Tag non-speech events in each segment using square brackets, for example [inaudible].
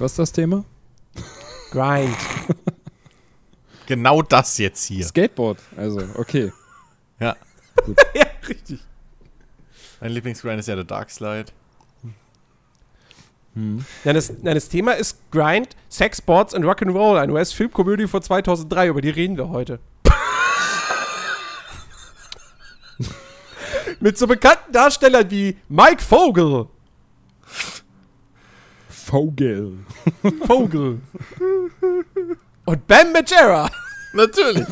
Was ist das Thema? Grind. [laughs] Genau das jetzt hier. Skateboard. Also, okay. Ja. [laughs] ja, richtig. Mein Lieblingsgrind ist ja der Dark Slide. Nein, das, nein, das Thema ist Grind, Sex, Sports und Rock'n'Roll, eine US-Filmkomödie von 2003, über die reden wir heute. [laughs] Mit so bekannten Darstellern wie Mike Vogel. Vogel. Vogel. [laughs] Und Bam Majera. Natürlich.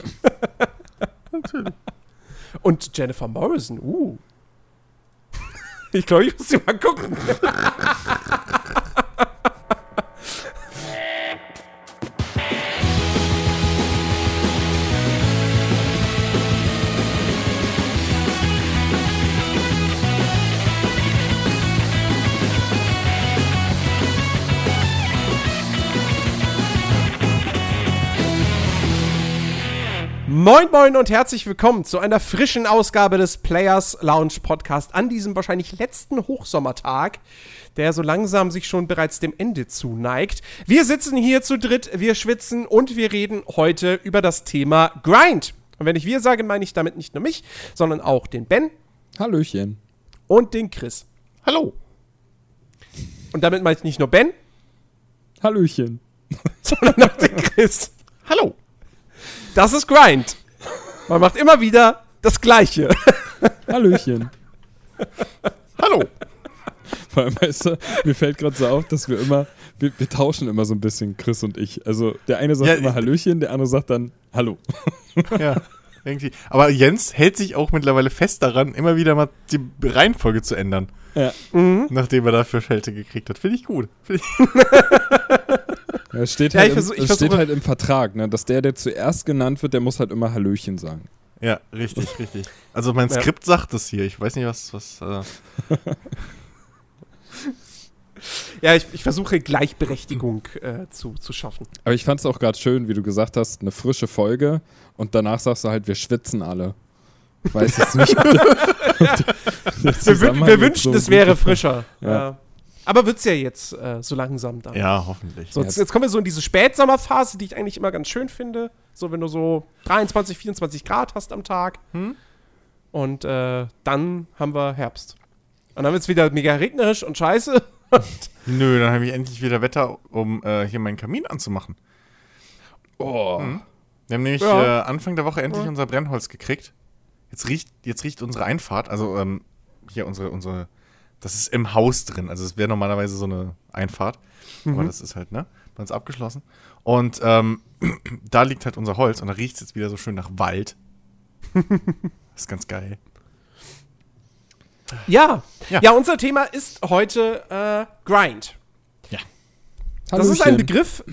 Und Jennifer Morrison. Uh. Ich glaube, ich muss sie mal gucken. [laughs] Moin Moin und herzlich willkommen zu einer frischen Ausgabe des Players Lounge Podcast an diesem wahrscheinlich letzten Hochsommertag, der so langsam sich schon bereits dem Ende zuneigt. Wir sitzen hier zu dritt, wir schwitzen und wir reden heute über das Thema Grind. Und wenn ich wir sage, meine ich damit nicht nur mich, sondern auch den Ben Hallöchen. und den Chris. Hallo. Und damit meine ich nicht nur Ben, Hallöchen. sondern auch den Chris. Hallo. Das ist Grind. Man macht immer wieder das Gleiche. [laughs] Hallöchen. Hallo. Vor allem, weißt du, mir fällt gerade so auf, dass wir immer, wir, wir tauschen immer so ein bisschen, Chris und ich. Also der eine sagt Ja, immer ich- Hallöchen, der andere sagt dann Hallo. [laughs] Ja. Irgendwie. Aber Jens hält sich auch mittlerweile fest daran, immer wieder mal die Reihenfolge zu ändern, Ja. nachdem er dafür Schelte gekriegt hat. Finde ich gut. Find ich [laughs] Ja, Es steht, Ja, halt, ich versuch- im, ich es steht halt im Vertrag, ne, dass der, der zuerst genannt wird, der muss halt immer Hallöchen sagen. ja, richtig, richtig. Also mein Ja. Skript sagt das hier. Ich weiß nicht, was. was äh, [laughs] Ja, ich, ich versuche Gleichberechtigung äh, zu, zu schaffen. Aber ich fand es auch gerade schön, wie du gesagt hast, eine frische Folge und danach sagst du halt, wir schwitzen alle. Ich weiß jetzt nicht. [laughs] [laughs] Wir, wir wünschen, so es wäre frischer. Ja. Ja. Aber wird's ja jetzt äh, so langsam dann. ja, hoffentlich. So, jetzt, jetzt kommen wir so in diese Spätsommerphase, die ich eigentlich immer ganz schön finde. So, wenn du so 23, 24 Grad hast am Tag. Hm? Und äh, dann haben wir Herbst. Und dann wird's wieder mega regnerisch und scheiße. [laughs] Nö, dann habe ich endlich wieder Wetter, um äh, hier meinen Kamin anzumachen. Oh. Wir haben nämlich Ja. äh, Anfang der Woche endlich Ja. unser Brennholz gekriegt. Jetzt riecht, jetzt riecht unsere Einfahrt, also ähm, hier unsere, unsere, das ist im Haus drin. Also es wäre normalerweise so eine Einfahrt. Aber das ist halt, ne? Bei uns abgeschlossen. Und ähm, [clears throat] da liegt halt unser Holz und da riecht es jetzt wieder so schön nach Wald. [laughs] das ist ganz geil. Ja. Ja. ja. unser Thema ist heute äh, Grind. Das ist Hallöchen. ein Begriff.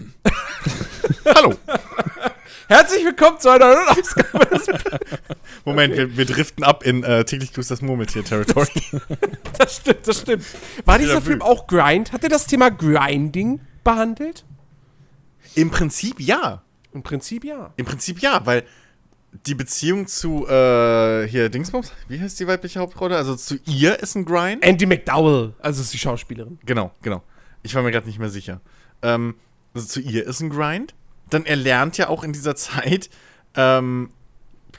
Hallo! [laughs] Herzlich willkommen zu einer neuen Ausgabe des [laughs] Moment, wir, wir driften ab in äh, täglich grüßt das Murmeltier-Territory. [laughs] Das stimmt, das stimmt. War dieser Film auch Grind? Hat er das Thema Grinding behandelt? Im Prinzip ja. Im Prinzip ja. Im Prinzip ja, weil die Beziehung zu äh, hier Dingsbums, wie heißt die weibliche Hauptrolle? Also zu ihr ist ein Grind. Andy McDowell, also ist die Schauspielerin. Genau, genau. Ich war mir gerade nicht mehr sicher. Ähm, also zu ihr ist ein Grind. Dann er lernt ja auch in dieser Zeit ähm,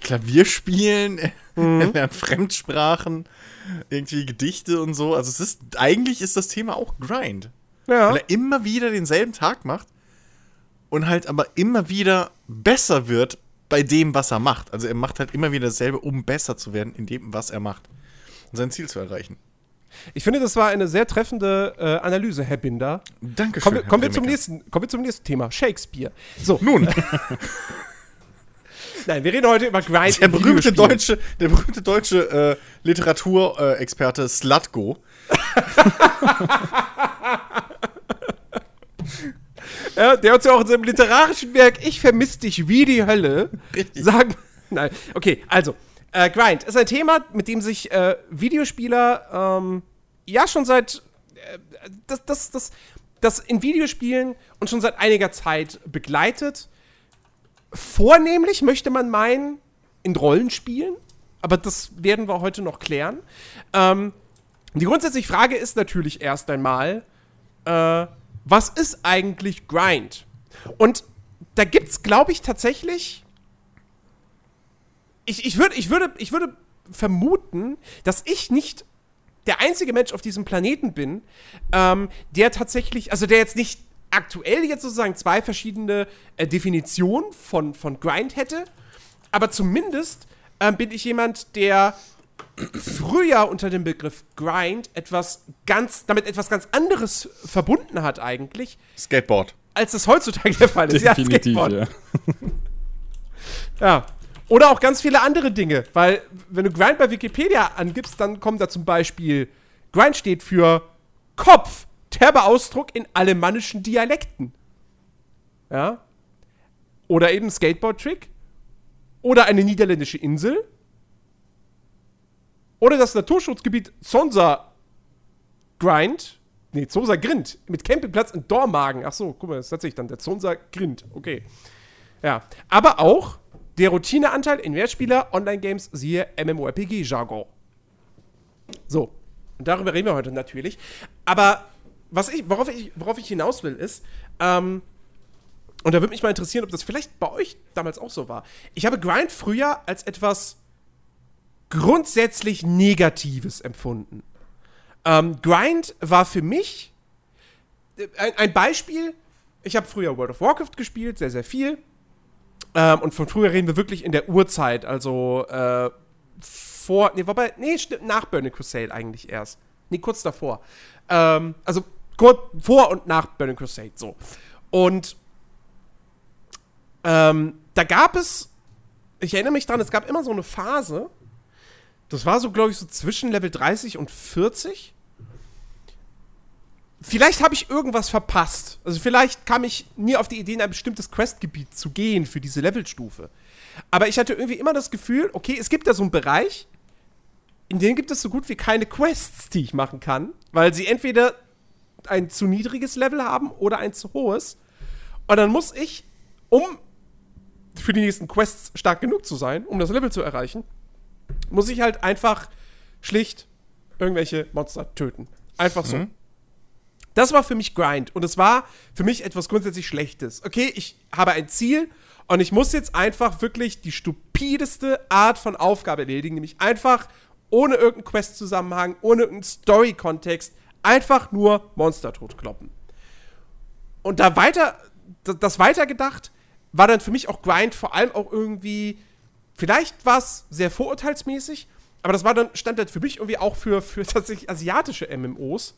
Klavier spielen, [laughs] er lernt Fremdsprachen, irgendwie Gedichte und so. Also es ist eigentlich ist das Thema auch Grind, Ja. weil er immer wieder denselben Tag macht und halt aber immer wieder besser wird bei dem, was er macht. Also er macht halt immer wieder dasselbe, um besser zu werden in dem, was er macht und sein Ziel zu erreichen. Ich finde, das war eine sehr treffende äh, Analyse, Herr Binder. Dankeschön. Kommen wir, Herr kommen, wir zum nächsten, kommen wir zum nächsten Thema. Shakespeare. So, Nun, [laughs] nein, wir reden heute über Grind. der berühmte deutsche, der berühmte deutsche äh, Literaturexperte Slutgo. [laughs] Ja, der uns ja auch in seinem literarischen Werk Ich vermiss dich wie die Hölle Richtig. sagen. Nein, okay, also, äh, Grind ist ein Thema, mit dem sich äh, Videospieler ähm, ja schon seit äh, das, das, das, das in Videospielen und schon seit einiger Zeit begleitet. Vornehmlich möchte man meinen, in Rollenspielen, aber das werden wir heute noch klären. Ähm, die grundsätzliche Frage ist natürlich erst einmal, äh, was ist eigentlich Grind? Und da gibt es, glaube ich, tatsächlich. Ich, ich, würd, ich, würde, ich würde vermuten, dass ich nicht der einzige Mensch auf diesem Planeten bin, ähm, der tatsächlich, also der jetzt nicht aktuell jetzt sozusagen zwei verschiedene äh, Definitionen von, von Grind hätte, aber zumindest ähm, bin ich jemand, der früher unter dem Begriff Grind etwas ganz, damit etwas ganz anderes verbunden hat eigentlich. Skateboard. Als es heutzutage der Fall ist. Definitiv, ja. ja. ja. Oder auch ganz viele andere Dinge, weil wenn du Grind bei Wikipedia angibst, dann kommt da zum Beispiel Grind steht für Kopf, derber Ausdruck in alemannischen Dialekten. Ja. Oder eben Skateboard-Trick. Oder eine niederländische Insel. Oder das Naturschutzgebiet Zonsa Grind. Nee, Zonsa Grind. Mit Campingplatz in Dormagen. Ach so, guck mal, das ist tatsächlich dann der Zonsa Grind. Okay. Ja. Aber auch der Routineanteil in Mehrspieler Online-Games, siehe MMORPG-Jargon. So. Und darüber reden wir heute natürlich. Aber was ich, worauf, ich, worauf ich hinaus will, ist, ähm, und da würde mich mal interessieren, ob das vielleicht bei euch damals auch so war. Ich habe Grind früher als etwas grundsätzlich Negatives empfunden. Ähm, Grind war für mich äh, ein, ein Beispiel. Ich habe früher World of Warcraft gespielt, sehr, sehr viel. Ähm, und von früher reden wir wirklich in der Urzeit, also äh, vor, nee, wobei, nee, stimmt, nach Burning Crusade eigentlich erst. Nee, kurz davor. Ähm, also kurz vor und nach Burning Crusade, so. Und ähm, da gab es, ich erinnere mich dran, es gab immer so eine Phase, das war so, glaube ich, so zwischen Level 30 und 40 Vielleicht habe ich irgendwas verpasst. Also vielleicht kam ich nie auf die Idee, in ein bestimmtes Questgebiet zu gehen für diese Levelstufe. Aber ich hatte irgendwie immer das Gefühl, okay, es gibt da so einen Bereich, in dem gibt es so gut wie keine Quests, die ich machen kann, weil sie entweder ein zu niedriges Level haben oder ein zu hohes. Und dann muss ich, um für die nächsten Quests stark genug zu sein, um das Level zu erreichen, muss ich halt einfach schlicht irgendwelche Monster töten. Einfach so. Mhm. Das war für mich Grind und es war für mich etwas grundsätzlich Schlechtes. Okay, ich habe ein Ziel und ich muss jetzt einfach wirklich die stupideste Art von Aufgabe erledigen, nämlich einfach ohne irgendeinen Quest-Zusammenhang, ohne irgendeinen Story-Kontext, einfach nur Monster totkloppen. Und da weiter, das weitergedacht, war dann für mich auch Grind vor allem auch irgendwie, vielleicht war es sehr vorurteilsmäßig, aber das war dann, stand dann für mich irgendwie auch für, für [laughs] tatsächlich asiatische MMOs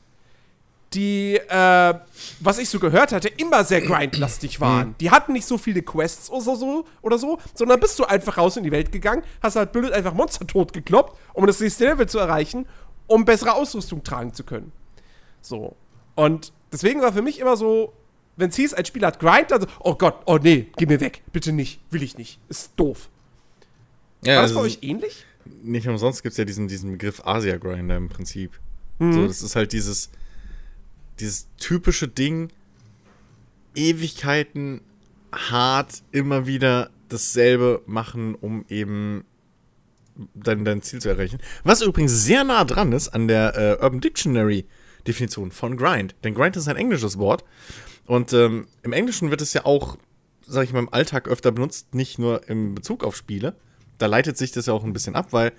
die, äh, was ich so gehört hatte, immer sehr grindlastig waren. Die hatten nicht so viele Quests oder so, oder so, sondern bist du einfach raus in die Welt gegangen, hast halt blöd einfach Monster tot gekloppt, um das nächste Level zu erreichen, um bessere Ausrüstung tragen zu können. So. Und deswegen war für mich immer so, wenn es hieß, ein Spieler hat Grind, also, oh Gott, oh nee, geh mir weg, bitte nicht, will ich nicht, ist doof. Ja, war das also bei euch ähnlich? Nicht umsonst gibt es ja diesen, diesen Begriff Asia-Grinder im Prinzip. Mhm. So, das ist halt dieses dieses typische Ding, Ewigkeiten hart immer wieder dasselbe machen, um eben dein, dein Ziel zu erreichen. Was übrigens sehr nah dran ist an der äh, Urban Dictionary Definition von Grind. Denn Grind ist ein englisches Wort. Und ähm, im Englischen wird es ja auch, sag ich mal, im Alltag öfter benutzt, nicht nur im Bezug auf Spiele. Da leitet sich das ja auch ein bisschen ab, weil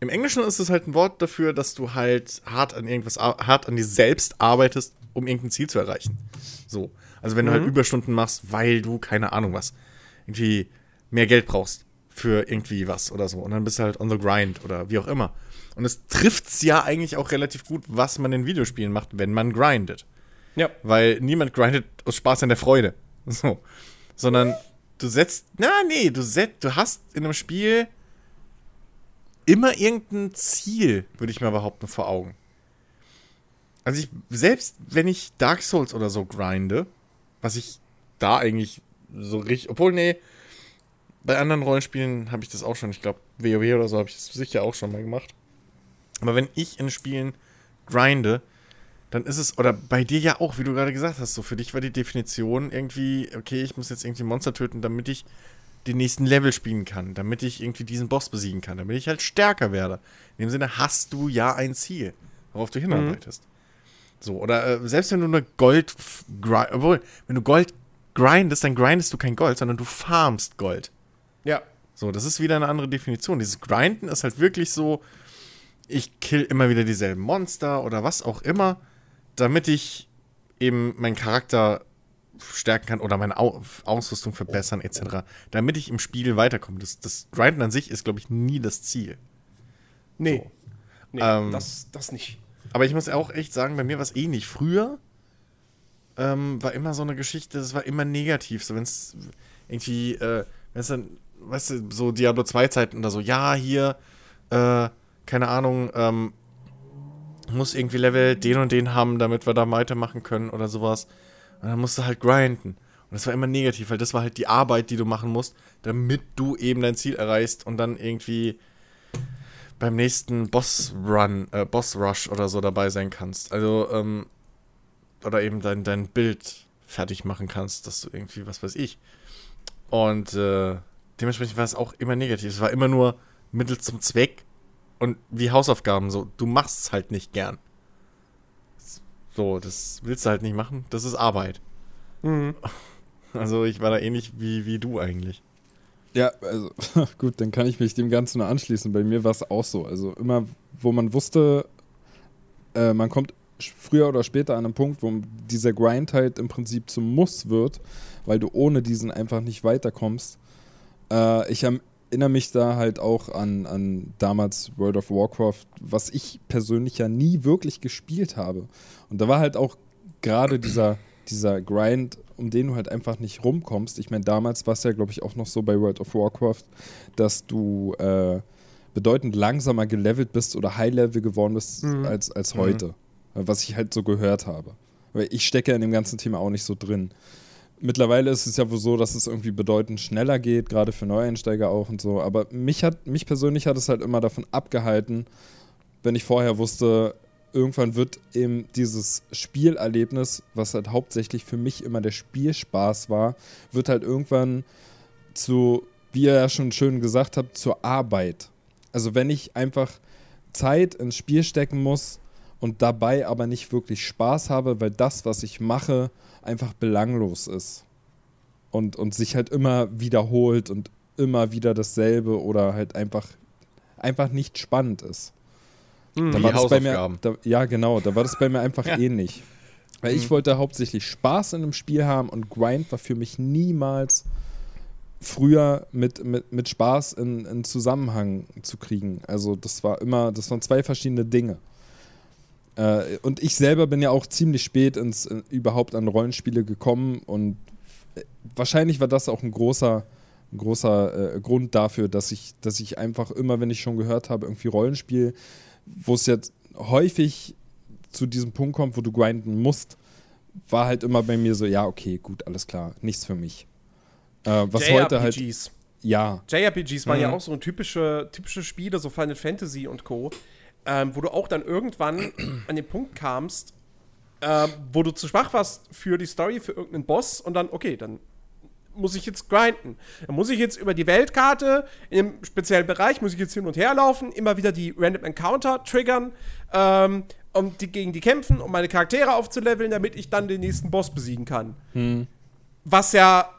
im Englischen ist es halt ein Wort dafür, dass du halt hart an irgendwas, hart an dir selbst arbeitest, um irgendein Ziel zu erreichen. So. Also wenn mhm. du halt mhm. Überstunden machst, weil du, keine Ahnung was, irgendwie mehr Geld brauchst für irgendwie was oder so. Und dann bist du halt on the grind oder wie auch immer. Und es trifft's ja eigentlich auch relativ gut, was man in Videospielen macht, wenn man grindet. Ja. Weil niemand grindet aus Spaß an der Freude. So. Sondern du setzt, na nee, du setzt, du hast in einem Spiel immer irgendein Ziel, würde ich mal behaupten, vor Augen. Also ich, selbst wenn ich Dark Souls oder so grinde, was ich da eigentlich so richtig, obwohl, nee, bei anderen Rollenspielen habe ich das auch schon, ich glaube, WoW oder so habe ich das sicher auch schon mal gemacht. Aber wenn ich in Spielen grinde, dann ist es, oder bei dir ja auch, wie du gerade gesagt hast, so für dich war die Definition irgendwie, okay, ich muss jetzt irgendwie Monster töten, damit ich den nächsten Level spielen kann, damit ich irgendwie diesen Boss besiegen kann, damit ich halt stärker werde. In dem Sinne hast du ja ein Ziel, worauf du hinarbeitest. Mhm. So, oder äh, selbst wenn du eine Gold, obwohl, wenn du Gold grindest, dann grindest du kein Gold, sondern du farmst Gold. Ja. So, das ist wieder eine andere Definition. Dieses Grinden ist halt wirklich so, ich kill immer wieder dieselben Monster oder was auch immer, damit ich eben meinen Charakter stärken kann oder meine Au Ausrüstung verbessern etc. Damit ich im Spiel weiterkomme. Das, das Grinden an sich ist, glaube ich, nie das Ziel. Nee. Nee, Ähm, das, das nicht. Aber ich muss auch echt sagen, bei mir war es ähnlich. Früher ähm, war immer so eine Geschichte, das war immer negativ. So, wenn es irgendwie, äh, wenn es dann, weißt du, so Diablo 2 Zeiten oder so, ja, hier, äh, keine Ahnung, ähm, muss irgendwie Level den und den haben, damit wir da weitermachen können oder sowas. Und dann musst du halt grinden. Und das war immer negativ, weil das war halt die Arbeit, die du machen musst, damit du eben dein Ziel erreichst und dann irgendwie beim nächsten Boss-Run, äh, Boss-Rush oder so dabei sein kannst. Also, ähm, oder eben dein, dein Bild fertig machen kannst, dass du irgendwie, was weiß ich. Und äh, dementsprechend war es auch immer negativ. Es war immer nur Mittel zum Zweck und wie Hausaufgaben. So, du machst es halt nicht gern. So, das willst du halt nicht machen. Das ist Arbeit. Mhm. [laughs] Also ich war da ähnlich wie, wie du eigentlich. Ja, also [laughs] gut, dann kann ich mich dem Ganzen nur anschließen. Bei mir war es auch so. Also immer, wo man wusste, äh, man kommt früher oder später an einen Punkt, wo dieser Grind halt im Prinzip zum Muss wird, weil du ohne diesen einfach nicht weiterkommst. Äh, ich am- erinnere mich da halt auch an, an damals World of Warcraft, was ich persönlich ja nie wirklich gespielt habe. Und da war halt auch gerade dieser, dieser Grind, um den du halt einfach nicht rumkommst. Ich meine, damals war es ja, glaube ich, auch noch so bei World of Warcraft, dass du äh, bedeutend langsamer gelevelt bist oder High-Level geworden bist Mhm. als, als heute. Was ich halt so gehört habe. Weil ich stecke ja in dem ganzen Thema auch nicht so drin. Mittlerweile ist es ja wohl so, dass es irgendwie bedeutend schneller geht, gerade für Neueinsteiger auch und so. Aber mich hat, mich persönlich hat es halt immer davon abgehalten, wenn ich vorher wusste, irgendwann wird eben dieses Spielerlebnis, was halt hauptsächlich für mich immer der Spielspaß war, wird halt irgendwann zu, wie ihr ja schon schön gesagt habt, zur Arbeit. Also wenn ich einfach Zeit ins Spiel stecken muss und dabei aber nicht wirklich Spaß habe, weil das, was ich mache, einfach belanglos ist. Und, und sich halt immer wiederholt und immer wieder dasselbe oder halt einfach, einfach nicht spannend ist. Mhm. Da war das bei mir, da, ja, genau, da war das bei mir einfach [laughs] ähnlich. Weil ich wollte hauptsächlich Spaß in dem Spiel haben und Grind war für mich niemals früher mit, mit, mit Spaß in, in Zusammenhang zu kriegen. Also das war immer, das waren zwei verschiedene Dinge. Äh, und ich selber bin ja auch ziemlich spät ins äh, überhaupt an Rollenspiele gekommen und äh, wahrscheinlich war das auch ein großer, ein großer äh, Grund dafür, dass ich, dass ich einfach immer, wenn ich schon gehört habe, irgendwie Rollenspiel, wo es jetzt häufig zu diesem Punkt kommt, wo du grinden musst, war halt immer bei mir so, ja, okay, gut, alles klar, nichts für mich. Äh, was heute halt, JRPGs. ja, JRPGs waren ja Mhm. auch so ein typische, typische Spiele, so Final Fantasy und Co., ähm, wo du auch dann irgendwann [clears throat] an den Punkt kamst, ähm, wo du zu schwach warst für die Story, für irgendeinen Boss und dann, okay, dann muss ich jetzt grinden. Dann muss ich jetzt über die Weltkarte im speziellen Bereich, muss ich jetzt hin und her laufen, immer wieder die Random Encounter triggern, ähm, um die, gegen die kämpfen, um meine Charaktere aufzuleveln, damit ich dann den nächsten Boss besiegen kann. Was ja,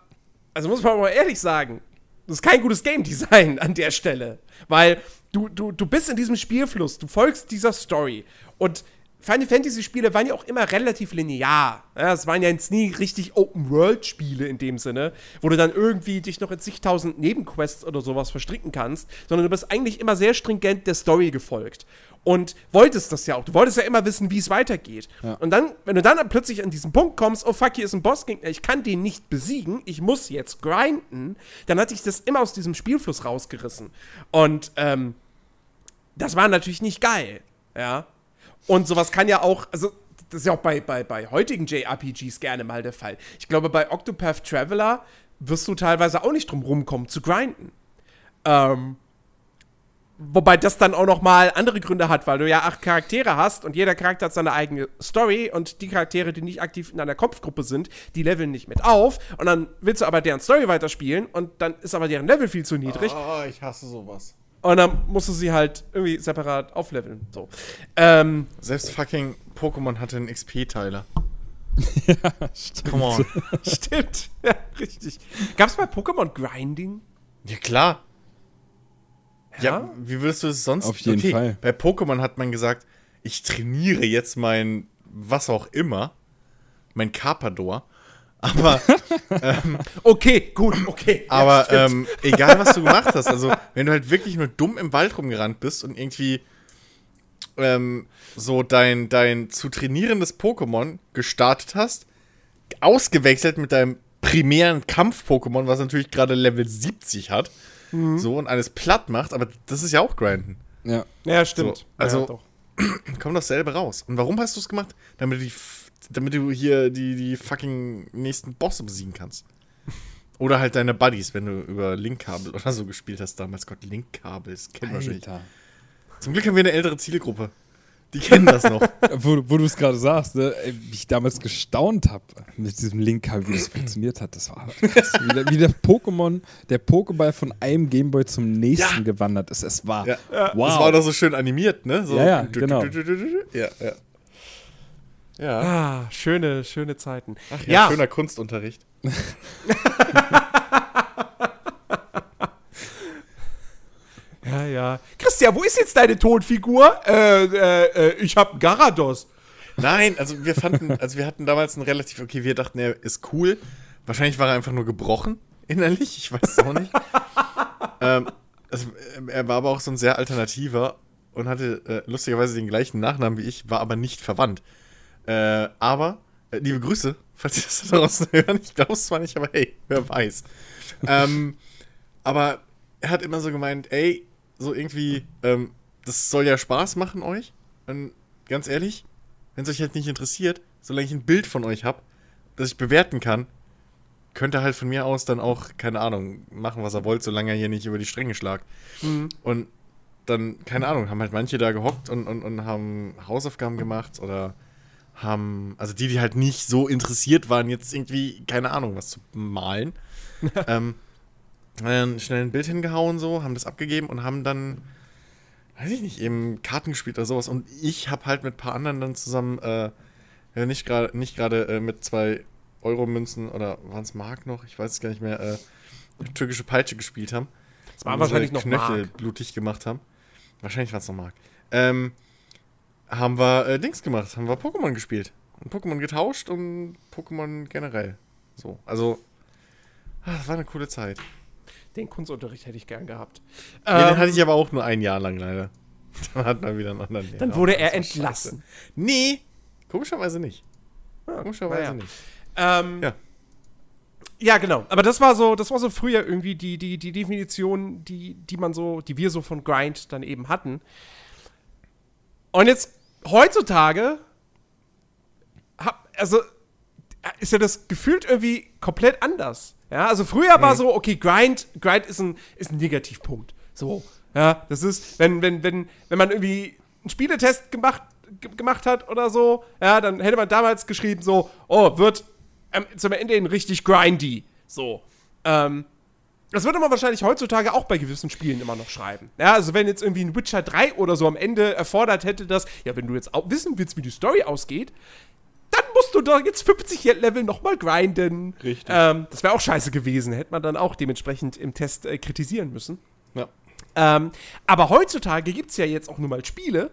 also muss man mal ehrlich sagen, das ist kein gutes Game Design an der Stelle. Weil du, du, du bist in diesem Spielfluss, du folgst dieser Story. Und Final Fantasy Spiele waren ja auch immer relativ linear. Ja, es waren ja jetzt nie richtig Open World Spiele in dem Sinne, wo du dann irgendwie dich noch in zigtausend Nebenquests oder sowas verstricken kannst, sondern du bist eigentlich immer sehr stringent der Story gefolgt. Und wolltest das ja auch. Du wolltest ja immer wissen, wie es weitergeht. Ja. Und dann, wenn du dann plötzlich an diesen Punkt kommst, oh fuck, hier ist ein Bossgegner, ich kann den nicht besiegen, ich muss jetzt grinden, dann hat dich das immer aus diesem Spielfluss rausgerissen. Und ähm, das war natürlich nicht geil. Ja. Und sowas kann ja auch, also das ist ja auch bei, bei, bei heutigen JRPGs gerne mal der Fall. Ich glaube, bei Octopath Traveler wirst du teilweise auch nicht drum rumkommen zu grinden. Ähm, wobei das dann auch noch mal andere Gründe hat, weil du ja acht Charaktere hast und jeder Charakter hat seine eigene Story und die Charaktere, die nicht aktiv in einer Kopfgruppe sind, die leveln nicht mit auf und dann willst du aber deren Story weiterspielen und dann ist aber deren Level viel zu niedrig. Oh, ich hasse sowas. Und dann musst du sie halt irgendwie separat aufleveln. So. Ähm, Selbst fucking Pokémon hatte einen XP-Teiler. [laughs] Stimmt. Come on. [laughs] stimmt. Ja, richtig. Gab es bei Pokémon Grinding? ja, klar. Ja, Ja? wie würdest du es sonst? Auf jeden Fall. Bei Pokémon hat man gesagt, ich trainiere jetzt mein, was auch immer, mein Carpador. Aber, [laughs] Okay, gut, okay. Ja, aber stimmt. ähm, egal, was du gemacht hast, also wenn du halt wirklich nur dumm im Wald rumgerannt bist und irgendwie ähm, so dein, dein zu trainierendes Pokémon gestartet hast, ausgewechselt mit deinem primären Kampf-Pokémon, was natürlich gerade Level 70 hat, Mhm. so und alles platt macht, aber das ist ja auch Grinden. Ja. ja, stimmt. So, also- ja, doch. [clears throat] Komm doch selber raus. Und warum hast du es gemacht? Damit du, die, damit du hier die, die fucking nächsten Bosse besiegen kannst. Oder halt deine Buddies, wenn du über Linkkabel oder so gespielt hast damals. Gott, Linkkabel, das kennen wahrscheinlich. Alter. Zum Glück haben wir eine ältere Zielgruppe. Die [laughs] kennen das noch. Wo, wo du es gerade sagst, ne, wie ich damals gestaunt habe mit diesem Link, wie das funktioniert hat. Das war krass. Wie der, wie der Pokémon, der Pokéball von einem Gameboy zum nächsten Ja. gewandert ist. Es war Ja. wow. Das war doch so schön animiert, ne? So Ja, ja, genau. Ja, ja. Ja. Ah, schöne, schöne Zeiten. Ach ja, schöner Kunstunterricht. [laughs] Ja, ja. Christian, wo ist jetzt deine Tonfigur? Äh, äh, äh, ich hab Garados. Nein, also wir fanden, also wir hatten damals einen relativ, okay, wir dachten, er ist cool. Wahrscheinlich war er einfach nur gebrochen, innerlich, ich weiß es auch nicht. [laughs] ähm, also, äh, er war aber auch so ein sehr alternativer und hatte äh, lustigerweise den gleichen Nachnamen wie ich, war aber nicht verwandt. Äh, aber, äh, liebe Grüße, falls Sie das da draußen [laughs] hören, ich glaube es zwar nicht, aber hey, wer weiß. ähm, aber er hat immer so gemeint, ey, so irgendwie, ähm, das soll ja Spaß machen euch. Und ganz ehrlich, wenn es euch halt nicht interessiert, solange ich ein Bild von euch habe, das ich bewerten kann, könnt ihr halt von mir aus dann auch, keine Ahnung, machen, was ihr wollt, solange ihr hier nicht über die Stränge schlagt. Und dann, keine Ahnung, haben halt manche da gehockt und, und, und haben Hausaufgaben gemacht oder haben, also die, die halt nicht so interessiert waren, jetzt irgendwie, keine Ahnung, was zu malen, [laughs] ähm, dann schnell ein Bild hingehauen, so, haben das abgegeben und haben dann, weiß ich nicht, eben Karten gespielt oder sowas. Und ich habe halt mit ein paar anderen dann zusammen, äh, ja, nicht gerade nicht gerade äh, mit zwei Euro-Münzen oder waren es Mark noch, ich weiß es gar nicht mehr, äh, türkische Peitsche gespielt haben. Das war Und wahrscheinlich noch Knöchel Mark. blutig gemacht haben. Wahrscheinlich war es noch Mark. Ähm, haben wir äh, Dings gemacht, haben wir Pokémon gespielt. Und Pokémon getauscht und Pokémon generell. So, also, ah, das war eine coole Zeit. Den Kunstunterricht hätte ich gern gehabt. Ja, den Ähm, hatte ich aber auch nur ein Jahr lang leider. [laughs] Dann hat man wieder einen anderen Lehrer. dann wurde er entlassen. scheiße. Nee, komischerweise nicht. Komischerweise naja. nicht. Ähm, Ja. Ja, genau. Aber das war so, das war so früher irgendwie die, die, die Definition, die, die man so, die wir so von Grind dann eben hatten. Und jetzt heutzutage hab, also ist ja das gefühlt irgendwie komplett anders. Ja, also früher war so, okay, Grind, Grind ist ein, ist ein Negativpunkt. So, ja, das ist, wenn, wenn, wenn, wenn man irgendwie einen Spieletest gemacht, ge- gemacht hat oder so, ja, dann hätte man damals geschrieben, so, oh, wird ähm, zum Ende hin richtig grindy. So. Ähm, das würde man wahrscheinlich heutzutage auch bei gewissen Spielen immer noch schreiben. Ja, also wenn jetzt irgendwie ein Witcher 3 oder so am Ende erfordert hätte, dass, ja, wenn du jetzt auch wissen willst, wie die Story ausgeht, dann musst du da jetzt 50 Level nochmal grinden. Richtig. Ähm, das wäre auch scheiße gewesen. Hätte man dann auch dementsprechend im Test äh, kritisieren müssen. Ja. Ähm, aber heutzutage gibt es ja jetzt auch nur mal Spiele.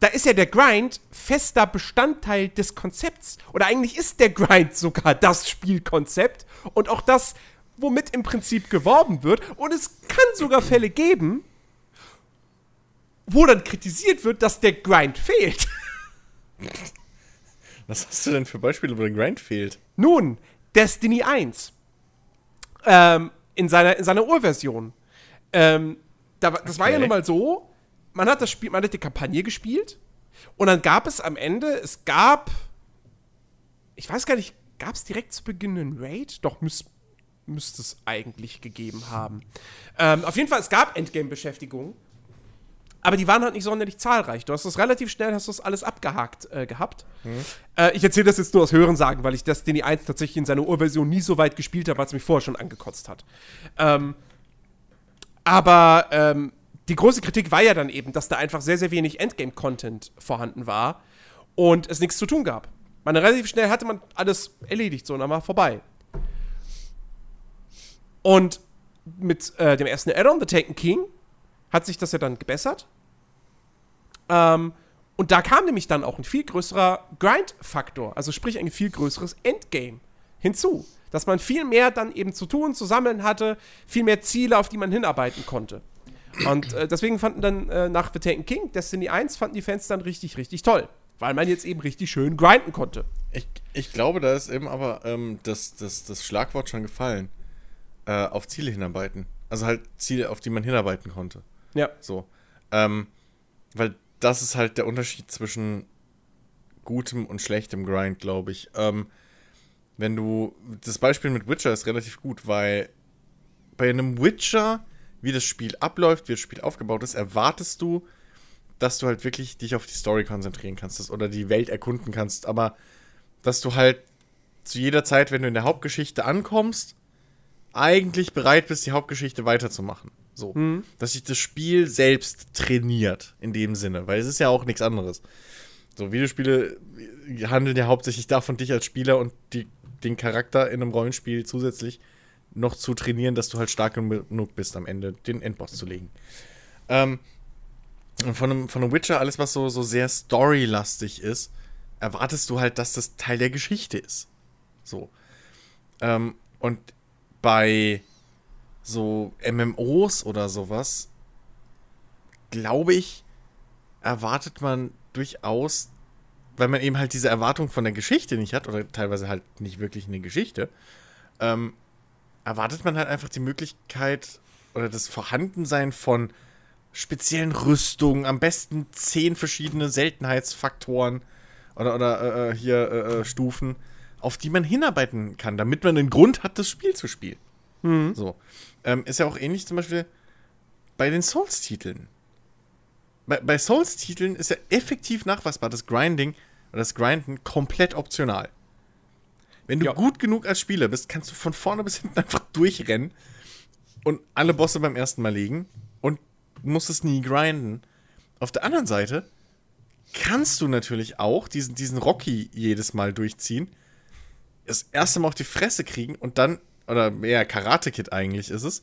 Da ist ja der Grind fester Bestandteil des Konzepts. Oder eigentlich ist der Grind sogar das Spielkonzept und auch das, womit im Prinzip geworben wird. Und es kann sogar Fälle geben, wo dann kritisiert wird, dass der Grind fehlt. [laughs] Was hast du denn für Beispiele, wo der Grind fehlt? Nun, Destiny 1. Ähm, in, seiner, in seiner Urversion. Ähm, da, das war ja Okay. nun mal so, man hat das Spiel, man hat die Kampagne gespielt und dann gab es am Ende, es gab, ich weiß gar nicht, gab es direkt zu Beginn einen Raid? Doch, müsste es eigentlich gegeben haben. Ähm, auf jeden Fall, es gab Endgame-Beschäftigung. Aber die waren halt nicht sonderlich zahlreich. Du hast das relativ schnell, hast das alles abgehakt äh, gehabt. Äh, ich erzähle das jetzt nur aus Hörensagen, weil ich Destiny 1 tatsächlich in seiner Urversion nie so weit gespielt habe, weil es mich vorher schon angekotzt hat. Ähm, Aber ähm, die große Kritik war ja dann eben, dass da einfach sehr, sehr wenig Endgame-Content vorhanden war und es nichts zu tun gab. Man relativ schnell hatte man alles erledigt, so und dann war vorbei. Und mit äh, dem ersten Add-on, The Taken King, hat sich das ja dann gebessert. Ähm, und da kam nämlich dann auch ein viel größerer Grind-Faktor, also sprich ein viel größeres Endgame hinzu. Dass man viel mehr dann eben zu tun, zu sammeln hatte, viel mehr Ziele, auf die man hinarbeiten konnte. Und äh, deswegen fanden dann äh, nach The Taken King, Destiny 1, fanden die Fans dann richtig, richtig toll. Weil man jetzt eben richtig schön grinden konnte. Ich, ich glaube, da ist eben aber ähm, das, das, das Schlagwort schon gefallen. Äh, auf Ziele hinarbeiten. Also halt Ziele, auf die man hinarbeiten konnte. Ja. So. Ähm, weil das ist halt der Unterschied zwischen gutem und schlechtem Grind, glaube ich. Ähm, wenn du. Das Beispiel mit Witcher ist relativ gut, weil bei einem Witcher, wie das Spiel abläuft, wie das Spiel aufgebaut ist, erwartest du, dass du halt wirklich dich auf die Story konzentrieren kannst oder die Welt erkunden kannst, aber dass du halt zu jeder Zeit, wenn du in der Hauptgeschichte ankommst, eigentlich bereit bist, die Hauptgeschichte weiterzumachen. So. Mhm. Dass sich das Spiel selbst trainiert, in dem Sinne, weil es ist ja auch nichts anderes. So, Videospiele handeln ja hauptsächlich davon, dich als Spieler und die, den Charakter in einem Rollenspiel zusätzlich noch zu trainieren, dass du halt stark genug bist, am Ende den Endboss zu legen. Ähm, von einem, von einem Witcher, alles, was so, so sehr storylastig ist, erwartest du halt, dass das Teil der Geschichte ist. So. Ähm, und bei so MMOs oder sowas, glaube ich, erwartet man durchaus, weil man eben halt diese Erwartung von der Geschichte nicht hat, oder teilweise halt nicht wirklich eine Geschichte, ähm, erwartet man halt einfach die Möglichkeit oder das Vorhandensein von speziellen Rüstungen, am besten zehn verschiedene Seltenheitsfaktoren oder, oder äh, äh hier äh, äh, Stufen, auf die man hinarbeiten kann, damit man einen Grund hat, das Spiel zu spielen. Mhm. So. Ähm, ist ja auch ähnlich zum Beispiel bei den Souls-Titeln. Bei, bei Souls-Titeln ist ja effektiv nachweisbar das Grinding oder das Grinden komplett optional. Wenn du ja. gut genug als Spieler bist, kannst du von vorne bis hinten [laughs] einfach durchrennen und alle Bosse beim ersten Mal legen und musst es nie grinden. Auf der anderen Seite kannst du natürlich auch diesen, diesen Rocky jedes Mal durchziehen, das erste Mal auf die Fresse kriegen und dann oder eher Karate Kid eigentlich ist es,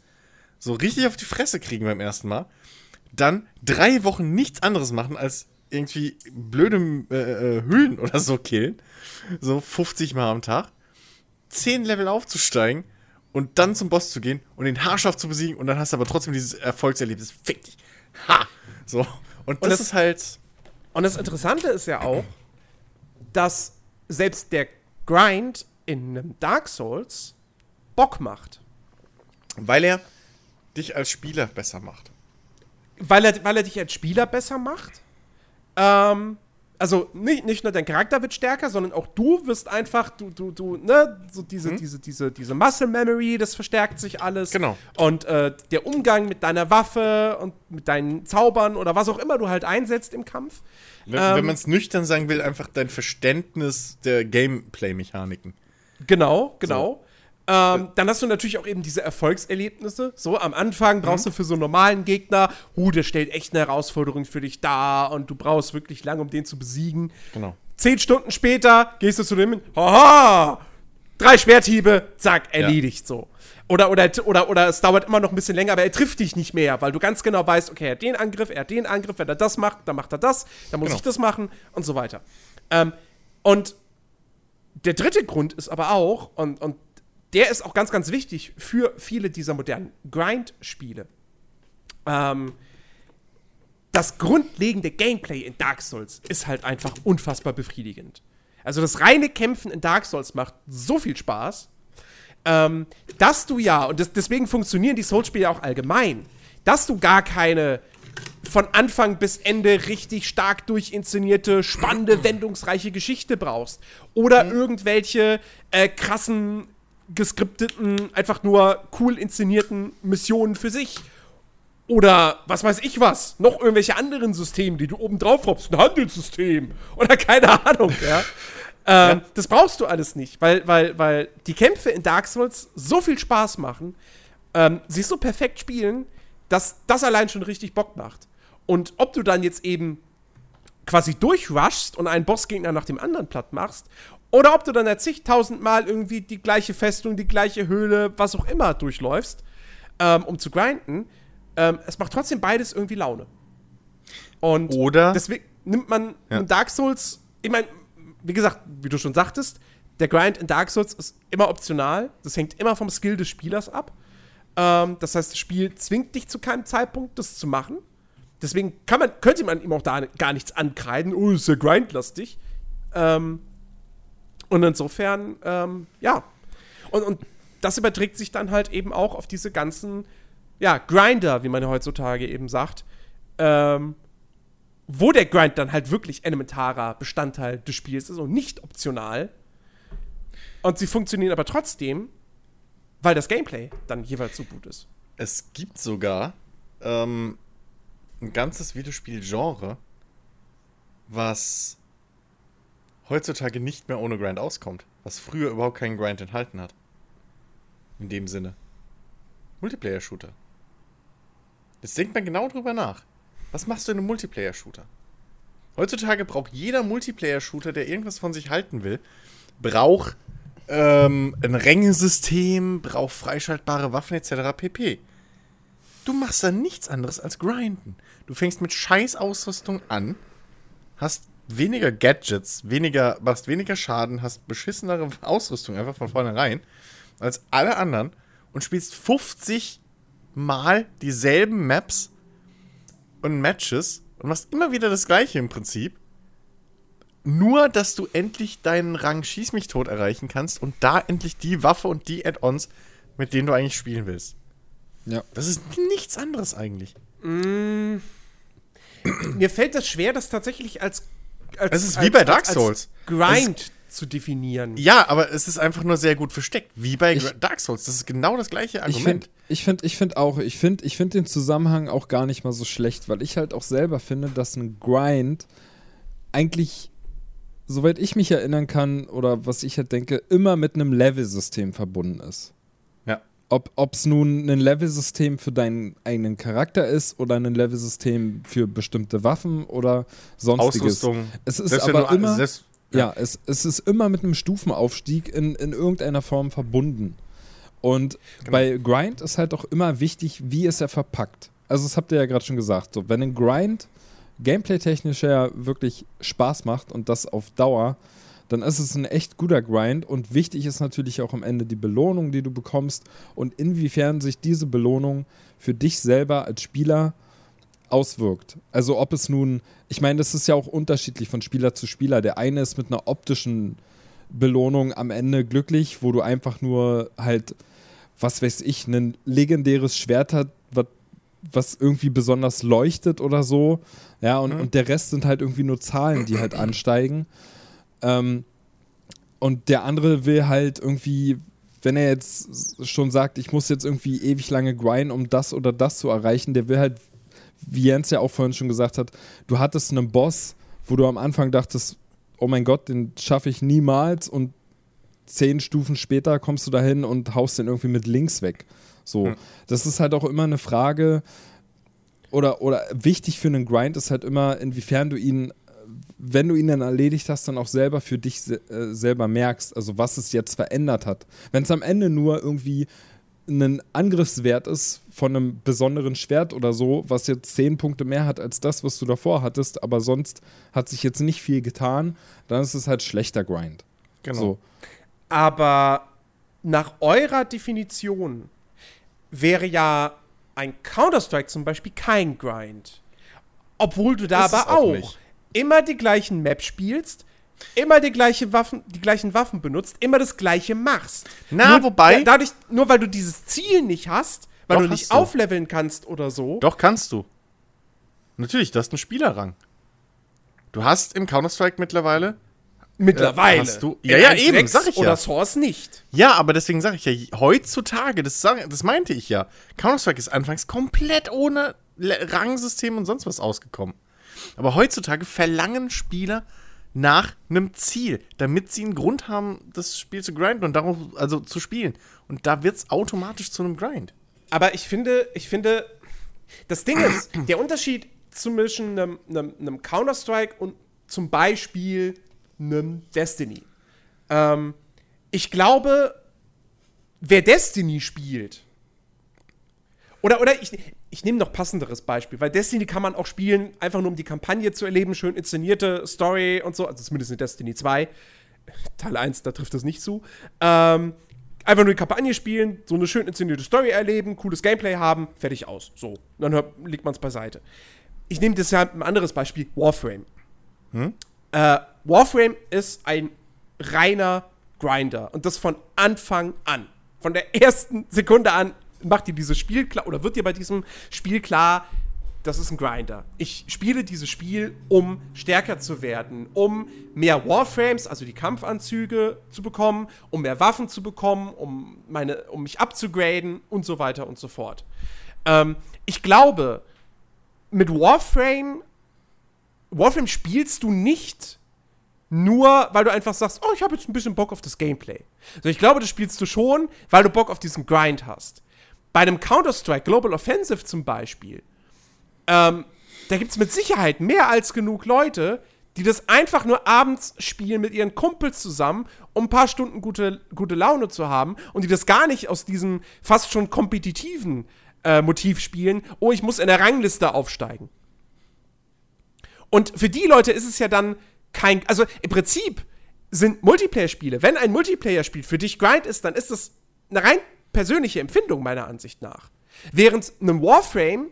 so richtig auf die Fresse kriegen beim ersten Mal, dann drei Wochen nichts anderes machen als irgendwie blöde äh, äh Hüllen oder so killen, so 50 Mal am Tag, 10 Level aufzusteigen und dann zum Boss zu gehen und den haarscharf zu besiegen und dann hast du aber trotzdem dieses Erfolgserlebnis. Fick dich. Ha! So. Und, und das, das ist halt. Und das Interessante ist ja auch, dass selbst der Grind in einem Dark Souls Bock macht. Weil er dich als Spieler besser macht. Weil er, weil er dich als Spieler besser macht. Ähm, also nicht, nicht nur dein Charakter wird stärker, sondern auch du wirst einfach, du, du, du, ne, so diese, hm? diese, diese, diese Muscle Memory, das verstärkt sich alles. Genau. Und äh, der Umgang mit deiner Waffe und mit deinen Zaubern oder was auch immer du halt einsetzt im Kampf. Wenn, ähm, wenn man es nüchtern sagen will, einfach dein Verständnis der Gameplay-Mechaniken. Genau, genau. So. Ähm, dann hast du natürlich auch eben diese Erfolgserlebnisse. So, am Anfang brauchst mhm. du für so einen normalen Gegner, uh, der stellt echt eine Herausforderung für dich dar und du brauchst wirklich lange, um den zu besiegen. Genau. Zehn Stunden später gehst du zu dem, haha, drei Schwerthiebe, zack, erledigt ja. so. Oder, oder, oder, oder es dauert immer noch ein bisschen länger, aber er trifft dich nicht mehr, weil du ganz genau weißt, okay, er hat den Angriff, er hat den Angriff, wenn er das macht, dann macht er das, dann muss genau. ich das machen und so weiter. Ähm, und der dritte Grund ist aber auch, und, und der ist auch ganz, ganz wichtig für viele dieser modernen Grind-Spiele. Ähm, das grundlegende Gameplay in Dark Souls ist halt einfach unfassbar befriedigend. Also das reine Kämpfen in Dark Souls macht so viel Spaß, ähm, dass du ja, und das, deswegen funktionieren die Souls-Spiele auch allgemein, dass du gar keine von Anfang bis Ende richtig stark durchinszenierte, spannende, wendungsreiche Geschichte brauchst. Oder irgendwelche äh, krassen geskripteten, einfach nur cool inszenierten Missionen für sich. Oder was weiß ich was, noch irgendwelche anderen Systeme, die du oben drauf hoppst, ein Handelssystem oder keine Ahnung, ja. [laughs] ähm, ja. Das brauchst du alles nicht, weil, weil, weil die Kämpfe in Dark Souls so viel Spaß machen, ähm, sie so perfekt spielen, dass das allein schon richtig Bock macht. Und ob du dann jetzt eben quasi durchrushst und einen Bossgegner nach dem anderen platt machst, oder ob du dann ja zigtausendmal irgendwie die gleiche Festung, die gleiche Höhle, was auch immer durchläufst, ähm, um zu grinden, ähm, es macht trotzdem beides irgendwie Laune. Und Oder- deswegen nimmt man Ja. in Dark Souls, ich meine, wie gesagt, wie du schon sagtest, der Grind in Dark Souls ist immer optional. Das hängt immer vom Skill des Spielers ab. Ähm, das heißt, das Spiel zwingt dich zu keinem Zeitpunkt, das zu machen. Deswegen kann man, könnte man ihm auch da gar nichts ankreiden. Oh, ist ja grindlastig. Ähm, und insofern, ähm, ja. Und, und das überträgt sich dann halt eben auch auf diese ganzen, ja, Grinder, wie man heutzutage eben sagt. Ähm, wo der Grind dann halt wirklich elementarer Bestandteil des Spiels ist und nicht optional. Und sie funktionieren aber trotzdem, weil das Gameplay dann jeweils so gut ist. Es gibt sogar ähm, ein ganzes Videospiel-Genre, was heutzutage nicht mehr ohne Grind auskommt. Was früher überhaupt keinen Grind enthalten hat. In dem Sinne. Multiplayer-Shooter. Jetzt denkt man genau drüber nach. Was machst du in einem Multiplayer-Shooter? Heutzutage braucht jeder Multiplayer-Shooter, der irgendwas von sich halten will, braucht ähm, ein Rängesystem, braucht freischaltbare Waffen etc. pp. Du machst da nichts anderes als grinden. Du fängst mit Scheißausrüstung an, hast weniger Gadgets, weniger, machst weniger Schaden, hast beschissenere [laughs] Ausrüstung einfach von vornherein als alle anderen und spielst 50 Mal dieselben Maps und Matches und machst immer wieder das gleiche im Prinzip. Nur, dass du endlich deinen Rang Schieß mich tot erreichen kannst und da endlich die Waffe und die Add-ons, mit denen du eigentlich spielen willst. Ja. Das ist nichts anderes eigentlich. Mir fällt das schwer, das tatsächlich als. Als Es ist als, wie bei Dark als, als Souls. Grind zu definieren. Ja, aber es ist einfach nur sehr gut versteckt. Wie bei Ich- Dark Souls. Das ist genau das gleiche Ich Argument. finde ich find, ich find auch, ich finde ich find den Zusammenhang auch gar nicht mal so schlecht, weil ich halt auch selber finde, dass ein Grind eigentlich, soweit ich mich erinnern kann oder was ich halt denke, immer mit einem Level-System verbunden ist. Ja. Ob es nun ein Level-System für deinen eigenen Charakter ist oder ein Level-System für bestimmte Waffen oder sonstiges. Ausrüstung. Es ist Selbst aber immer, selbst- ja, es, es ist immer mit einem Stufenaufstieg in, in irgendeiner Form verbunden. Und Genau. bei Grind ist halt auch immer wichtig, wie ist er verpackt. Also, das habt ihr ja gerade schon gesagt. So, wenn ein Grind gameplay-technisch ja wirklich Spaß macht und das auf Dauer, dann ist es ein echt guter Grind. Und wichtig ist natürlich auch am Ende die Belohnung, die du bekommst und inwiefern sich diese Belohnung für dich selber als Spieler auswirkt. Also ob es nun, ich meine, das ist ja auch unterschiedlich von Spieler zu Spieler. Der eine ist mit einer optischen Belohnung am Ende glücklich, wo du einfach nur halt, was weiß ich, ein legendäres Schwert hat, was, was irgendwie besonders leuchtet oder so. Ja, und, und der Rest sind halt irgendwie nur Zahlen, die halt ansteigen. Ähm, und der andere will halt irgendwie, wenn er jetzt schon sagt, ich muss jetzt irgendwie ewig lange grinden, um das oder das zu erreichen, der will halt, wie Jens ja auch vorhin schon gesagt hat, du hattest einen Boss, wo du am Anfang dachtest, oh mein Gott, den schaffe ich niemals und zehn Stufen später kommst du dahin und haust den irgendwie mit links weg. So, das ist halt auch immer eine Frage oder, oder wichtig für einen Grind ist halt immer, inwiefern du ihn, wenn du ihn dann erledigt hast, dann auch selber für dich se äh, selber merkst, also was es jetzt verändert hat. Wenn es am Ende nur irgendwie ein Angriffswert ist von einem besonderen Schwert oder so, was jetzt zehn Punkte mehr hat als das, was du davor hattest, aber sonst hat sich jetzt nicht viel getan, dann ist es halt schlechter Grind. Genau. So. Aber nach eurer Definition wäre ja ein Counter-Strike zum Beispiel kein Grind. Obwohl du da Ist aber auch auch. Immer die gleichen Maps spielst, immer die, gleiche Waffen, die gleichen Waffen benutzt, immer das gleiche machst. Na, nur, wobei- da- Dadurch, nur weil du dieses Ziel nicht hast, weil Doch, du nicht hast du. aufleveln kannst oder so. Doch, kannst du. Natürlich, das ist ein Spielerrang. Du hast im Counter-Strike mittlerweile. Mittlerweile. Äh, hast du- Ja, ja, 1.6 eben, sag ich ja. Oder Source nicht. Ja, aber deswegen sage ich ja, heutzutage, das, sag, das meinte ich ja, Counter-Strike ist anfangs komplett ohne Rangsystem und sonst was ausgekommen. Aber heutzutage verlangen Spieler nach einem Ziel, damit sie einen Grund haben, das Spiel zu grinden und darauf, also zu spielen. Und da wird es automatisch zu einem Grind. Aber ich finde, ich finde, Das Ding ist, [clears throat] der Unterschied zwischen einem, einem, einem Counter-Strike und zum Beispiel einem Destiny. Ähm, ich glaube, wer Destiny spielt, oder, oder ich, ich nehme noch passenderes Beispiel, weil Destiny kann man auch spielen, einfach nur um die Kampagne zu erleben, schön inszenierte Story und so, also zumindest in Destiny 2. [laughs] Teil 1, da trifft das nicht zu. Ähm, einfach nur die Kampagne spielen, so eine schön inszenierte Story erleben, cooles Gameplay haben, fertig aus. So, dann hört, legt man es beiseite. Ich nehme das ja ein anderes Beispiel, Warframe. Hm? Äh, Warframe ist ein reiner Grinder und das von Anfang an. Von der ersten Sekunde an macht dir dieses Spiel klar oder wird dir bei diesem Spiel klar, das ist ein Grinder. Ich spiele dieses Spiel, um stärker zu werden, um mehr Warframes, also die Kampfanzüge zu bekommen, um mehr Waffen zu bekommen, um, meine, um mich abzugraden und so weiter und so fort. Ähm, ich glaube, mit Warframe, Warframe spielst du nicht nur, weil du einfach sagst, oh, ich habe jetzt ein bisschen Bock auf das Gameplay. Also ich glaube, das spielst du schon, weil du Bock auf diesen Grind hast. Bei einem Counter-Strike Global Offensive zum Beispiel, ähm, da gibt es mit Sicherheit mehr als genug Leute, die das einfach nur abends spielen mit ihren Kumpels zusammen, um ein paar Stunden gute, gute Laune zu haben und die das gar nicht aus diesem fast schon kompetitiven äh, Motiv spielen, oh, ich muss in der Rangliste aufsteigen. Und für die Leute ist es ja dann kein, also im Prinzip sind Multiplayer-Spiele, wenn ein Multiplayer-Spiel für dich Grind ist, dann ist das eine rein persönliche Empfindung meiner Ansicht nach. Während einem Warframe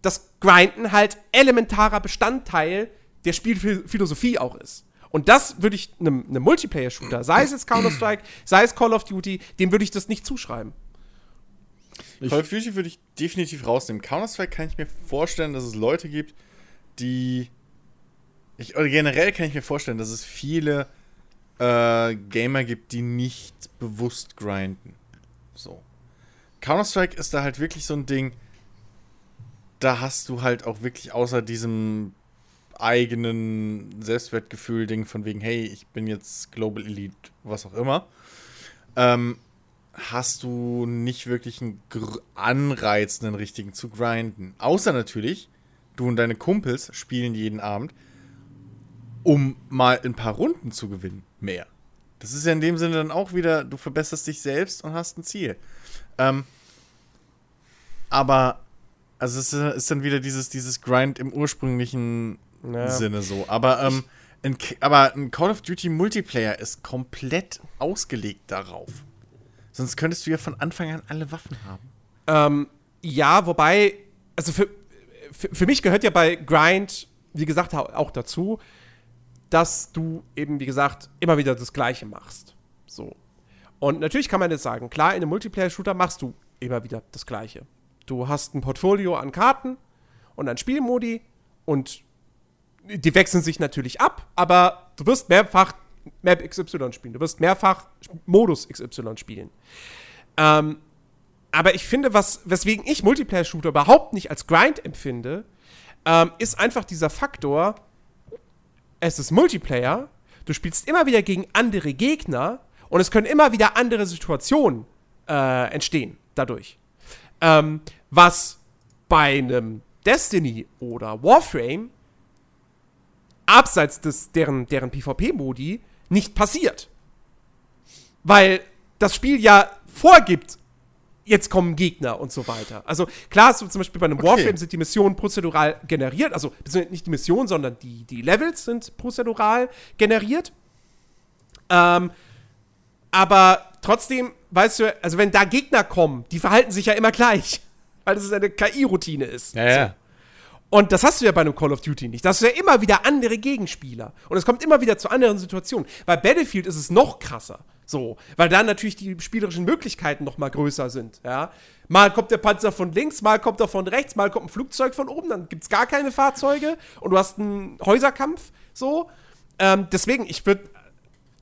das Grinden halt elementarer Bestandteil der Spielphilosophie auch ist. Und das würde ich einem, einem Multiplayer-Shooter, sei es jetzt Counter-Strike, sei es Call of Duty, dem würde ich das nicht zuschreiben. Call of Duty würde ich definitiv rausnehmen. Counter-Strike kann ich mir vorstellen, dass es Leute gibt, die. Ich, oder generell kann ich mir vorstellen, dass es viele äh, Gamer gibt, die nicht bewusst grinden. So. Counter-Strike ist da halt wirklich so ein Ding, da hast du halt auch wirklich außer diesem eigenen Selbstwertgefühl-Ding von wegen, hey, ich bin jetzt Global Elite, was auch immer, ähm, hast du nicht wirklich einen Anreiz, einen richtigen zu grinden. Außer natürlich, du und deine Kumpels spielen jeden Abend, um mal ein paar Runden zu gewinnen. Mehr. Das ist ja in dem Sinne dann auch wieder, du verbesserst dich selbst und hast ein Ziel. Ähm, aber, also es ist dann wieder dieses, dieses Grind im ursprünglichen ja. Sinne so. Aber, ähm, ein, aber ein Call of Duty Multiplayer ist komplett ausgelegt darauf. Sonst könntest du ja von Anfang an alle Waffen haben. Ähm, ja, wobei, also für, für, für mich gehört ja bei Grind, wie gesagt, auch dazu, dass du eben, wie gesagt, immer wieder das Gleiche machst. So. Und natürlich kann man jetzt sagen, klar, in einem Multiplayer-Shooter machst du immer wieder das Gleiche. Du hast ein Portfolio an Karten und an Spielmodi und die wechseln sich natürlich ab, aber du wirst mehrfach Map XY spielen. Du wirst mehrfach Modus XY spielen. Ähm, aber ich finde, was, weswegen ich Multiplayer-Shooter überhaupt nicht als Grind empfinde, ähm, ist einfach dieser Faktor, es ist Multiplayer, du spielst immer wieder gegen andere Gegner und es können immer wieder andere Situationen äh, entstehen dadurch. Ähm, was bei einem Destiny oder Warframe abseits des, deren, deren PvP-Modi nicht passiert. Weil das Spiel ja vorgibt, jetzt kommen Gegner und so weiter. Also klar, so zum Beispiel bei einem okay. Warframe sind die Missionen prozedural generiert, also nicht die Missionen, sondern die, die Levels sind prozedural generiert. Ähm, aber trotzdem, weißt du, also wenn da Gegner kommen, die verhalten sich ja immer gleich, [laughs] weil das eine KI-Routine ist. Ja, ja. Und das hast du ja bei einem Call of Duty nicht. Da hast du ja immer wieder andere Gegenspieler. Und es kommt immer wieder zu anderen Situationen. Bei Battlefield ist es noch krasser. So, weil dann natürlich die spielerischen Möglichkeiten noch mal größer sind, ja. Mal kommt der Panzer von links, mal kommt er von rechts, mal kommt ein Flugzeug von oben, dann gibt es gar keine Fahrzeuge und du hast einen Häuserkampf, so. Ähm, deswegen, ich würde,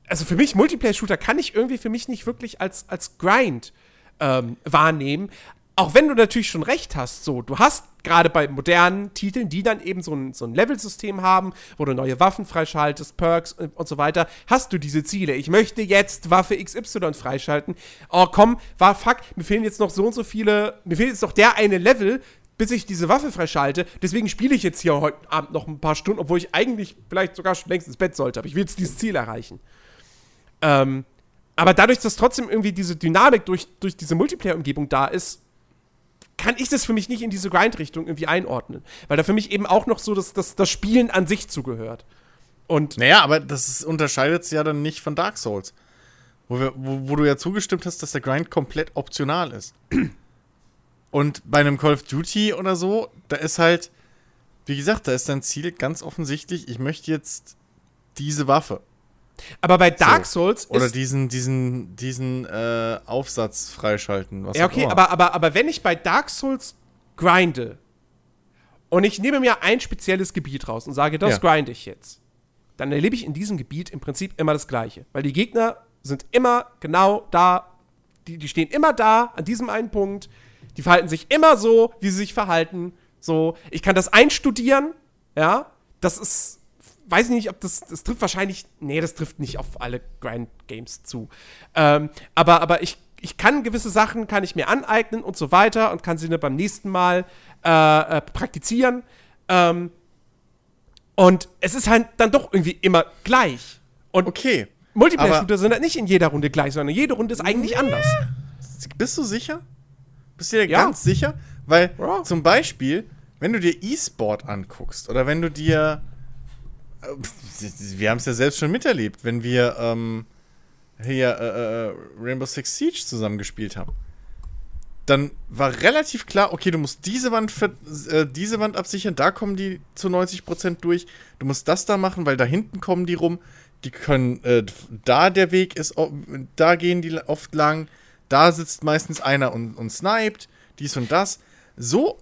also für mich, Multiplayer-Shooter kann ich irgendwie für mich nicht wirklich als, als Grind ähm, wahrnehmen, auch wenn du natürlich schon recht hast, so, du hast gerade bei modernen Titeln, die dann eben so ein, so ein Level-System haben, wo du neue Waffen freischaltest, Perks und, und, so weiter, hast du diese Ziele. Ich möchte jetzt Waffe XY freischalten. Oh, komm, war fuck, mir fehlen jetzt noch so und so viele, mir fehlt jetzt noch der eine Level, bis ich diese Waffe freischalte. Deswegen spiele ich jetzt hier heute Abend noch ein paar Stunden, obwohl ich eigentlich vielleicht sogar schon längst ins Bett sollte. Aber ich will jetzt dieses Ziel erreichen. Ähm, aber dadurch, dass trotzdem irgendwie diese Dynamik durch, durch diese Multiplayer-Umgebung da ist, kann ich das für mich nicht in diese Grind-Richtung irgendwie einordnen. Weil da für mich eben auch noch so das, das, das Spielen an sich zugehört. Und Naja, aber das unterscheidet es ja dann nicht von Dark Souls. Wo, wir, wo, wo du ja zugestimmt hast, dass der Grind komplett optional ist. [clears throat] Und bei einem Call of Duty oder so, da ist halt, wie gesagt, da ist dein Ziel ganz offensichtlich, ich möchte jetzt diese Waffe. Aber bei Dark So. Souls Oder diesen, diesen, diesen äh, Aufsatz freischalten. Was Ja, okay, aber, aber, aber wenn ich bei Dark Souls grinde und ich nehme mir ein spezielles Gebiet raus und sage, das Ja. grinde ich jetzt, dann erlebe ich in diesem Gebiet im Prinzip immer das Gleiche. Weil die Gegner sind immer genau da, die, die stehen immer da, an diesem einen Punkt, die verhalten sich immer so, wie sie sich verhalten. So, ich kann das einstudieren, ja, das ist, weiß ich nicht, ob das, das trifft wahrscheinlich, nee, das trifft nicht auf alle Grind-Games zu. Ähm, aber, aber ich, ich kann gewisse Sachen, kann ich mir aneignen und so weiter und kann sie dann beim nächsten Mal äh, äh, praktizieren. Ähm, und es ist halt dann doch irgendwie immer gleich. Und okay. Multiplayer-Shooter sind halt nicht in jeder Runde gleich, sondern jede Runde ist eigentlich anders. Bist du sicher? Bist du dir Ja. ganz sicher? Weil Ja. zum Beispiel, wenn du dir E-Sport anguckst oder wenn du dir, wir haben es ja selbst schon miterlebt, wenn wir ähm, hier äh, äh, Rainbow Six Siege zusammen gespielt haben, dann war relativ klar, okay, du musst diese Wand, ver- äh, diese Wand absichern, da kommen die zu 90% durch, du musst das da machen, weil da hinten kommen die rum, die können, äh, da der Weg ist, da gehen die oft lang, da sitzt meistens einer und, und sniped, dies und das. So,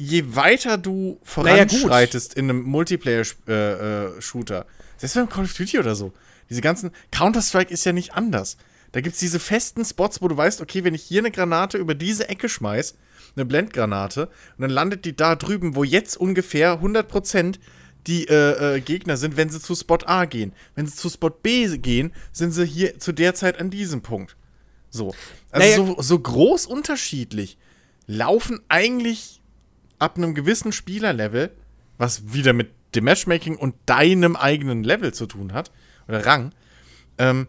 je weiter du Naja, voranschreitest in einem Multiplayer-Shooter, äh, selbst beim Call of Duty oder so, diese ganzen, Counter-Strike ist ja nicht anders. Da gibt es diese festen Spots, wo du weißt, okay, wenn ich hier eine Granate über diese Ecke schmeiß, eine Blendgranate, und dann landet die da drüben, wo jetzt ungefähr 100% die äh, äh, Gegner sind, wenn sie zu Spot A gehen. Wenn sie zu Spot B gehen, sind sie hier zu der Zeit an diesem Punkt. So. Also Naja. so, so groß unterschiedlich laufen eigentlich ab einem gewissen Spielerlevel, was wieder mit dem Matchmaking und deinem eigenen Level zu tun hat, oder Rang, ähm,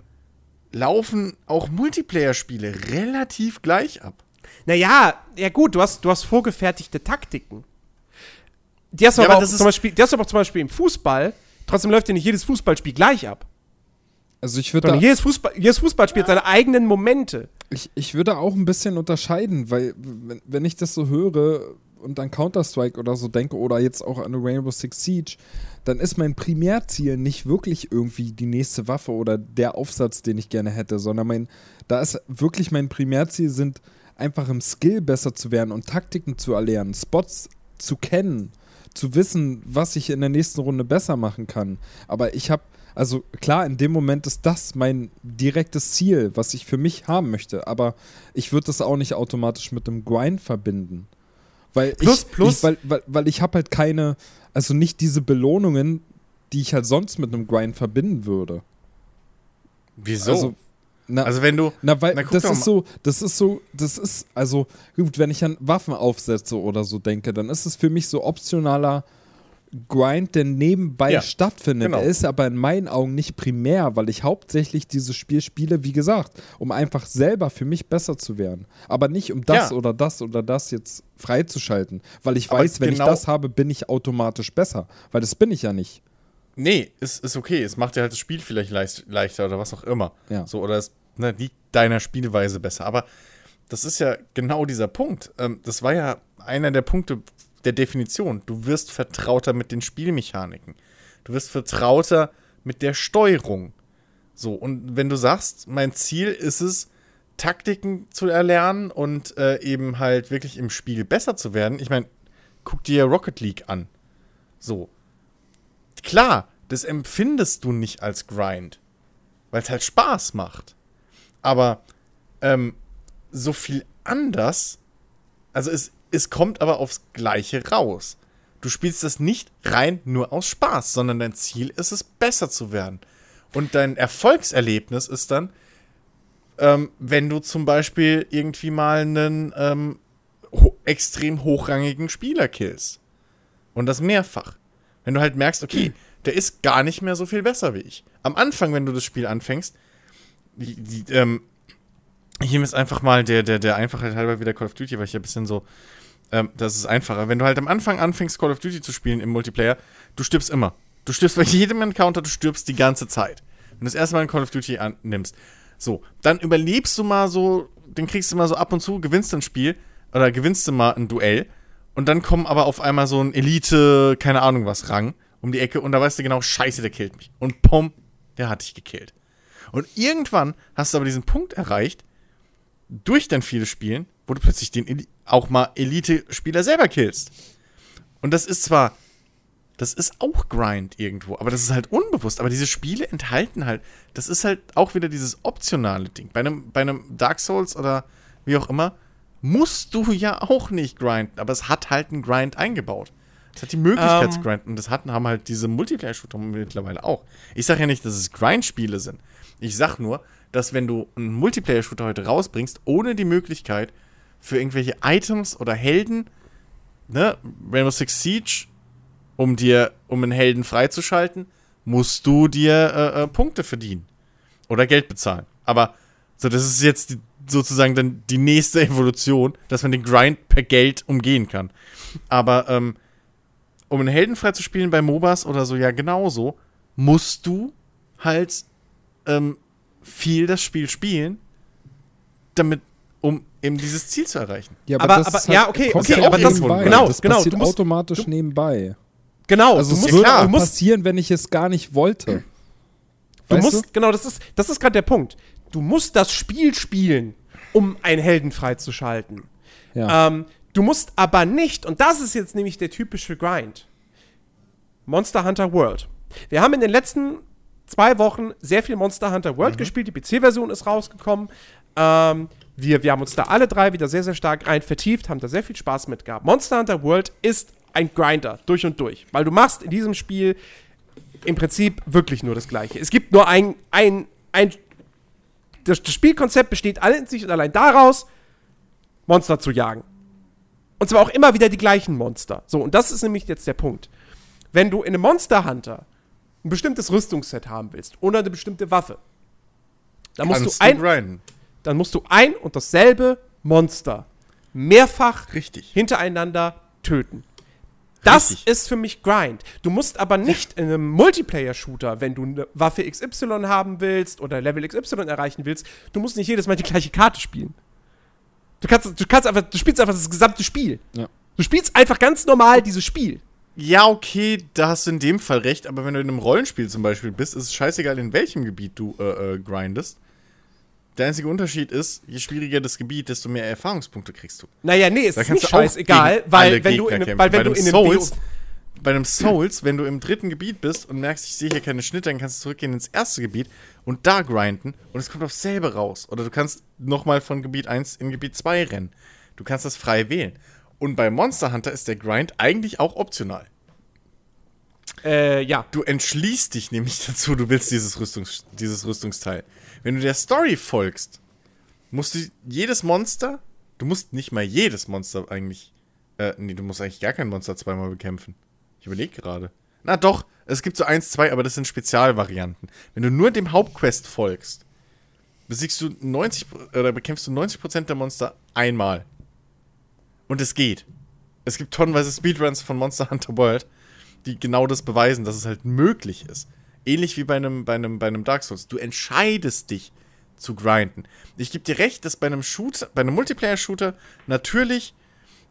laufen auch Multiplayer-Spiele relativ gleich ab. Naja, ja gut, du hast, du hast vorgefertigte Taktiken. Die hast du Ja, aber, aber auch das ist- zum Beispiel, die hast du aber auch zum Beispiel im Fußball. Trotzdem läuft ja nicht jedes Fußballspiel gleich ab. Also ich würde jedes, Fußball, jedes Fußballspiel hat seine eigenen Momente. ich, ich würde auch ein bisschen unterscheiden, weil wenn, wenn ich das so höre und an Counter-Strike oder so denke oder jetzt auch an Rainbow Six Siege, dann ist mein Primärziel nicht wirklich irgendwie die nächste Waffe oder der Aufsatz, den ich gerne hätte, sondern mein, da ist wirklich mein Primärziel sind einfach im Skill besser zu werden und Taktiken zu erlernen, Spots zu kennen, zu wissen, was ich in der nächsten Runde besser machen kann. Aber ich habe, also klar, in dem Moment ist das mein direktes Ziel, was ich für mich haben möchte. Aber ich würde das auch nicht automatisch mit einem Grind verbinden. Weil Plus, ich, plus- ich, weil, weil, weil ich habe halt keine, also nicht diese Belohnungen, die ich halt sonst mit einem Grind verbinden würde. Wieso? Also, Also, na, wenn du. na, weil na, das ist mal. so, das ist so, das ist, also gut, wenn ich an Waffenaufsätze oder so denke, dann ist es für mich so optionaler Grind, der nebenbei Ja, stattfindet. genau. Er ist aber in meinen Augen nicht primär, weil ich hauptsächlich dieses Spiel spiele, wie gesagt, um einfach selber für mich besser zu werden. Aber nicht um das Ja. oder das oder das jetzt freizuschalten. Weil ich Aber weiß, wenn genau- ich das habe, bin ich automatisch besser. Weil das bin ich ja nicht. Nee, ist, ist okay. Es macht dir halt das Spiel vielleicht leicht, leichter oder was auch immer. Ja. So, oder es ne, liegt deiner Spielweise besser. Aber das ist ja genau dieser Punkt. Ähm, das war ja einer der Punkte der Definition. Du wirst vertrauter mit den Spielmechaniken. Du wirst vertrauter mit der Steuerung. So, und wenn du sagst, mein Ziel ist es, Taktiken zu erlernen und äh, eben halt wirklich im Spiel besser zu werden, ich meine, guck dir Rocket League an. So, klar, das empfindest du nicht als Grind, weil es halt Spaß macht. Aber ähm, so viel anders, also es, es kommt aber aufs Gleiche raus. Du spielst das nicht rein nur aus Spaß, sondern dein Ziel ist es, besser zu werden. Und dein Erfolgserlebnis ist dann, ähm, wenn du zum Beispiel irgendwie mal einen ähm, ho extrem hochrangigen Spieler killst. Und das mehrfach. Wenn du halt merkst, okay, der ist gar nicht mehr so viel besser wie ich. Am Anfang, wenn du das Spiel anfängst, die, die, ähm, nehme jetzt einfach mal der, der, der Einfachheit halber wieder Call of Duty, weil ich ja ein bisschen so, ähm, das ist einfacher. Wenn du halt am Anfang anfängst, Call of Duty zu spielen im Multiplayer, du stirbst immer. Du stirbst bei [laughs] jedem Encounter, du stirbst die ganze Zeit. Wenn du das erste Mal ein Call of Duty annimmst. So, dann überlebst du mal so, den kriegst du mal so ab und zu, gewinnst ein Spiel oder gewinnst du mal ein Duell und dann kommen aber auf einmal so ein Elite, keine Ahnung was, Rang um die Ecke und da weißt du genau, scheiße, der killt mich. Und pum, der hat dich gekillt. Und irgendwann hast du aber diesen Punkt erreicht, durch dein vieles Spielen, wo du plötzlich den auch mal Elite-Spieler selber killst. Und das ist zwar, das ist auch Grind irgendwo, aber das ist halt unbewusst. Aber diese Spiele enthalten halt, das ist halt auch wieder dieses optionale Ding. Bei einem, bei einem Dark Souls oder wie auch immer, musst du ja auch nicht grinden, aber es hat halt einen Grind eingebaut. Es hat die Möglichkeit um, zu ähm. grinden und das hatten, haben halt diese Multiplayer-Shooter mittlerweile auch. Ich sage ja nicht, dass es Grind-Spiele sind. Ich sag nur, dass wenn du einen Multiplayer-Shooter heute rausbringst, ohne die Möglichkeit für irgendwelche Items oder Helden, ne, Rainbow Six Siege, um dir, um einen Helden freizuschalten, musst du dir äh, äh, Punkte verdienen. Oder Geld bezahlen. Aber so, das ist jetzt die, sozusagen dann die nächste [laughs] Evolution, dass man den Grind per Geld umgehen kann. Aber ähm, um einen Helden freizuspielen bei MOBAs oder so, ja genauso, musst du halt ähm, viel das Spiel spielen, damit um eben dieses Ziel zu erreichen. Ja, aber, aber, aber halt, ja, okay, okay, aber das genau, das genau, passiert du musst, automatisch du, nebenbei. Genau, also es würde klar, passieren, wenn ich es gar nicht wollte. Du weißt musst, du? genau, das ist, das ist gerade der Punkt. Du musst das Spiel spielen, um einen Helden freizuschalten. Ja. Ähm, du musst aber nicht, und das ist jetzt nämlich der typische Grind, Monster Hunter World. Wir haben in den letzten zwei Wochen sehr viel Monster Hunter World mhm. gespielt. Die PC-Version ist rausgekommen. Ähm, wir, wir haben uns da alle drei wieder sehr, sehr stark rein vertieft, haben da sehr viel Spaß mit gehabt. Monster Hunter World ist ein Grinder, durch und durch. Weil du machst in diesem Spiel im Prinzip wirklich nur das Gleiche. Es gibt nur ein, ein, ein das, das Spielkonzept besteht in sich und allein daraus, Monster zu jagen. Und zwar auch immer wieder die gleichen Monster. So, und das ist nämlich jetzt der Punkt. Wenn du in einem Monster Hunter ein bestimmtes Rüstungsset haben willst oder eine bestimmte Waffe, dann musst du ein, grinden. Dann musst du ein und dasselbe Monster mehrfach Richtig. hintereinander töten. Das Richtig. ist für mich Grind. Du musst aber nicht in einem Multiplayer-Shooter, wenn du eine Waffe XY haben willst oder Level XY erreichen willst, du musst nicht jedes Mal die gleiche Karte spielen. Du kannst, du kannst einfach, du spielst einfach das gesamte Spiel. Ja. Du spielst einfach ganz normal dieses Spiel. Ja, okay, da hast du in dem Fall recht, aber wenn du in einem Rollenspiel zum Beispiel bist, ist es scheißegal, in welchem Gebiet du äh, äh, grindest. Der einzige Unterschied ist, je schwieriger das Gebiet, desto mehr Erfahrungspunkte kriegst du. Naja, nee, ist nicht scheißegal, weil wenn, du in, weil wenn bei du in Souls, bei einem Souls, wenn du im dritten Gebiet bist und merkst, ich sehe hier keine Schnitte, dann kannst du zurückgehen ins erste Gebiet und da grinden und es kommt aufs selbe raus. Oder du kannst nochmal von Gebiet 1 in Gebiet 2 rennen. Du kannst das frei wählen. Und bei Monster Hunter ist der Grind eigentlich auch optional. Äh, ja. Du entschließt dich nämlich [laughs] dazu, du willst dieses, Rüstungs dieses Rüstungsteil. Wenn du der Story folgst, musst du jedes Monster, du musst nicht mal jedes Monster eigentlich, äh, nee, du musst eigentlich gar kein Monster zweimal bekämpfen. Ich überlege gerade. Na doch, es gibt so eins, zwei, aber das sind Spezialvarianten. Wenn du nur dem Hauptquest folgst, besiegst du 90 oder bekämpfst du 90% der Monster einmal. Und es geht. Es gibt tonnenweise Speedruns von Monster Hunter World, die genau das beweisen, dass es halt möglich ist. Ähnlich wie bei einem, bei einem, bei einem Dark Souls. Du entscheidest dich zu grinden. Ich gebe dir recht, dass bei einem Shooter, bei einem Multiplayer-Shooter natürlich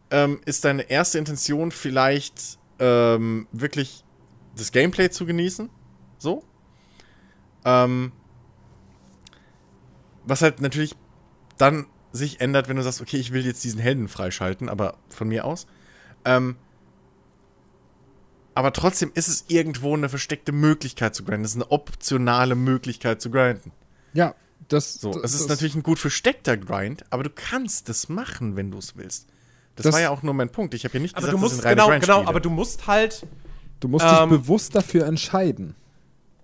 ähm, ist deine erste Intention vielleicht ähm, wirklich das Gameplay zu genießen. So. Ähm, was halt natürlich dann sich ändert, wenn du sagst, okay, ich will jetzt diesen Helden freischalten, aber von mir aus. Ähm, aber trotzdem ist es irgendwo eine versteckte Möglichkeit zu grinden. Es ist eine optionale Möglichkeit zu grinden. Ja, das. So, das, es ist das natürlich ein gut versteckter Grind, aber du kannst es machen, wenn du es willst. Das, das, war ja auch nur mein Punkt. Ich habe ja nicht aber gesagt, du musst, das sind reine genau, genau, aber du musst halt. Du musst ähm, dich bewusst dafür entscheiden.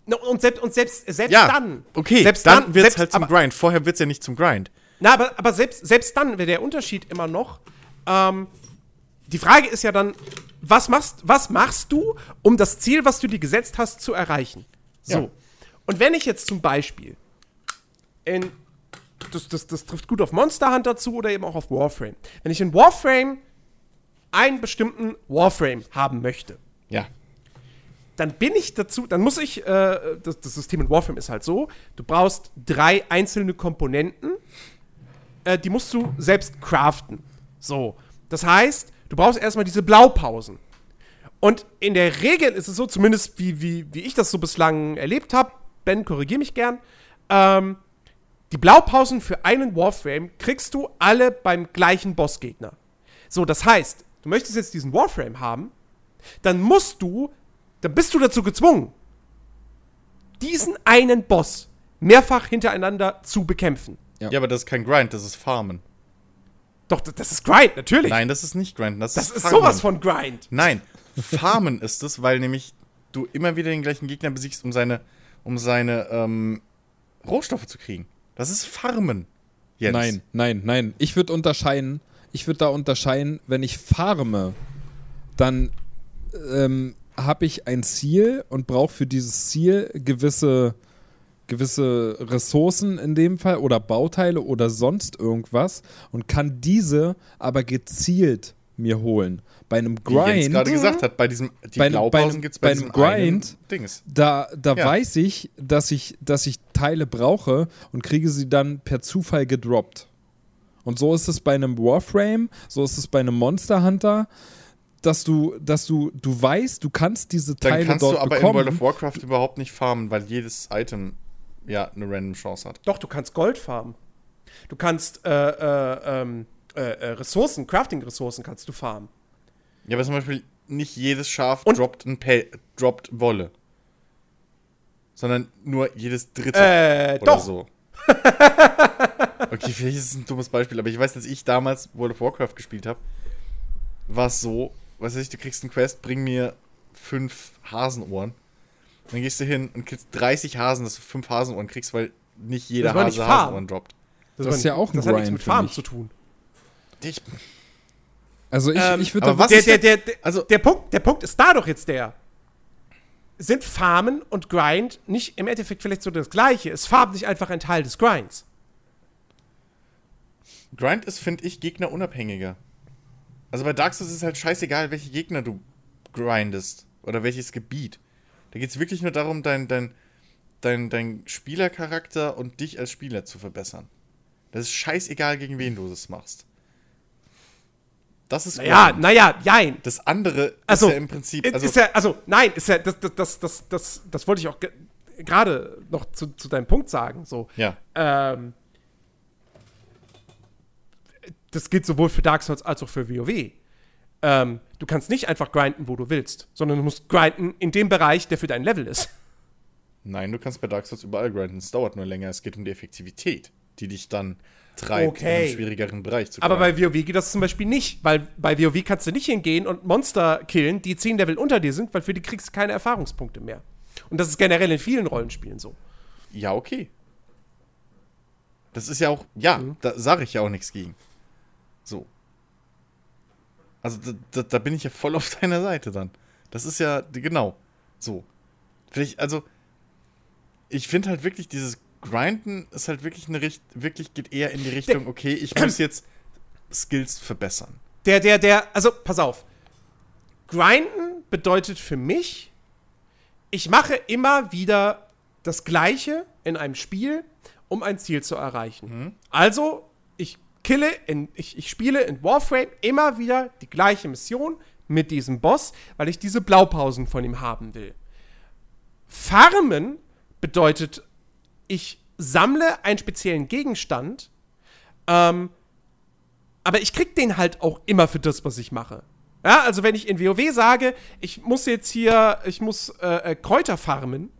Und selbst, und selbst, selbst ja, dann. Okay, selbst dann, dann wird es halt zum Grind. Vorher wird es ja nicht zum Grind. Na, aber, aber selbst, selbst dann wäre der Unterschied immer noch, Ähm, die Frage ist ja dann, was machst, was machst du, um das Ziel, was du dir gesetzt hast, zu erreichen? So. Ja. Und wenn ich jetzt zum Beispiel in das, das, das trifft gut auf Monster Hunter zu oder eben auch auf Warframe. Wenn ich in Warframe einen bestimmten Warframe haben möchte, Ja. dann bin ich dazu, dann muss ich, äh, das, das System in Warframe ist halt so, du brauchst drei einzelne Komponenten, äh, die musst du selbst craften. So. Das heißt, du brauchst erstmal diese Blaupausen. Und in der Regel ist es so, zumindest wie, wie, wie ich das so bislang erlebt habe, Ben, korrigier mich gern, ähm, die Blaupausen für einen Warframe kriegst du alle beim gleichen Bossgegner. So, das heißt, du möchtest jetzt diesen Warframe haben, dann musst du, dann bist du dazu gezwungen, diesen einen Boss mehrfach hintereinander zu bekämpfen. Ja. Ja. aber das ist kein Grind, das ist Farmen. Doch, das- ist Grind, natürlich. Nein, das ist nicht Grind, das, das ist ist sowas von Grind. Nein, Farmen [laughs] ist es, weil nämlich du immer wieder den gleichen Gegner besiegst, um seine, um seine ähm, Rohstoffe zu kriegen. Das ist Farmen. Jens. Nein, nein, nein. Ich würde unterscheiden, ich würde da unterscheiden, wenn ich farme, dann ähm, habe ich ein Ziel und brauche für dieses Ziel gewisse, gewisse Ressourcen in dem Fall oder Bauteile oder sonst irgendwas und kann diese aber gezielt mir holen. Bei einem Wie Jens Grind gerade gesagt hat, bei diesem, die Bei Blaupausen gibt es bei, bei einem Grind- Dings. Da, da Ja. weiß ich dass, ich, dass ich Teile brauche und kriege sie dann per Zufall gedroppt. Und so ist es bei einem Warframe, so ist es bei einem Monster Hunter, dass du, dass du, du weißt, du kannst diese Dann Teile kannst dort du aber in bekommen. World of Warcraft überhaupt nicht farmen, weil jedes Item ja eine random Chance hat. Doch, du kannst Gold farmen. Du kannst äh, äh, ähm, äh, äh, Ressourcen, Crafting-Ressourcen kannst du farmen. Ja, aber zum Beispiel nicht jedes Schaf Und- droppt, ein Pel droppt Wolle. Sondern nur jedes dritte. Äh, oder doch. so. [laughs] okay, vielleicht ist es ein dummes Beispiel, aber ich weiß, dass ich damals World of Warcraft gespielt habe, war es so, was weiß ich, du kriegst einen Quest, bring mir fünf Hasenohren. Dann gehst du hin und kriegst 30 Hasen, dass du fünf Hasenohren kriegst, weil nicht jeder Das Hase nicht. Hasenohren droppt. Das war ist ja nicht- auch ein Das hat nichts Grind mit Farm zu tun. Ich, Also ich, Ähm, ich würde da was Der, ist der, der, der, also- der, Punkt, der Punkt ist da doch jetzt der. Sind Farmen und Grind nicht im Endeffekt vielleicht so das Gleiche? Ist Farm nicht einfach ein Teil des Grinds? Grind ist, finde ich, gegnerunabhängiger. Also bei Dark Souls ist es halt scheißegal, welche Gegner du grindest oder welches Gebiet. Da geht es wirklich nur darum, dein, dein, dein, dein Spielercharakter und dich als Spieler zu verbessern. Das ist scheißegal, gegen wen du das machst. Das ist Naja, naja, jein. Das andere Also, ist ja im Prinzip. Also, ist ja, also, nein, ist ja, das, das, das, das, das, das wollte ich auch ge- gerade noch zu, zu deinem Punkt sagen. So, ja. ähm, das gilt sowohl für Dark Souls als auch für WoW. Ähm, du kannst nicht einfach grinden, wo du willst, sondern du musst grinden in dem Bereich, der für dein Level ist. Nein, du kannst bei Dark Souls überall grinden. Es dauert nur länger. Es geht um die Effektivität, die dich dann treibt, Okay. in einen schwierigeren Bereich zu Aber grinden. bei WoW geht das zum Beispiel nicht, weil bei WoW kannst du nicht hingehen und Monster killen, die 10 Level unter dir sind, weil für die kriegst du keine Erfahrungspunkte mehr. Und das ist generell in vielen Rollenspielen so. Ja, okay. Das ist ja auch, ja, Mhm. da sage ich ja auch nichts gegen. So. Also da, da, da bin ich ja voll auf [laughs] deiner Seite dann. Das ist ja, genau, so. Vielleicht, also, ich finde halt wirklich, dieses Grinden ist halt wirklich eine Richt wirklich geht eher in die Richtung, okay, ich muss [clears throat] jetzt Skills verbessern. Der, der, der, also pass auf. Grinden bedeutet für mich, ich mache immer wieder das Gleiche in einem Spiel, um ein Ziel zu erreichen. Also, ich kille, in, ich, ich spiele in Warframe immer wieder die gleiche Mission mit diesem Boss, weil ich diese Blaupausen von ihm haben will. Farmen bedeutet, ich sammle einen speziellen Gegenstand, ähm, aber ich krieg den halt auch immer für das, was ich mache. Ja, also wenn ich in WoW sage, ich muss jetzt hier, ich muss äh, äh, Kräuter farmen,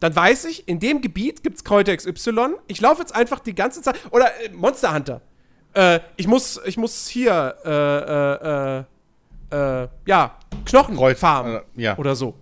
dann weiß ich, in dem Gebiet gibt's Kräuter XY. Ich laufe jetzt einfach die ganze Zeit. Oder äh, Monster Hunter. Äh, ich muss, ich muss hier, äh, äh, äh, äh, ja, Knochen Kreuz- farmen. äh, ja. Oder so.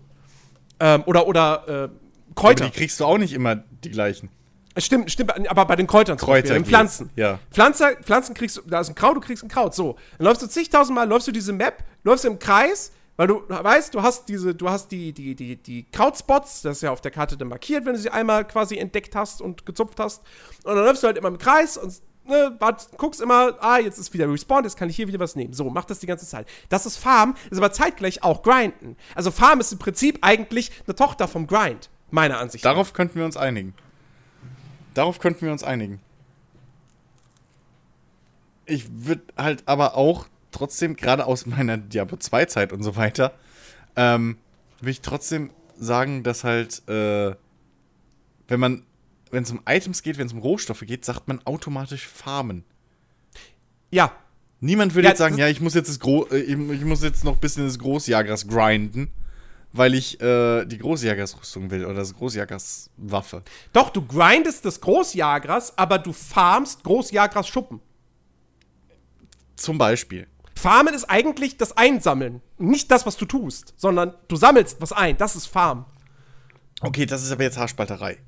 Ähm, oder, oder, äh, Aber Kräuter. die kriegst du auch nicht immer die gleichen. Stimmt, stimmt, aber bei den Kräutern zum Kräuter Beispiel, den Pflanzen. ja. Pflanze, Pflanzen kriegst du, da ist ein Kraut, du kriegst ein Kraut. So. Dann läufst du zigtausendmal, läufst du diese Map, läufst im Kreis, weil du weißt, du hast diese, du hast die, die, die, die Krautspots, das ist ja auf der Karte dann markiert, wenn du sie einmal quasi entdeckt hast und gezupft hast. Und dann läufst du halt immer im Kreis und ne, guckst immer, ah, jetzt ist wieder respawned, jetzt kann ich hier wieder was nehmen. So, mach das die ganze Zeit. Das ist Farm, ist aber zeitgleich auch Grinden. Also Farm ist im Prinzip eigentlich eine Tochter vom Grind, meiner Ansicht nach. Darauf könnten wir uns einigen. Darauf könnten wir uns einigen. Ich würde halt aber auch trotzdem, gerade aus meiner Diablo 2 Zeit und so weiter, ähm, will ich trotzdem sagen, dass halt, äh, wenn man, wenn es um Items geht, wenn es um Rohstoffe geht, sagt man automatisch farmen. Ja, Niemand würde Ja, jetzt sagen, ja, ich muss jetzt das Gro äh, ich ich muss jetzt noch ein bisschen das Großjagers grinden, weil ich äh, die Großjägersrüstung will oder das Großjägerswaffe. Doch, du grindest des Großjagras, aber du farmst Großjagras Schuppen. Zum Beispiel. Farmen ist eigentlich das Einsammeln. Nicht das, was du tust, sondern du sammelst was ein. Das ist Farm. Okay, das ist aber jetzt Haarspalterei.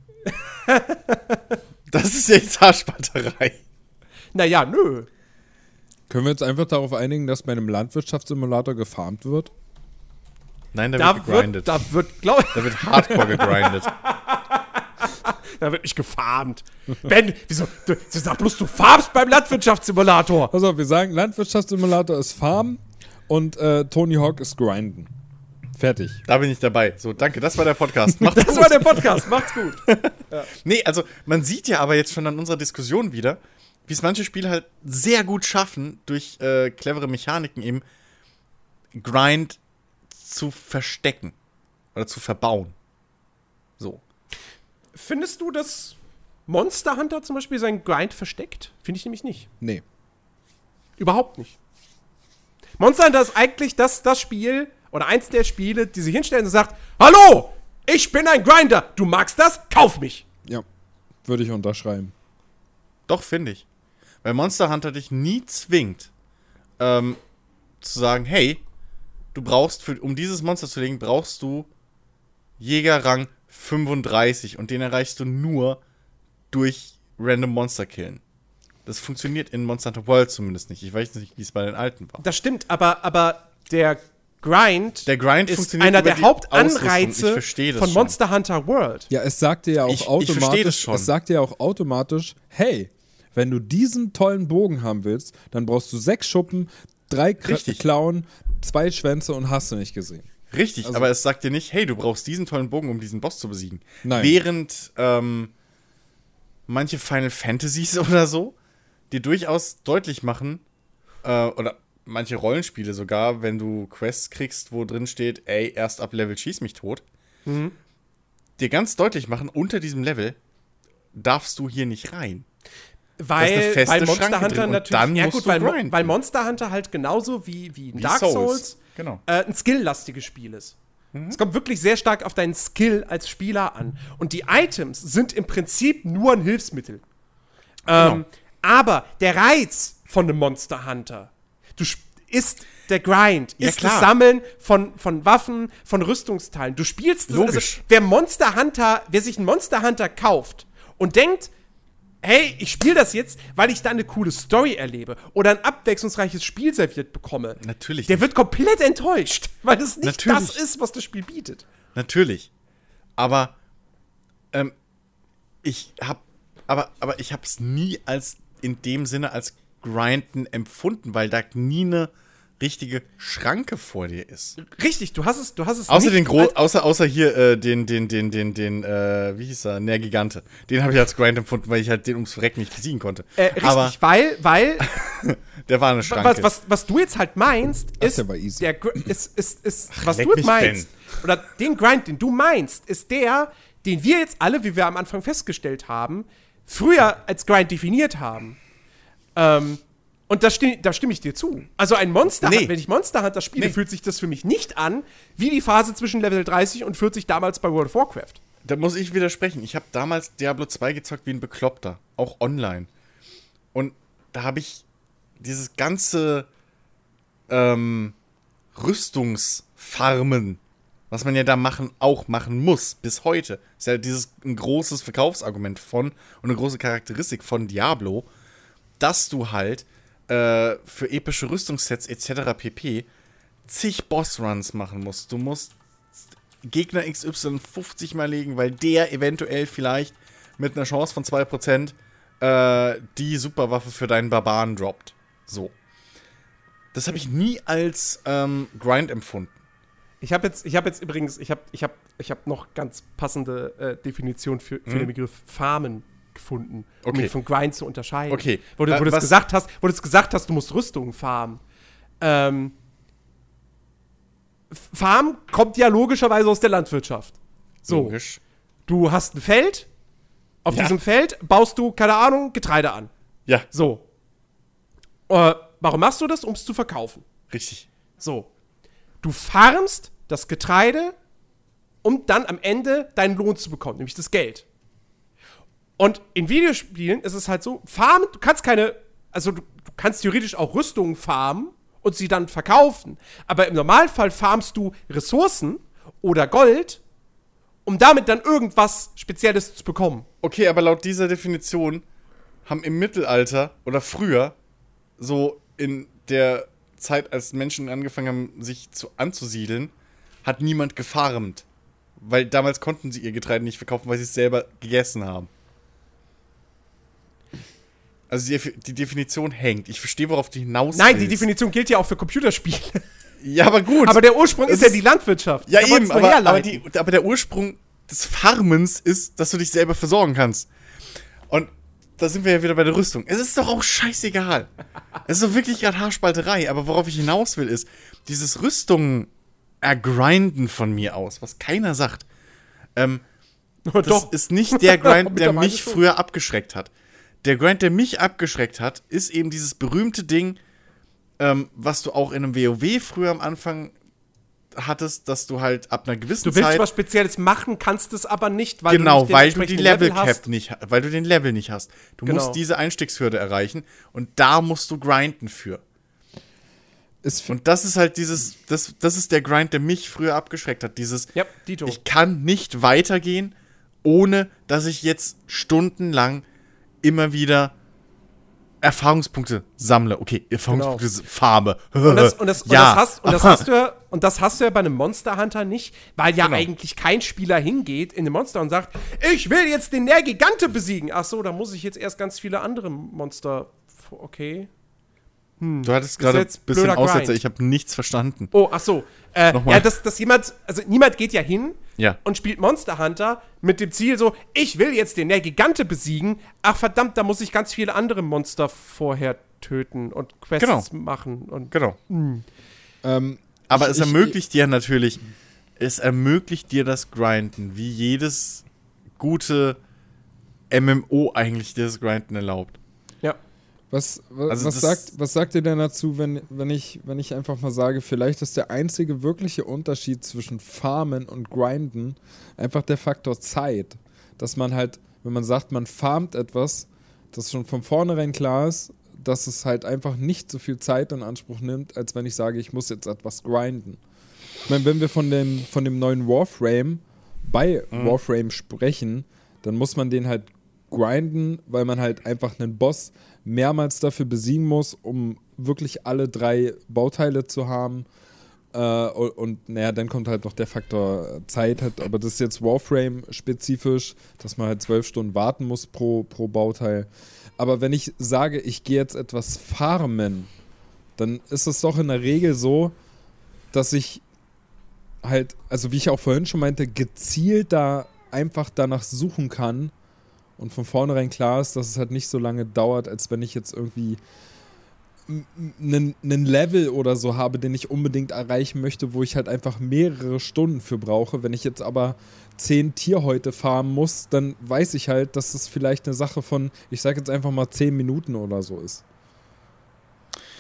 [laughs] das ist jetzt Haarspalterei. Naja, nö. Können wir jetzt einfach darauf einigen, dass bei einem Landwirtschaftssimulator gefarmt wird? Nein, da, Da wird gegrindet. Da, da wird, glaub, wird hardcore gegrindet. [laughs] da wird nicht gefarmt. Ben, wieso? Du, du sag bloß, du farmst beim Landwirtschaftssimulator. Pass auf, wir sagen, Landwirtschaftssimulator ist Farm und äh, Tony Hawk ist Grinden. Fertig. Da bin ich dabei. So, danke, das war der Podcast. Macht's Das gut. war der Podcast. Macht's gut. [laughs] Nee, also man sieht ja aber jetzt schon an unserer Diskussion wieder, wie es manche Spiele halt sehr gut schaffen, durch äh, clevere Mechaniken eben Grind zu verstecken oder zu verbauen. So. Findest du, dass Monster Hunter zum Beispiel seinen Grind versteckt? Finde ich nämlich nicht. Nee. Überhaupt nicht. Monster Hunter ist eigentlich das, das Spiel oder eins der Spiele, die sich hinstellen und sagt: Hallo, ich bin ein Grinder. Du magst das? Kauf mich. Ja. Würde ich unterschreiben. Doch, finde ich. Weil Monster Hunter dich nie zwingt, ähm, zu sagen, hey, du brauchst, für, um dieses Monster zu legen, brauchst du Jägerrang 35 und den erreichst du nur durch random Monster killen. Das funktioniert in Monster Hunter World zumindest nicht. Ich weiß nicht, wie es bei den alten war. Das stimmt, aber, aber der Grind, Der Grind ist funktioniert einer der. Hauptanreize Ich von schon. Monster Hunter World. Ja, es sagt dir ja auch Ich- ich verstehe das automatisch, schon. es sagt dir auch automatisch, hey, wenn du diesen tollen Bogen haben willst, dann brauchst du sechs Schuppen, drei Richtig. Klauen, zwei Schwänze und hast du nicht gesehen. Richtig, Also- aber es sagt dir nicht, hey, du brauchst diesen tollen Bogen, um diesen Boss zu besiegen. Nein. Während ähm, manche Final Fantasies [laughs] oder so dir durchaus deutlich machen, äh, oder manche Rollenspiele sogar, wenn du Quests kriegst, wo drin steht, ey, erst ab Level schieß mich tot, dir ganz deutlich machen, unter diesem Level darfst du hier nicht rein. Weil, weil Monster Hunter natürlich. dann ja, musst gut, du weil, grinden. weil Monster Hunter halt genauso wie, wie, Wie Dark Souls. Souls, Genau. äh, ein skilllastiges Spiel ist. Mhm. Es kommt wirklich sehr stark auf deinen Skill als Spieler an. Und die Items sind im Prinzip nur ein Hilfsmittel. Genau. Ähm, aber der Reiz von einem Monster Hunter du ist der Grind, Ja, ist klar. das Sammeln von, von Waffen, von Rüstungsteilen. Du spielst das, also, Logisch. wer Monster Hunter, wer sich einen Monster Hunter kauft und denkt, hey, ich spiele das jetzt, weil ich da eine coole Story erlebe oder ein abwechslungsreiches Spiel serviert bekomme. Natürlich Der nicht. wird komplett enttäuscht, [laughs] weil das nicht Natürlich. das ist, was das Spiel bietet. Natürlich. Aber ähm, ich hab, aber, aber ich hab's nie als in dem Sinne als Grinden empfunden, weil da nie eine richtige Schranke vor dir ist. Richtig, du hast es, du hast es Außer nicht den Gro außer, außer hier äh, den, den, den, den, den, äh, wie hieß er, Nergigante. Den habe ich als Grind empfunden, weil ich halt den ums Verrecken nicht besiegen konnte. äh, richtig, Aber weil, weil [laughs] der war eine Schranke. was, was, was du jetzt halt meinst, ist, der war easy. der ist, ist, ist was leck du jetzt meinst, oder den Grind, den du meinst, ist der, den wir jetzt alle, wie wir am Anfang festgestellt haben, früher als Grind definiert haben. Ähm, und da, stimm, da stimme ich dir zu. Also ein Monster Nee. Wenn ich Monster Hunter spiele, Nee. fühlt sich das für mich nicht an, wie die Phase zwischen Level 30 und 40 damals bei World of Warcraft. Da muss ich widersprechen. Ich habe damals Diablo 2 gezockt wie ein Bekloppter, auch online. Und da habe ich dieses ganze ähm, Rüstungsfarmen was man ja da machen, auch machen muss, bis heute. Ist ja dieses ein großes Verkaufsargument von und eine große Charakteristik von Diablo, dass du halt äh, für epische Rüstungssets etc. pp. zig Bossruns machen musst. Du musst Gegner XY 50 mal legen, weil der eventuell vielleicht mit einer Chance von 2% äh, die Superwaffe für deinen Barbaren droppt. So. Das habe ich nie als ähm, Grind empfunden. Ich habe jetzt, ich habe jetzt übrigens, ich habe, ich habe, ich habe noch ganz passende äh, Definition für, für Mhm. den Begriff Farmen gefunden, um Okay. ihn von Grind zu unterscheiden. Okay. Wo du, wo Äh, du gesagt hast, wo du es gesagt hast, du musst Rüstungen farmen. Ähm, Farm kommt ja logischerweise aus der Landwirtschaft. So, Logisch. du hast ein Feld. Auf Ja. diesem Feld baust du, keine Ahnung, Getreide an. Ja, So. Äh, warum machst du das? Um es zu verkaufen. richtig. So. Du farmst das Getreide, um dann am Ende deinen Lohn zu bekommen, nämlich das Geld. Und in Videospielen ist es halt so, farmen, du kannst keine, also du, du kannst theoretisch auch Rüstungen farmen und sie dann verkaufen. Aber im Normalfall farmst du Ressourcen oder Gold, um damit dann irgendwas Spezielles zu bekommen. Okay, aber laut dieser Definition haben im Mittelalter oder früher, so in der Zeit, als Menschen angefangen haben, sich zu, anzusiedeln, hat niemand gefarmt. Weil damals konnten sie ihr Getreide nicht verkaufen, weil sie es selber gegessen haben. Also die, die Definition hängt. Ich verstehe, worauf du hinaus Nein, die. Definition gilt ja auch für Computerspiele. [laughs] Ja, aber gut. Aber der Ursprung Es ist ja ist- die Landwirtschaft. Ja, Da eben, aber, aber, die, aber der Ursprung des Farmens ist, dass du dich selber versorgen kannst. Und da sind wir ja wieder bei der Rüstung. Es ist doch auch scheißegal. [laughs] Es ist doch wirklich gerade Haarspalterei, aber worauf ich hinaus will, ist, dieses Rüstungen ergrinden von mir aus, was keiner sagt. Ähm, [laughs] das Doch. ist nicht der Grind, der mich früher abgeschreckt hat. Der Grind, der mich abgeschreckt hat, ist eben dieses berühmte Ding, ähm, was du auch in einem WoW früher am Anfang hattest, dass du halt ab einer gewissen Du willst Zeit was Spezielles machen, kannst es aber nicht, weil genau, du nicht den weil du die Level Level Cap hast. nicht, weil du den Level nicht hast. Du Genau. musst diese Einstiegshürde erreichen und da musst du grinden für. Ist für, Und das ist halt dieses, das, das ist der Grind, der mich früher abgeschreckt hat. Dieses, Ja, Dito. ich kann nicht weitergehen, ohne dass ich jetzt stundenlang immer wieder Erfahrungspunkte sammle. Okay, Erfahrungspunkte Genau. Farbe. Und das, und, das, und, [laughs] ja, das hast, und, das aber- hast du ja, [laughs] und das hast du ja bei einem Monster Hunter nicht, weil ja Genau. eigentlich kein Spieler hingeht in den Monster und sagt, ich will jetzt den Nergigante besiegen. Ach so, da muss ich jetzt erst ganz viele andere Monster. Okay. Du hattest gerade ein jetzt bisschen Aussetzer, Grind. ich habe nichts verstanden. Oh, ach so. Äh, Nochmal. ja, dass, dass jemand, also niemand geht ja hin Ja. und spielt Monster Hunter mit dem Ziel so, ich will jetzt den Nergigante besiegen. Ach verdammt, da muss ich ganz viele andere Monster vorher töten und Quests Genau. machen und Genau. ähm, Aber ich- es ich- ermöglicht dir natürlich, es ermöglicht dir das Grinden, wie jedes gute MMO eigentlich dir das Grinden erlaubt. Was, wa- Also was, das- sagt, was sagt ihr denn dazu, wenn, wenn, ich, wenn ich einfach mal sage, vielleicht ist der einzige wirkliche Unterschied zwischen Farmen und Grinden einfach der Faktor Zeit. Dass man halt, wenn man sagt, man farmt etwas, dass schon von vornherein klar ist, dass es halt einfach nicht so viel Zeit in Anspruch nimmt, als wenn ich sage, ich muss jetzt etwas grinden. Ich meine, wenn wir von, den, von dem neuen Warframe bei Warframe sprechen, dann muss man den halt grinden, weil man halt einfach einen Boss mehrmals dafür besiegen muss, um wirklich alle drei Bauteile zu haben. Äh, und, naja, dann kommt halt noch der Faktor Zeit, halt, aber das ist jetzt Warframe-spezifisch, dass man halt zwölf Stunden warten muss pro, pro Bauteil. Aber wenn ich sage, ich gehe jetzt etwas farmen, dann ist es doch in der Regel so, dass ich halt, also wie ich auch vorhin schon meinte, gezielt da einfach danach suchen kann und von vornherein klar ist, dass es halt nicht so lange dauert, als wenn ich jetzt irgendwie einen Level oder so habe, den ich unbedingt erreichen möchte, wo ich halt einfach mehrere Stunden für brauche. Wenn ich jetzt aber zehn Tierhäute farmen muss, dann weiß ich halt, dass es vielleicht eine Sache von, ich sage jetzt einfach mal zehn Minuten oder so ist.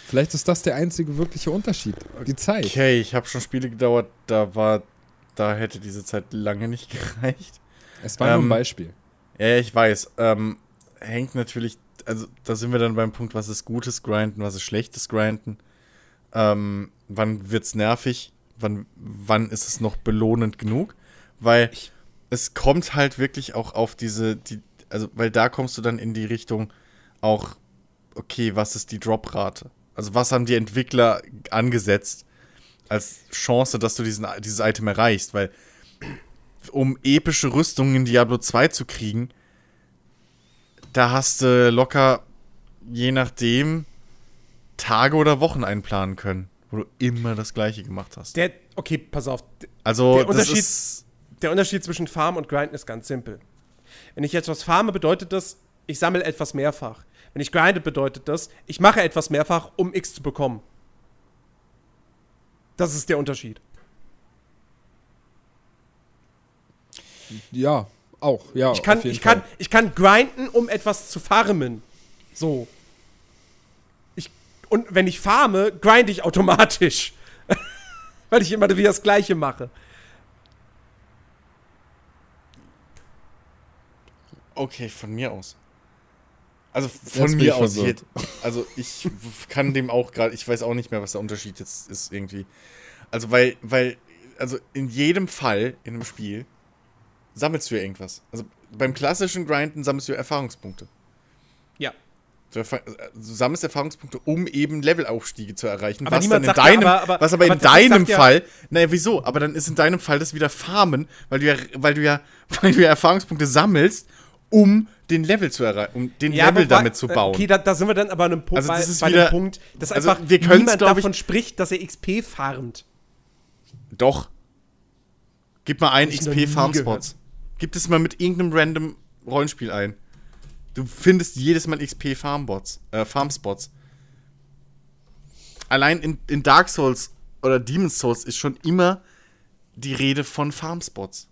Vielleicht ist das der einzige wirkliche Unterschied. Die Zeit. Okay, ich habe schon Spiele gedauert, da war, da hätte diese Zeit lange nicht [laughs] gereicht. Es war nur ein Ähm, Beispiel. Ja, ich weiß. Ähm, hängt natürlich, also da sind wir dann beim Punkt, was ist gutes Grinden, was ist schlechtes Grinden. Ähm, wann wird's nervig? wann, wann ist es noch belohnend genug? Weil es kommt halt wirklich auch auf diese, die, also, weil da kommst du dann in die Richtung auch, okay, was ist die Droprate? Also, was haben die Entwickler angesetzt als Chance, dass du diesen, dieses Item erreichst? Weil, um epische Rüstungen in Diablo 2 zu kriegen, da hast du locker, je nachdem, Tage oder Wochen einplanen können, wo du immer das Gleiche gemacht hast. Der, okay, pass auf. also, der Unterschied- ist. Der Unterschied zwischen Farm und Grinden ist ganz simpel. Wenn ich etwas farme, bedeutet das, ich sammle etwas mehrfach. Wenn ich grinde, bedeutet das, ich mache etwas mehrfach, um X zu bekommen. Das ist der Unterschied. Ja, auch, ja. Ich kann, auf jeden ich kann, Fall. ich kann grinden, um etwas zu farmen. So. Ich, und wenn ich farme, grinde ich automatisch. [laughs] Weil ich immer wieder das Gleiche mache. Okay, von mir aus. Also von mir ich aus. Jetzt, also ich kann dem auch gerade, ich weiß auch nicht mehr, was der Unterschied jetzt ist irgendwie. Also weil, weil, also in jedem Fall in einem Spiel sammelst du ja irgendwas. Also beim klassischen Grinden sammelst du ja Erfahrungspunkte. Ja. Du, erfa- äh, du sammelst Erfahrungspunkte, um eben Levelaufstiege zu erreichen. Aber was dann in sagt ja, deinem, aber- aber- was aber, aber in deinem sagt ja- Fall, naja, wieso? Aber dann ist in deinem Fall das wieder Farmen, weil du ja, weil du ja, [laughs] weil du ja Erfahrungspunkte sammelst, um den Level zu erreichen, um den Level wobei- damit zu bauen. Okay, da, da sind wir dann aber an einem Punkt, Also das ist bei wieder- Punkt, dass also einfach wir niemand glaub ich- davon spricht, dass er XP farmt. Doch. Gib mal ein Hab ich noch XP Farmspots. Gib es mal mit irgendeinem random Rollenspiel ein. Du findest jedes Mal XP Farmbots, äh, Farmspots. Allein in, in Dark Souls oder Demon's Souls ist schon immer die Rede von Farmspots.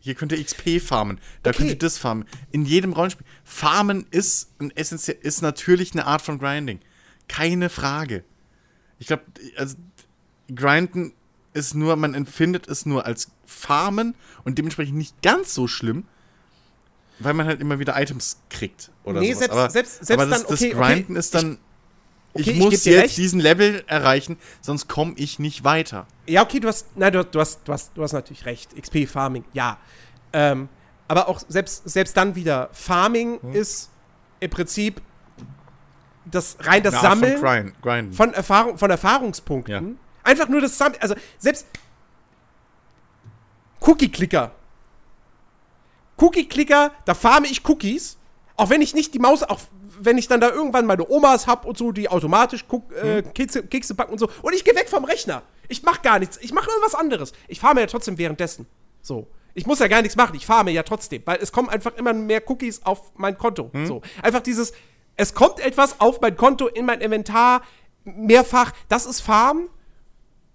Hier könnt ihr XP farmen, da Okay. könnt ihr das farmen. In jedem Rollenspiel. Farmen ist, ein essenziell, ist natürlich eine Art von Grinding. Keine Frage. Ich glaube, also Grinden ist nur, man empfindet es nur als Farmen und dementsprechend nicht ganz so schlimm, weil man halt immer wieder Items kriegt oder Nee, sowas. selbst- aber selbst- selbst aber das, dann, okay, das okay, Grinden ist dann, okay, ich ich muss dir jetzt recht. diesen Level erreichen, sonst komme ich nicht weiter. Ja, okay, du hast, nein, du, du, hast, du, hast, du hast natürlich recht. XP-Farming, ja. Ähm, aber auch selbst, selbst dann wieder, Farming Hm. ist im Prinzip das rein das Sammeln Von grind, von, Erfahrung, von Erfahrungspunkten. Ja. Einfach nur das Sammeln. Also selbst Cookie-Clicker. Cookie-Clicker, da farme ich Cookies. Auch wenn ich nicht die Maus, auch wenn ich dann da irgendwann meine Omas hab und so, die automatisch Cook, äh, Kekse, Kekse backen und so. Und ich gehe weg vom Rechner. Ich mach gar nichts. Ich mache irgendwas anderes. Ich farme ja trotzdem währenddessen. So. Ich muss ja gar nichts machen. Ich farme ja trotzdem. Weil es kommen einfach immer mehr Cookies auf mein Konto. So. Einfach dieses, es kommt etwas auf mein Konto, in mein Inventar, mehrfach. Das ist Farm.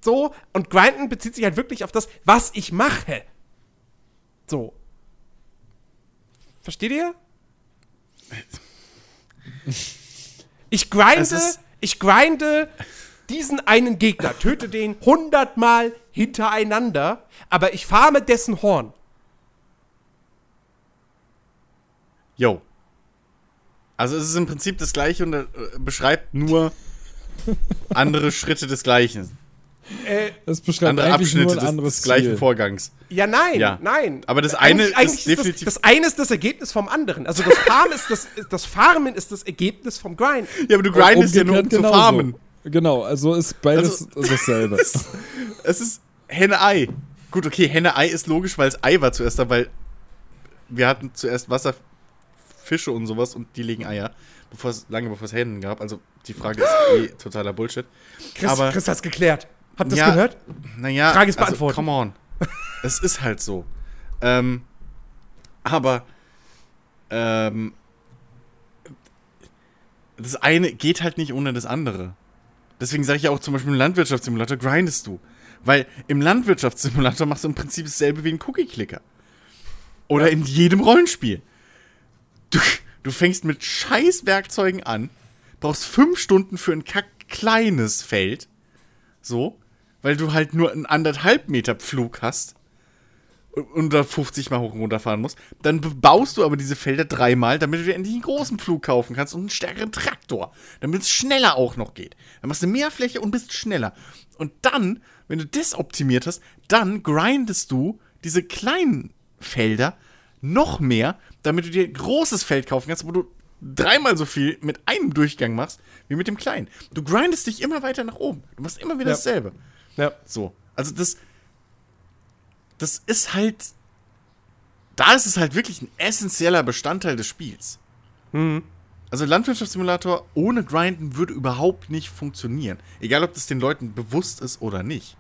So. Und Grinden bezieht sich halt wirklich auf das, was ich mache. So. Versteht ihr? Ich grinde, ich grinde diesen einen Gegner, töte den hundertmal hintereinander, aber ich farme dessen Horn. Yo. Also es ist im Prinzip das gleiche und äh, beschreibt nur andere Schritte des Gleichen. Äh, Das beschreibt Andere eigentlich nur Abschnitte ein des, anderes des gleichen Ziel. Vorgangs. ja, nein, Ja. nein. Aber das eine ist das, definitiv- Das, eine ist das Ergebnis vom anderen. Also das Farmen ist das, das Farmen ist das Ergebnis vom Grind. Ja, aber du grindest ja nur um zu farmen. Genau, also ist beides Also- dasselbe. [laughs] Es ist Henne-Ei. Gut, okay, Henne-Ei ist logisch, weil es Ei war zuerst da, weil wir hatten zuerst Wasserfische und sowas und die legen Eier, bevor es, lange bevor es Hennen gab. Also die Frage ist eh totaler Bullshit. Chris, Aber- Chris hat's geklärt. Habt ihr Ja, das gehört? Naja, Frage ist also, beantwortet. come on. es ist halt so. Ähm, aber ähm, das eine geht halt nicht ohne das andere. Deswegen sage ich ja auch zum Beispiel im Landwirtschaftssimulator grindest du. Weil im Landwirtschaftssimulator machst du im Prinzip dasselbe wie ein Cookie-Clicker. Oder in jedem Rollenspiel. Du, du fängst mit scheiß Werkzeugen an, brauchst fünf Stunden für ein kack kleines Feld. So, weil du halt nur einen anderthalb Meter Pflug hast. und da 50 Mal hoch und runter fahren musst. Dann baust du aber diese Felder dreimal, damit du dir endlich einen großen Flug kaufen kannst und einen stärkeren Traktor, damit es schneller auch noch geht. Dann machst du mehr Fläche und bist schneller. Und dann, wenn du das optimiert hast, dann grindest du diese kleinen Felder noch mehr, damit du dir ein großes Feld kaufen kannst, wo du dreimal so viel mit einem Durchgang machst, wie mit dem kleinen. Du grindest dich immer weiter nach oben. Du machst immer wieder Ja. dasselbe. Ja. So. Also das. Das ist halt. Da ist es halt wirklich ein essentieller Bestandteil des Spiels. Mhm. Also Landwirtschaftssimulator ohne Grinden würde überhaupt nicht funktionieren. Egal, ob das den Leuten bewusst ist oder nicht.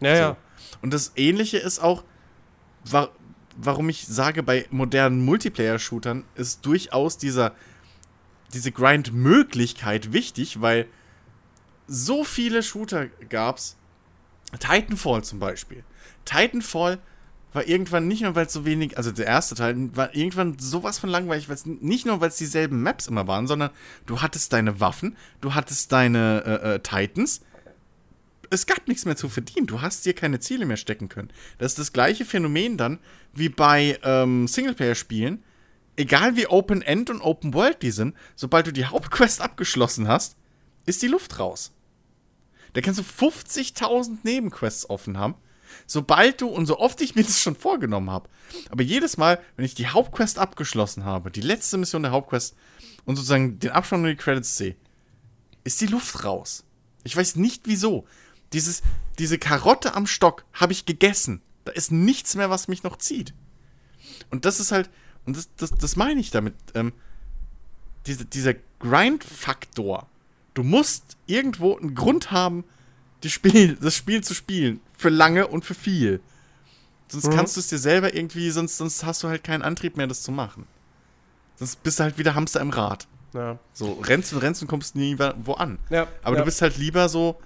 Ja, ja. Und das Ähnliche ist auch, wa warum ich sage, bei modernen Multiplayer-Shootern ist durchaus dieser, diese Grind-Möglichkeit wichtig, weil so viele Shooter gab's. Titanfall zum Beispiel. Titanfall war irgendwann nicht nur, weil es so wenig, also der erste Teil war irgendwann sowas von langweilig, weil es nicht nur, weil es dieselben Maps immer waren, sondern du hattest deine Waffen, du hattest deine äh, äh, Titans, es gab nichts mehr zu verdienen. Du hast dir keine Ziele mehr stecken können. Das ist das gleiche Phänomen dann wie bei ähm, Singleplayer-Spielen. Egal wie Open End und Open World die sind, sobald du die Hauptquest abgeschlossen hast, ist die Luft raus. Da kannst du 50.000 Nebenquests offen haben. Sobald du, und so oft ich mir das schon vorgenommen habe, aber jedes Mal, wenn ich die Hauptquest abgeschlossen habe, die letzte Mission der Hauptquest und sozusagen den Abspann und die Credits sehe, ist die Luft raus. Ich weiß nicht wieso. Dieses, diese Karotte am Stock habe ich gegessen. Da ist nichts mehr, was mich noch zieht. Und das ist halt, und das, das, das meine ich damit, ähm, diese, dieser Grind-Faktor. Du musst irgendwo einen Grund haben, Spiel, das Spiel zu spielen. Für lange und für viel. Sonst Mhm. kannst du es dir selber irgendwie, sonst, sonst hast du halt keinen Antrieb mehr, das zu machen. Sonst bist du halt wieder Hamster im Rad. Ja. So, rennst und rennst und kommst nie wo an. Ja, Aber ja. du bist halt lieber so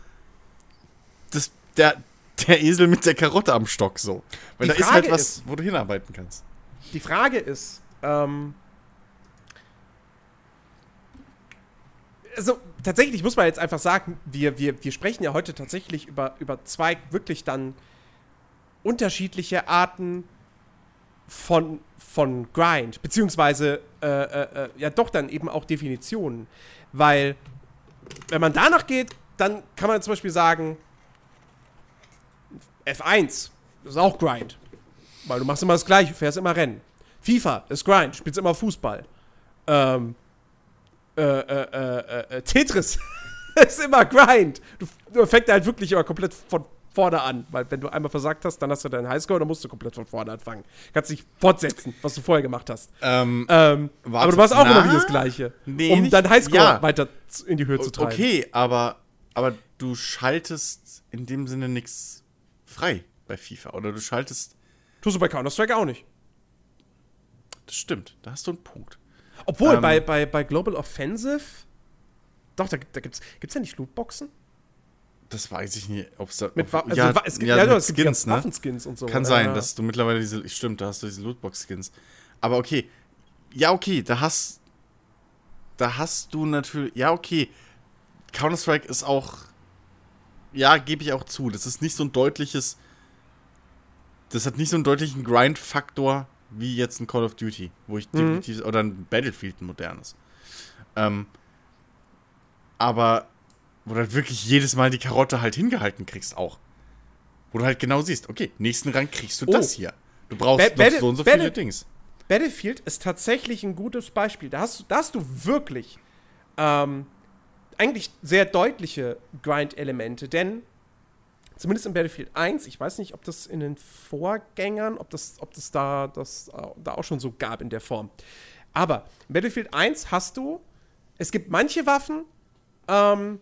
das, der, der Esel mit der Karotte am Stock so. Weil Die da ist Frage halt was, ist- wo du hinarbeiten kannst. Die Frage ist, ähm, also tatsächlich muss man jetzt einfach sagen, wir, wir, wir sprechen ja heute tatsächlich über, über zwei wirklich dann unterschiedliche Arten von, von Grind, beziehungsweise äh, äh, äh, ja doch dann eben auch Definitionen. Weil, wenn man danach geht, dann kann man zum Beispiel sagen, F1 ist auch Grind. Weil du machst immer das Gleiche, fährst immer Rennen. FIFA ist Grind, spielst immer Fußball. Ähm, äh, äh, äh, äh, Tetris [laughs] ist immer Grind. Du, du fängst halt wirklich immer komplett von vorne an. Weil wenn du einmal versagt hast, dann hast du deinen Highscore, dann musst du komplett von vorne anfangen. Kannst dich fortsetzen, was du vorher gemacht hast. Ähm, Ähm, aber du machst auch na? immer wieder das Gleiche. Nee, um nicht- deinen Highscore ja. weiter in die Höhe zu treiben. okay, aber, aber du schaltest in dem Sinne nichts frei bei FIFA. Oder du schaltest. Tust du bei Counter-Strike auch nicht. Das stimmt, da hast du einen Punkt. Obwohl, Ähm, bei, bei, bei Global Offensive. Doch, da, da gibt's, gibt's ja nicht Lootboxen? Das weiß ich nicht, ob es da. Mit also, ja, es gibt, ja, mit es gibt ja Skins, ne? Waffenskins und so. Kann Ja, sein, ja. dass du mittlerweile diese. Stimmt, da hast du diese Lootbox-Skins. Aber okay. Ja, okay, da hast. Da hast du natürlich. Ja, okay. Counter-Strike ist auch. Ja, gebe ich auch zu. Das ist nicht so ein deutliches. Das hat nicht so einen deutlichen Grind-Faktor wie jetzt ein Call of Duty, wo ich Mhm. definitiv. Oder ein Battlefield, ein modernes. Ähm, aber wo du halt wirklich jedes Mal die Karotte halt hingehalten kriegst auch. Wo du halt genau siehst, okay, nächsten Rang kriegst du Oh. das hier. Du brauchst Ba- so und so Battle- viele Dings. Battlefield ist tatsächlich ein gutes Beispiel. Da hast du, da hast du wirklich ähm, eigentlich sehr deutliche Grind-Elemente, denn zumindest in Battlefield 1, ich weiß nicht, ob das in den Vorgängern, ob das, ob das da, das äh, da auch schon so gab in der Form. Aber in Battlefield 1 hast du, es gibt manche Waffen, ähm,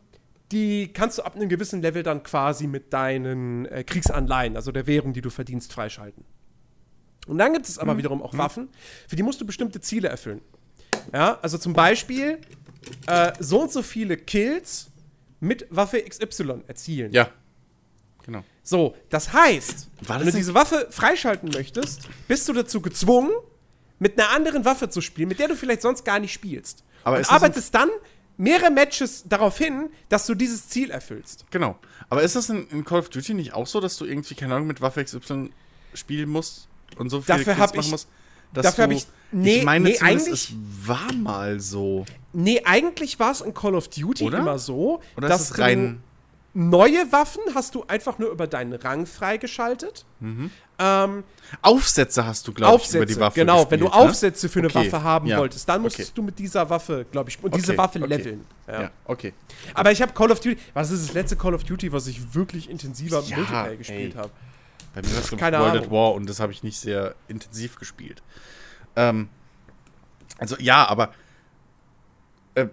die kannst du ab einem gewissen Level dann quasi mit deinen äh, Kriegsanleihen, also der Währung, die du verdienst, freischalten. Und dann gibt es aber wiederum auch Waffen, für die musst du bestimmte Ziele erfüllen. Ja, also zum Beispiel äh, so und so viele Kills mit Waffe XY erzielen. Ja. Genau. So, das heißt, das wenn du diese Waffe freischalten möchtest, bist du dazu gezwungen, mit einer anderen Waffe zu spielen, mit der du vielleicht sonst gar nicht spielst. Aber und arbeitest dann mehrere Matches darauf hin, dass du dieses Ziel erfüllst. Genau. Aber ist das in, in Call of Duty nicht auch so, dass du irgendwie, keine Ahnung, mit Waffe XY spielen musst? und so viel Dafür Kills machen ich- musst. dass dafür hab du- ich- nee, ich meine nee, eigentlich- es war mal so. Nee, eigentlich war es in Call of Duty Oder? immer so, Oder dass ist es du rein. Neue Waffen hast du einfach nur über deinen Rang freigeschaltet. Ähm, Aufsätze hast du, glaube ich, über die Waffe genau. wenn du gespielt, ne? Aufsätze für eine Okay, Waffe haben ja, wolltest, dann musstest okay. du mit dieser Waffe, glaube ich, und diese Okay, Waffe okay. leveln. Ja. Ja. okay. Aber ich habe Call of Duty, was ist das letzte Call of Duty, was ich wirklich intensiver Ja, Multiplayer gespielt habe? Bei mir war es Keine World Ahnung. at War und das habe ich nicht sehr intensiv gespielt. Ähm, also ja, aber äh,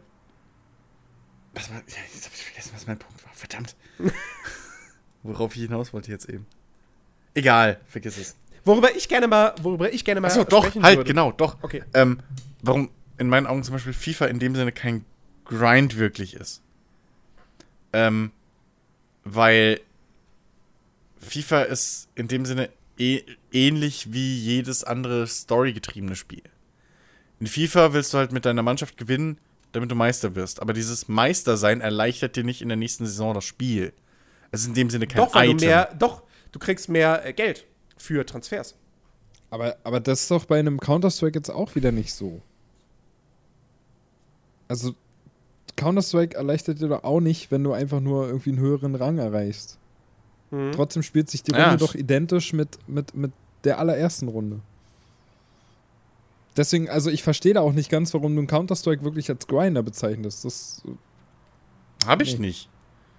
was war, jetzt habe ich vergessen, was mein Punkt war. Verdammt. [laughs] Worauf ich hinaus wollte jetzt eben. Egal, vergiss es. Worüber ich gerne mal, worüber ich gerne mal Achso, doch, halt, würde. genau, doch. Okay. Ähm, warum in meinen Augen zum Beispiel FIFA in dem Sinne kein Grind wirklich ist. Ähm, weil FIFA ist in dem Sinne eh, ähnlich wie jedes andere storygetriebene Spiel. In FIFA willst du halt mit deiner Mannschaft gewinnen, damit du Meister wirst. Aber dieses Meistersein erleichtert dir nicht in der nächsten Saison das Spiel. Es ist in dem Sinne kein Doch, Item. du mehr, doch, du kriegst mehr äh, Geld für Transfers. Aber, aber das ist doch bei einem Counter-Strike jetzt auch wieder nicht so. Also, Counter-Strike erleichtert dir doch auch nicht, wenn du einfach nur irgendwie einen höheren Rang erreichst. Mhm. Trotzdem spielt sich die Ja, Runde sch- doch identisch mit, mit, mit der allerersten Runde. Deswegen, also ich verstehe da auch nicht ganz, warum du einen Counter-Strike wirklich als Grinder bezeichnest. Das, Habe ich Nee. nicht.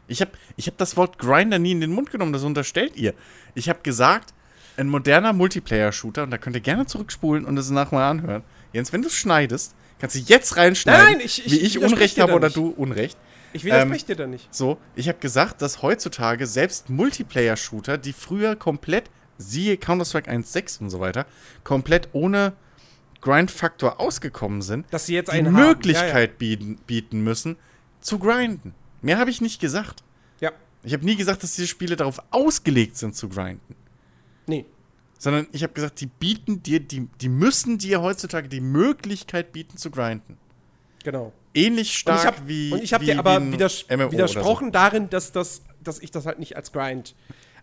Ich habe ich hab das Wort Grinder nie in den Mund genommen, das unterstellt ihr. Ich habe gesagt, ein moderner Multiplayer-Shooter, und da könnt ihr gerne zurückspulen und es nachher mal anhören. Jens, wenn du es schneidest, kannst du jetzt reinschneiden, Nein, nein, ich- ich wie ich Unrecht habe oder nicht. du Unrecht. Ich widerspreche dir da nicht. So, ich habe gesagt, dass heutzutage selbst Multiplayer-Shooter, die früher komplett, siehe Counter-Strike 1.6 und so weiter, komplett ohne Grind-Faktor ausgekommen sind, Dass sie jetzt die einen haben. Möglichkeit Bieten, bieten müssen, zu grinden. Mehr habe ich nicht gesagt. Ja, ja. Ich habe nie gesagt, dass diese Spiele darauf ausgelegt sind zu grinden. Nee. Sondern ich habe gesagt, die bieten dir, die, die müssen dir heutzutage die Möglichkeit bieten zu grinden. Genau. Ähnlich Und stark ich habe wie. und ich hab wie, dir aber widers MMO widersprochen darin, dass, das, dass ich das halt nicht als Grind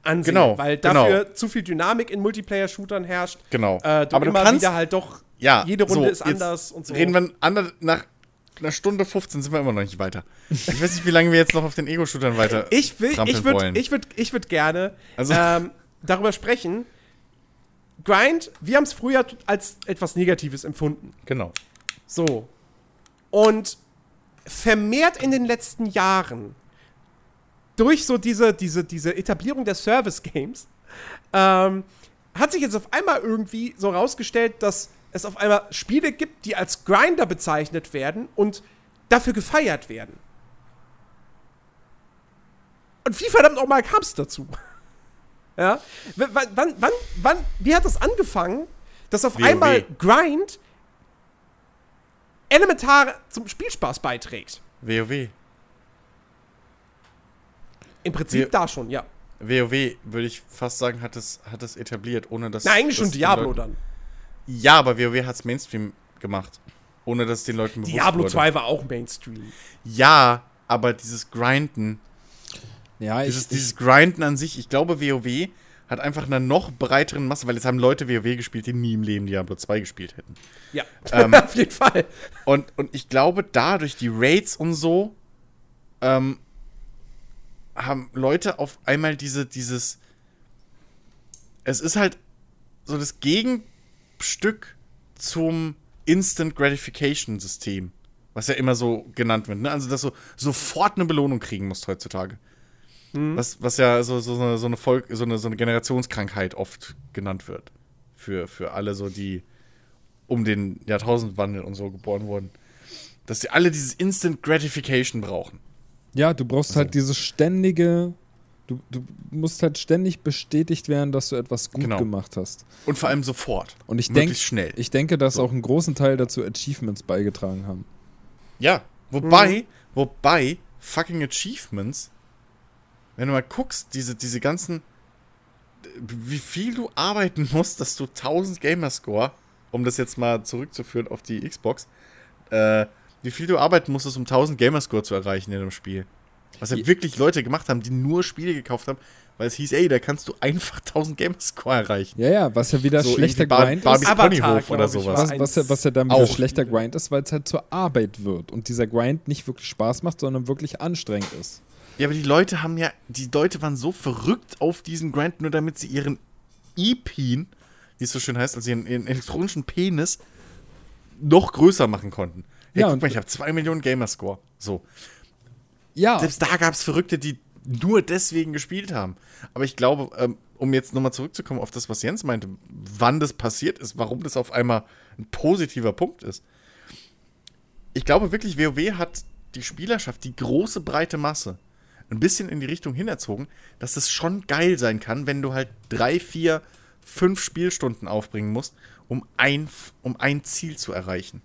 ansehe. Genau, Weil genau. dafür zu viel Dynamik in Multiplayer-Shootern herrscht. Genau. Äh, du Aber du immer kannst- wieder halt doch, Ja, jede Runde so, ist anders und so. Reden wir ander, nach einer Stunde 15 sind wir immer noch nicht weiter. Ich weiß nicht, wie lange wir jetzt noch auf den Ego-Shootern weiter [laughs] ich will, ich würde ich würd, ich würd gerne Also- ähm, darüber sprechen. Grind, wir haben es früher als etwas Negatives empfunden. Genau. So. Und vermehrt in den letzten Jahren durch so diese, diese, diese Etablierung der Service Games ähm, hat sich jetzt auf einmal irgendwie so rausgestellt, dass es auf einmal Spiele gibt, die als Grinder bezeichnet werden und dafür gefeiert werden. Und wie verdammt nochmal kam es dazu? [laughs] Ja? W wann, wann, wann, wie hat das angefangen, dass auf WoW. einmal Grind elementar zum Spielspaß beiträgt? WoW. Im Prinzip Wir- da schon, ja. WoW, würde ich fast sagen, hat es, hat es etabliert, ohne dass. Na, eigentlich dass schon Diablo dann. Ja, aber WoW hat es Mainstream gemacht. Ohne dass es den Leuten bewusst Diablo wurde. 2 war auch Mainstream. Ja, aber dieses Grinden, ja, ich, dieses, dieses Grinden an sich, ich glaube, WoW hat einfach einer noch breiteren Masse, weil jetzt haben Leute WoW gespielt, die nie im Leben Diablo 2 gespielt hätten. Ja, Ähm, [laughs] auf jeden Fall. Und, und ich glaube, dadurch die Raids und so, ähm, haben Leute auf einmal diese, dieses. Es ist halt so das Gegenstück zum Instant Gratification System, was ja immer so genannt wird. Ne? Also, dass du sofort eine Belohnung kriegen musst heutzutage. Was, was ja so, so, eine, so, eine Volk, so, eine, so eine Generationskrankheit oft genannt wird. Für, für alle so, die um den Jahrtausendwandel und so geboren wurden. Dass sie alle dieses Instant Gratification brauchen. ja, du brauchst Also halt dieses ständige. Du, du musst halt ständig bestätigt werden, dass du etwas gut Genau. gemacht hast. Und vor allem sofort. Und ich denke, schnell. ich denke, dass So. auch einen großen Teil dazu Achievements beigetragen haben. Ja, wobei, wobei, fucking Achievements, wenn du mal guckst, diese, diese ganzen, wie viel du arbeiten musst, dass du 1000 Gamerscore, um das jetzt mal zurückzuführen auf die Xbox, äh, wie viel du arbeiten musstest, um 1000 Gamerscore zu erreichen in einem Spiel. Was ja wirklich Leute gemacht haben, die nur Spiele gekauft haben, weil es hieß, ey, da kannst du einfach [laughs] 1000 Gamerscore erreichen. Ja, ja, was ja wieder So schlechter Bar- Grind Barbies ist. Avatar, Ponyhof oder sowas. Was, was, ja, was ja dann wieder schlechter Grind ist, weil es halt zur Arbeit wird und dieser Grind nicht wirklich Spaß macht, sondern wirklich anstrengend ist. Ja, aber die Leute haben ja, die Leute waren so verrückt auf diesen Grind, nur damit sie ihren E-Pin, wie es so schön heißt, also ihren, ihren elektronischen Penis, noch größer machen konnten. Hey, Ja, guck mal, ich habe 2 Millionen Gamerscore. So. Ja, Selbst da gab es Verrückte, die nur deswegen gespielt haben. Aber ich glaube, ähm, um jetzt nochmal zurückzukommen auf das, was Jens meinte, wann das passiert ist, warum das auf einmal ein positiver Punkt ist. Ich glaube wirklich, WoW hat die Spielerschaft, die große breite Masse, ein bisschen in die Richtung hinerzogen, dass es schon geil sein kann, wenn du halt drei, vier, fünf Spielstunden aufbringen musst, um ein, um ein Ziel zu erreichen.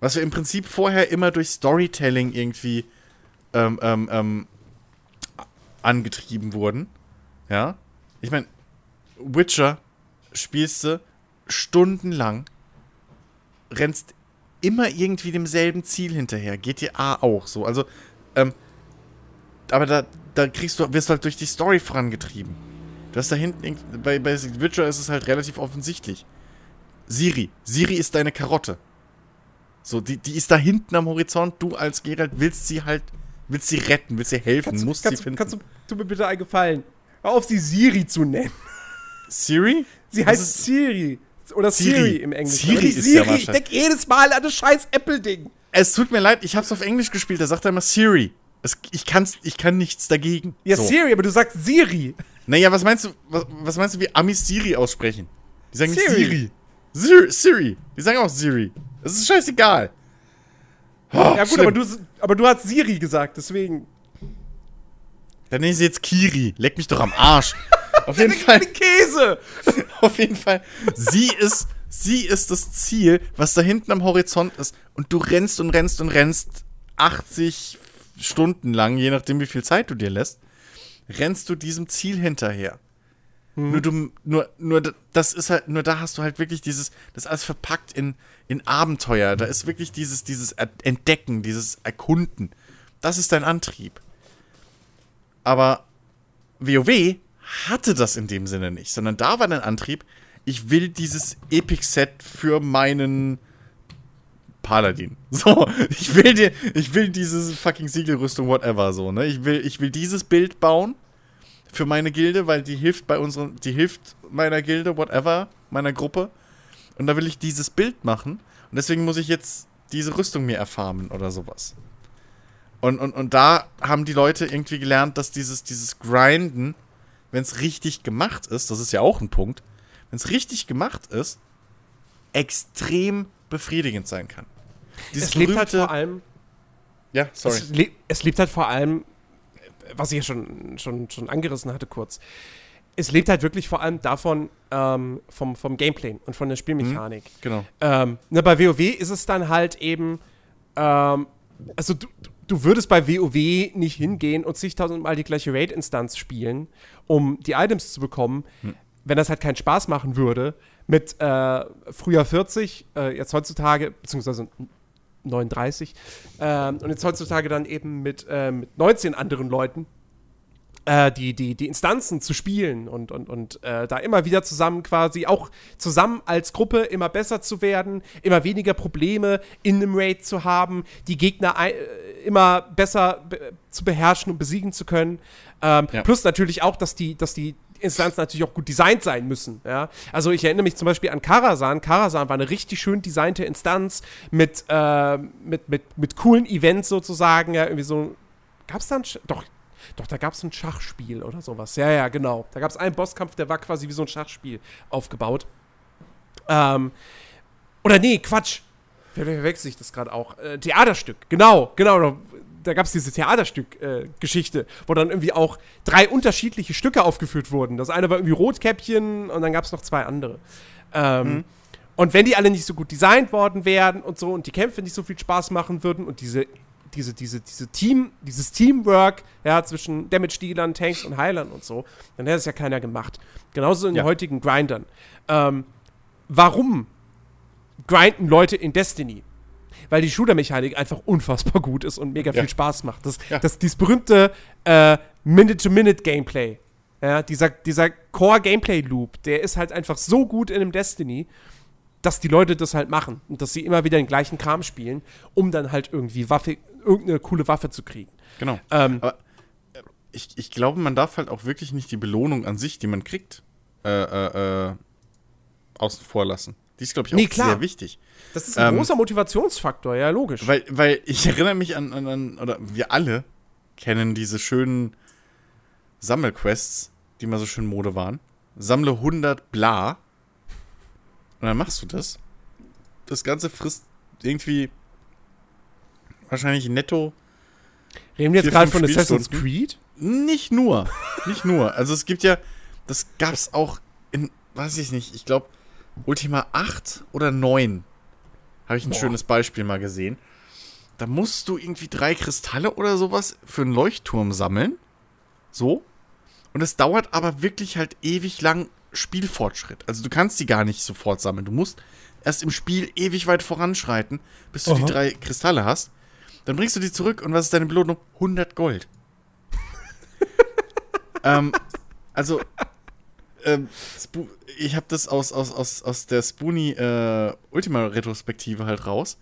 Was wir im Prinzip vorher immer durch Storytelling irgendwie ähm, ähm, ähm, angetrieben wurden. Ja. Ich meine, Witcher spielst du stundenlang, rennst immer irgendwie demselben Ziel hinterher. GTA auch so. Also, ähm, aber da, da kriegst du, wirst du halt durch die Story vorangetrieben. Du hast da hinten, bei, bei Witcher ist es halt relativ offensichtlich. Siri. Siri ist deine Karotte. So, die, die ist da hinten am Horizont. Du als Geralt willst sie halt, willst sie retten, willst sie helfen, Kannst, du- musst kannst, sie du- finden. kannst du, tu mir bitte einen Gefallen. Hör auf, sie Siri zu nennen. Siri? Sie Was heißt ist- Siri. Oder Siri. Siri, im Englischen. Siri ist ja Siri. ich denke jedes Mal an das scheiß Apple-Ding. Es tut mir leid, ich hab's auf Englisch gespielt, da sagt er immer Siri. Es, ich, kann's, ich kann nichts dagegen. Ja, So. Siri, aber du sagst Siri. Naja, was meinst du, was, was meinst du, wie Amis Siri aussprechen? Die sagen Siri. Siri. Siri. Siri. Die sagen auch Siri. Das ist scheißegal. Oh, ja, gut, schlimm. aber du, aber du hast Siri gesagt, deswegen. Dann nenne ich sie jetzt Kiri. Leck mich doch am Arsch. [laughs] auf jeden Fall. Käse! [laughs] Auf jeden Fall. Sie ist, sie ist das Ziel, was da hinten am Horizont ist. Und du rennst und rennst und rennst 80 Stunden lang, je nachdem, wie viel Zeit du dir lässt, rennst du diesem Ziel hinterher. Nur du, nur, nur, das ist halt, nur da hast du halt wirklich dieses, das ist alles verpackt in, in Abenteuer. Da ist wirklich dieses, dieses Entdecken, dieses Erkunden. Das ist dein Antrieb. Aber WoW hatte das in dem Sinne nicht, sondern da war dein Antrieb, ich will dieses Epic-Set für meinen Paladin. [laughs] So, ich will dir, ich will diese fucking Siegelrüstung, whatever, so, ne? Ich will, ich will dieses Bild bauen für meine Gilde, weil die hilft bei unseren, die hilft meiner Gilde, whatever, meiner Gruppe. Und da will ich dieses Bild machen. Und deswegen muss ich jetzt diese Rüstung mir erfarmen oder sowas. Und, und, und da haben die Leute irgendwie gelernt, dass dieses, dieses Grinden, wenn es richtig gemacht ist, das ist ja auch ein Punkt, wenn es richtig gemacht ist, extrem befriedigend sein kann. Dieses Es lebt halt vor allem. Ja, sorry. Es, le es lebt halt vor allem, was ich ja schon, schon, schon angerissen hatte kurz. Es lebt halt wirklich vor allem davon, ähm, vom, vom Gameplay und von der Spielmechanik. Genau. Ähm, ne, bei WoW ist es dann halt eben, ähm, also du, du würdest bei WoW nicht hingehen und zigtausendmal die gleiche Raid-Instanz spielen, um die Items zu bekommen, wenn das halt keinen Spaß machen würde, mit äh, früher 40, äh, jetzt heutzutage, beziehungsweise 39, ähm, und jetzt heutzutage dann eben mit, äh, mit 19 anderen Leuten äh, die, die, die Instanzen zu spielen und, und, und äh, da immer wieder zusammen quasi, auch zusammen als Gruppe immer besser zu werden, immer weniger Probleme in einem Raid zu haben, die Gegner äh, immer besser be zu beherrschen und besiegen zu können. Ähm, Ja. Plus natürlich auch, dass die, dass die Instanzen natürlich auch gut designt sein müssen. Ja? Also ich erinnere mich zum Beispiel an Karasan. Karasan war eine richtig schön designte Instanz mit, äh, mit, mit, mit coolen Events sozusagen. Ja, irgendwie so. Gab es da ein. Sch Doch, doch, da gab es ein Schachspiel oder sowas. Ja, ja, genau. Da gab es einen Bosskampf, der war quasi wie so ein Schachspiel aufgebaut. Ähm, oder nee, Quatsch. Wer verwechsel ich das gerade auch? Äh, Theaterstück, genau, genau. Da, gab es diese Theaterstück-Geschichte, wo dann irgendwie auch drei unterschiedliche Stücke aufgeführt wurden. Das eine war irgendwie Rotkäppchen und dann gab es noch zwei andere. Ähm, Und wenn die alle nicht so gut designt worden wären und so und die Kämpfe nicht so viel Spaß machen würden und diese, diese, diese, diese Team, dieses Teamwork ja, zwischen Damage-Dealern, Tanks und Heilern und so, dann hätte es ja keiner gemacht. Genauso in Ja. den heutigen Grindern. Ähm, warum grinden Leute in Destiny? Weil die Shooter-Mechanik einfach unfassbar gut ist und mega Ja. viel Spaß macht. Das, Ja. das, dieses berühmte äh, Minute-to-Minute-Gameplay. Ja, dieser, dieser Core-Gameplay-Loop, der ist halt einfach so gut in einem Destiny, dass die Leute das halt machen und dass sie immer wieder den gleichen Kram spielen, um dann halt irgendwie Waffe, irgendeine coole Waffe zu kriegen. Genau. Ähm, Aber äh, ich, ich glaube, man darf halt auch wirklich nicht die Belohnung an sich, die man kriegt, äh, äh, äh, außen vor lassen. Die ist, glaube ich, auch Nee, sehr wichtig. das ist ein ähm, großer Motivationsfaktor, ja, logisch. Weil, weil ich erinnere mich an, an, an, oder wir alle kennen diese schönen Sammelquests, die mal so schön Mode waren. Sammle 100 bla. Und dann machst du das. Das Ganze frisst irgendwie wahrscheinlich netto Reden wir jetzt gerade von Assassin's. Creed? Nicht nur. Nicht nur. Also es gibt ja, das gab's auch in, weiß ich nicht, ich glaube, Ultima 8 oder 9 habe ich ein Boah. schönes Beispiel mal gesehen. Da musst du irgendwie drei Kristalle oder sowas für einen Leuchtturm sammeln. So. Und es dauert aber wirklich halt ewig lang Spielfortschritt. Also du kannst die gar nicht sofort sammeln. Du musst erst im Spiel ewig weit voranschreiten, bis du Aha. die drei Kristalle hast. Dann bringst du die zurück und was ist deine Belohnung? 100 Gold. [laughs] ähm, also, ähm, ich habe das aus, aus, aus, aus der Spoonie äh, Ultima-Retrospektive halt raus.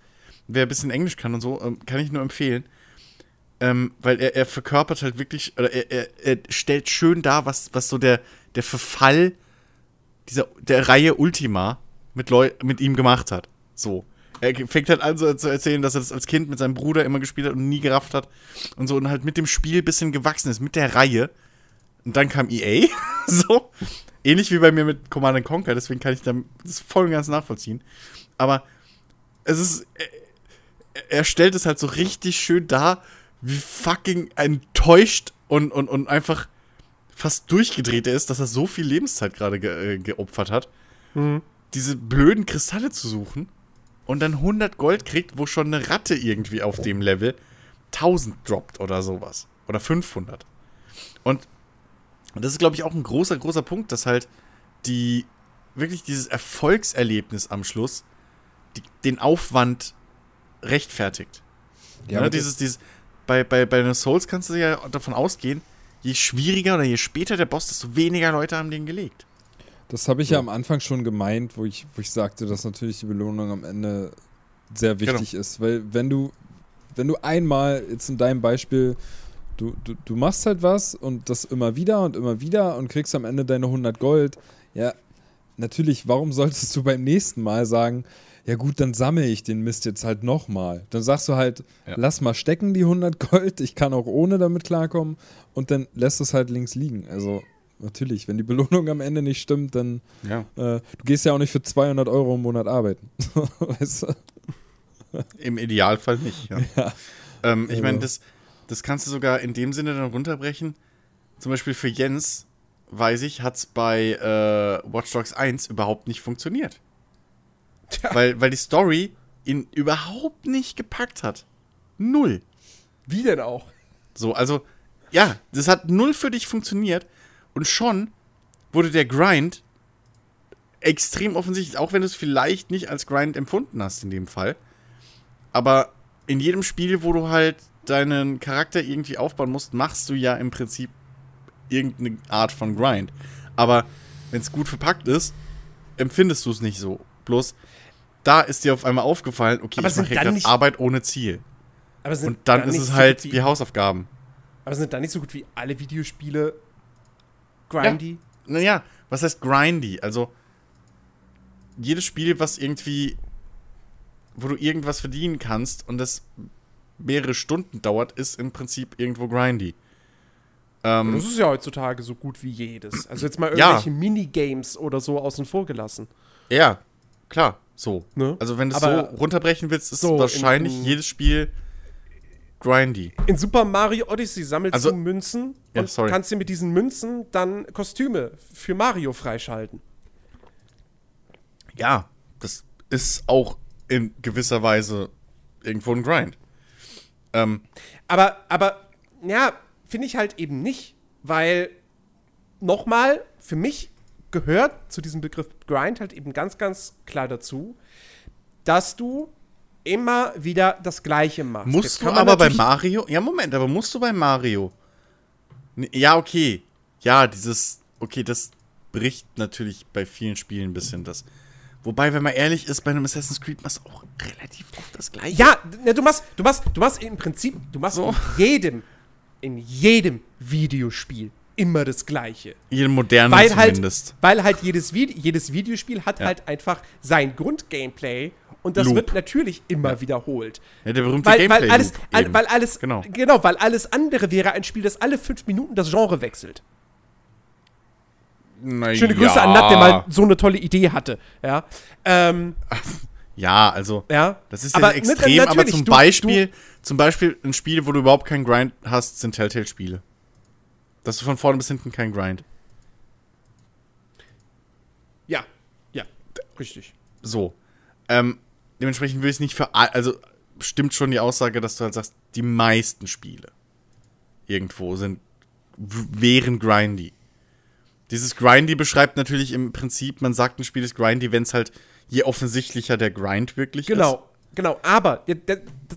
Wer ein bisschen Englisch kann und so, ähm, kann ich nur empfehlen. Ähm, weil er, er verkörpert halt wirklich, oder er, er, er stellt schön dar, was, was so der, der Verfall dieser, der Reihe Ultima mit, Leu mit ihm gemacht hat. So. Er fängt halt an so zu erzählen, dass er das als Kind mit seinem Bruder immer gespielt hat und nie gerafft hat. Und so und halt mit dem Spiel ein bisschen gewachsen ist, mit der Reihe. Und dann kam EA. [laughs] so. Ähnlich wie bei mir mit Command Conquer, deswegen kann ich das voll und ganz nachvollziehen. Aber es ist. Er, er stellt es halt so richtig schön dar, wie fucking enttäuscht und, und, und einfach fast durchgedreht er ist, dass er so viel Lebenszeit gerade ge äh, geopfert hat, diese blöden Kristalle zu suchen und dann 100 Gold kriegt, wo schon eine Ratte irgendwie auf dem Level 1000 droppt oder sowas. Oder 500. Und das ist, glaube ich, auch ein großer, großer Punkt, dass halt die, wirklich dieses Erfolgserlebnis am Schluss die, den Aufwand rechtfertigt. Ja, ne, dieses, dieses, bei, bei, bei den Souls kannst du ja davon ausgehen, je schwieriger oder je später der Boss, desto weniger Leute haben den gelegt. Das habe ich ja am Anfang schon gemeint, wo ich, wo ich sagte, dass natürlich die Belohnung am Ende sehr wichtig ist. Weil wenn du, wenn du einmal, jetzt in deinem Beispiel, du, du, du machst halt was und das immer wieder und immer wieder und kriegst am Ende deine 100 Gold, ja, natürlich, warum solltest du beim nächsten Mal sagen, ja gut, dann sammle ich den Mist jetzt halt nochmal. Dann sagst du halt, Ja. lass mal stecken die 100 Gold, ich kann auch ohne damit klarkommen und dann lässt es halt links liegen. Also natürlich, wenn die Belohnung am Ende nicht stimmt, dann Ja. äh, du gehst ja auch nicht für 200 Euro im Monat arbeiten. [laughs] weißt du? Im Idealfall nicht, ja. [laughs] Ja. Ähm, ich meine, Also. das, das kannst du sogar in dem Sinne dann runterbrechen. Zum Beispiel für Jens, weiß ich, hat es bei äh, Watch Dogs 1 überhaupt nicht funktioniert. Weil, weil die Story ihn überhaupt nicht gepackt hat. Null. Wie denn auch? So, also, ja, das hat null für dich funktioniert. Und schon wurde der Grind extrem offensichtlich, auch wenn du es vielleicht nicht als Grind empfunden hast in dem Fall. Aber in jedem Spiel, wo du halt deinen Charakter irgendwie aufbauen musst, machst du ja im Prinzip irgendeine Art von Grind. Aber wenn es gut verpackt ist, empfindest du es nicht so. Bloß da ist dir auf einmal aufgefallen, okay, Aber ich mache dann gerade Arbeit ohne Ziel. Und dann ist nicht es so halt wie, wie Hausaufgaben. Aber sind da nicht so gut wie alle Videospiele grindy? Naja, was heißt grindy? Also, jedes Spiel, was irgendwie, wo du irgendwas verdienen kannst und das mehrere Stunden dauert, ist im Prinzip irgendwo grindy. Ähm, Das ist ja heutzutage so gut wie jedes. Also jetzt mal Ja. irgendwelche Minigames oder so außen vor gelassen. ja, klar, so. Ne? Also, wenn du es so runterbrechen willst, ist so, wahrscheinlich in- in- jedes Spiel grindy. In Super Mario Odyssey sammelst Also- du Münzen Ja, und sorry. kannst dir mit diesen Münzen dann Kostüme für Mario freischalten. Ja, das ist auch in gewisser Weise irgendwo ein Grind. Ähm, Aber, aber, ja, finde ich halt eben nicht, weil nochmal, für mich gehört zu diesem Begriff Grind halt eben ganz, ganz klar dazu, dass du immer wieder das Gleiche machst. Musst du aber bei Mario. Ja, Moment, aber musst du bei Mario. Ja, okay. Ja, dieses. Okay, das bricht natürlich bei vielen Spielen ein bisschen das. Wobei, wenn man ehrlich ist, bei einem Assassin's Creed machst du auch relativ oft das gleiche. Ja, ne, du machst, du machst, du machst im Prinzip, du machst in jedem, in jedem Videospiel immer das Gleiche. Jedem modernen Weil halt, zumindest. weil halt jedes, Vide jedes Videospiel hat Ja. halt einfach sein Grundgameplay und das Loop. wird natürlich immer wiederholt. Ja, der berühmte Weil, weil, Gameplay. alles, all, weil alles, Genau. genau, weil alles andere wäre ein Spiel, das alle fünf Minuten das Genre wechselt. Na Schöne Grüße ja. an Nat, der mal so eine tolle Idee hatte. Ja, ähm, [laughs] Ja, also. ja. Das ist Aber jetzt mit- extrem, aber natürlich, zum du- Beispiel, zum Beispiel ein Spiel, wo du überhaupt keinen Grind hast, sind Telltale-Spiele. Das ist von vorne bis hinten kein Grind. Ja, ja, richtig. So. Ähm, dementsprechend will ich es nicht für also stimmt schon die Aussage, dass du halt sagst, die meisten Spiele irgendwo sind, wären grindy. Dieses Grindy beschreibt natürlich im Prinzip, man sagt, ein Spiel ist grindy, wenn es halt, je offensichtlicher der Grind wirklich ist. Genau, genau. Aber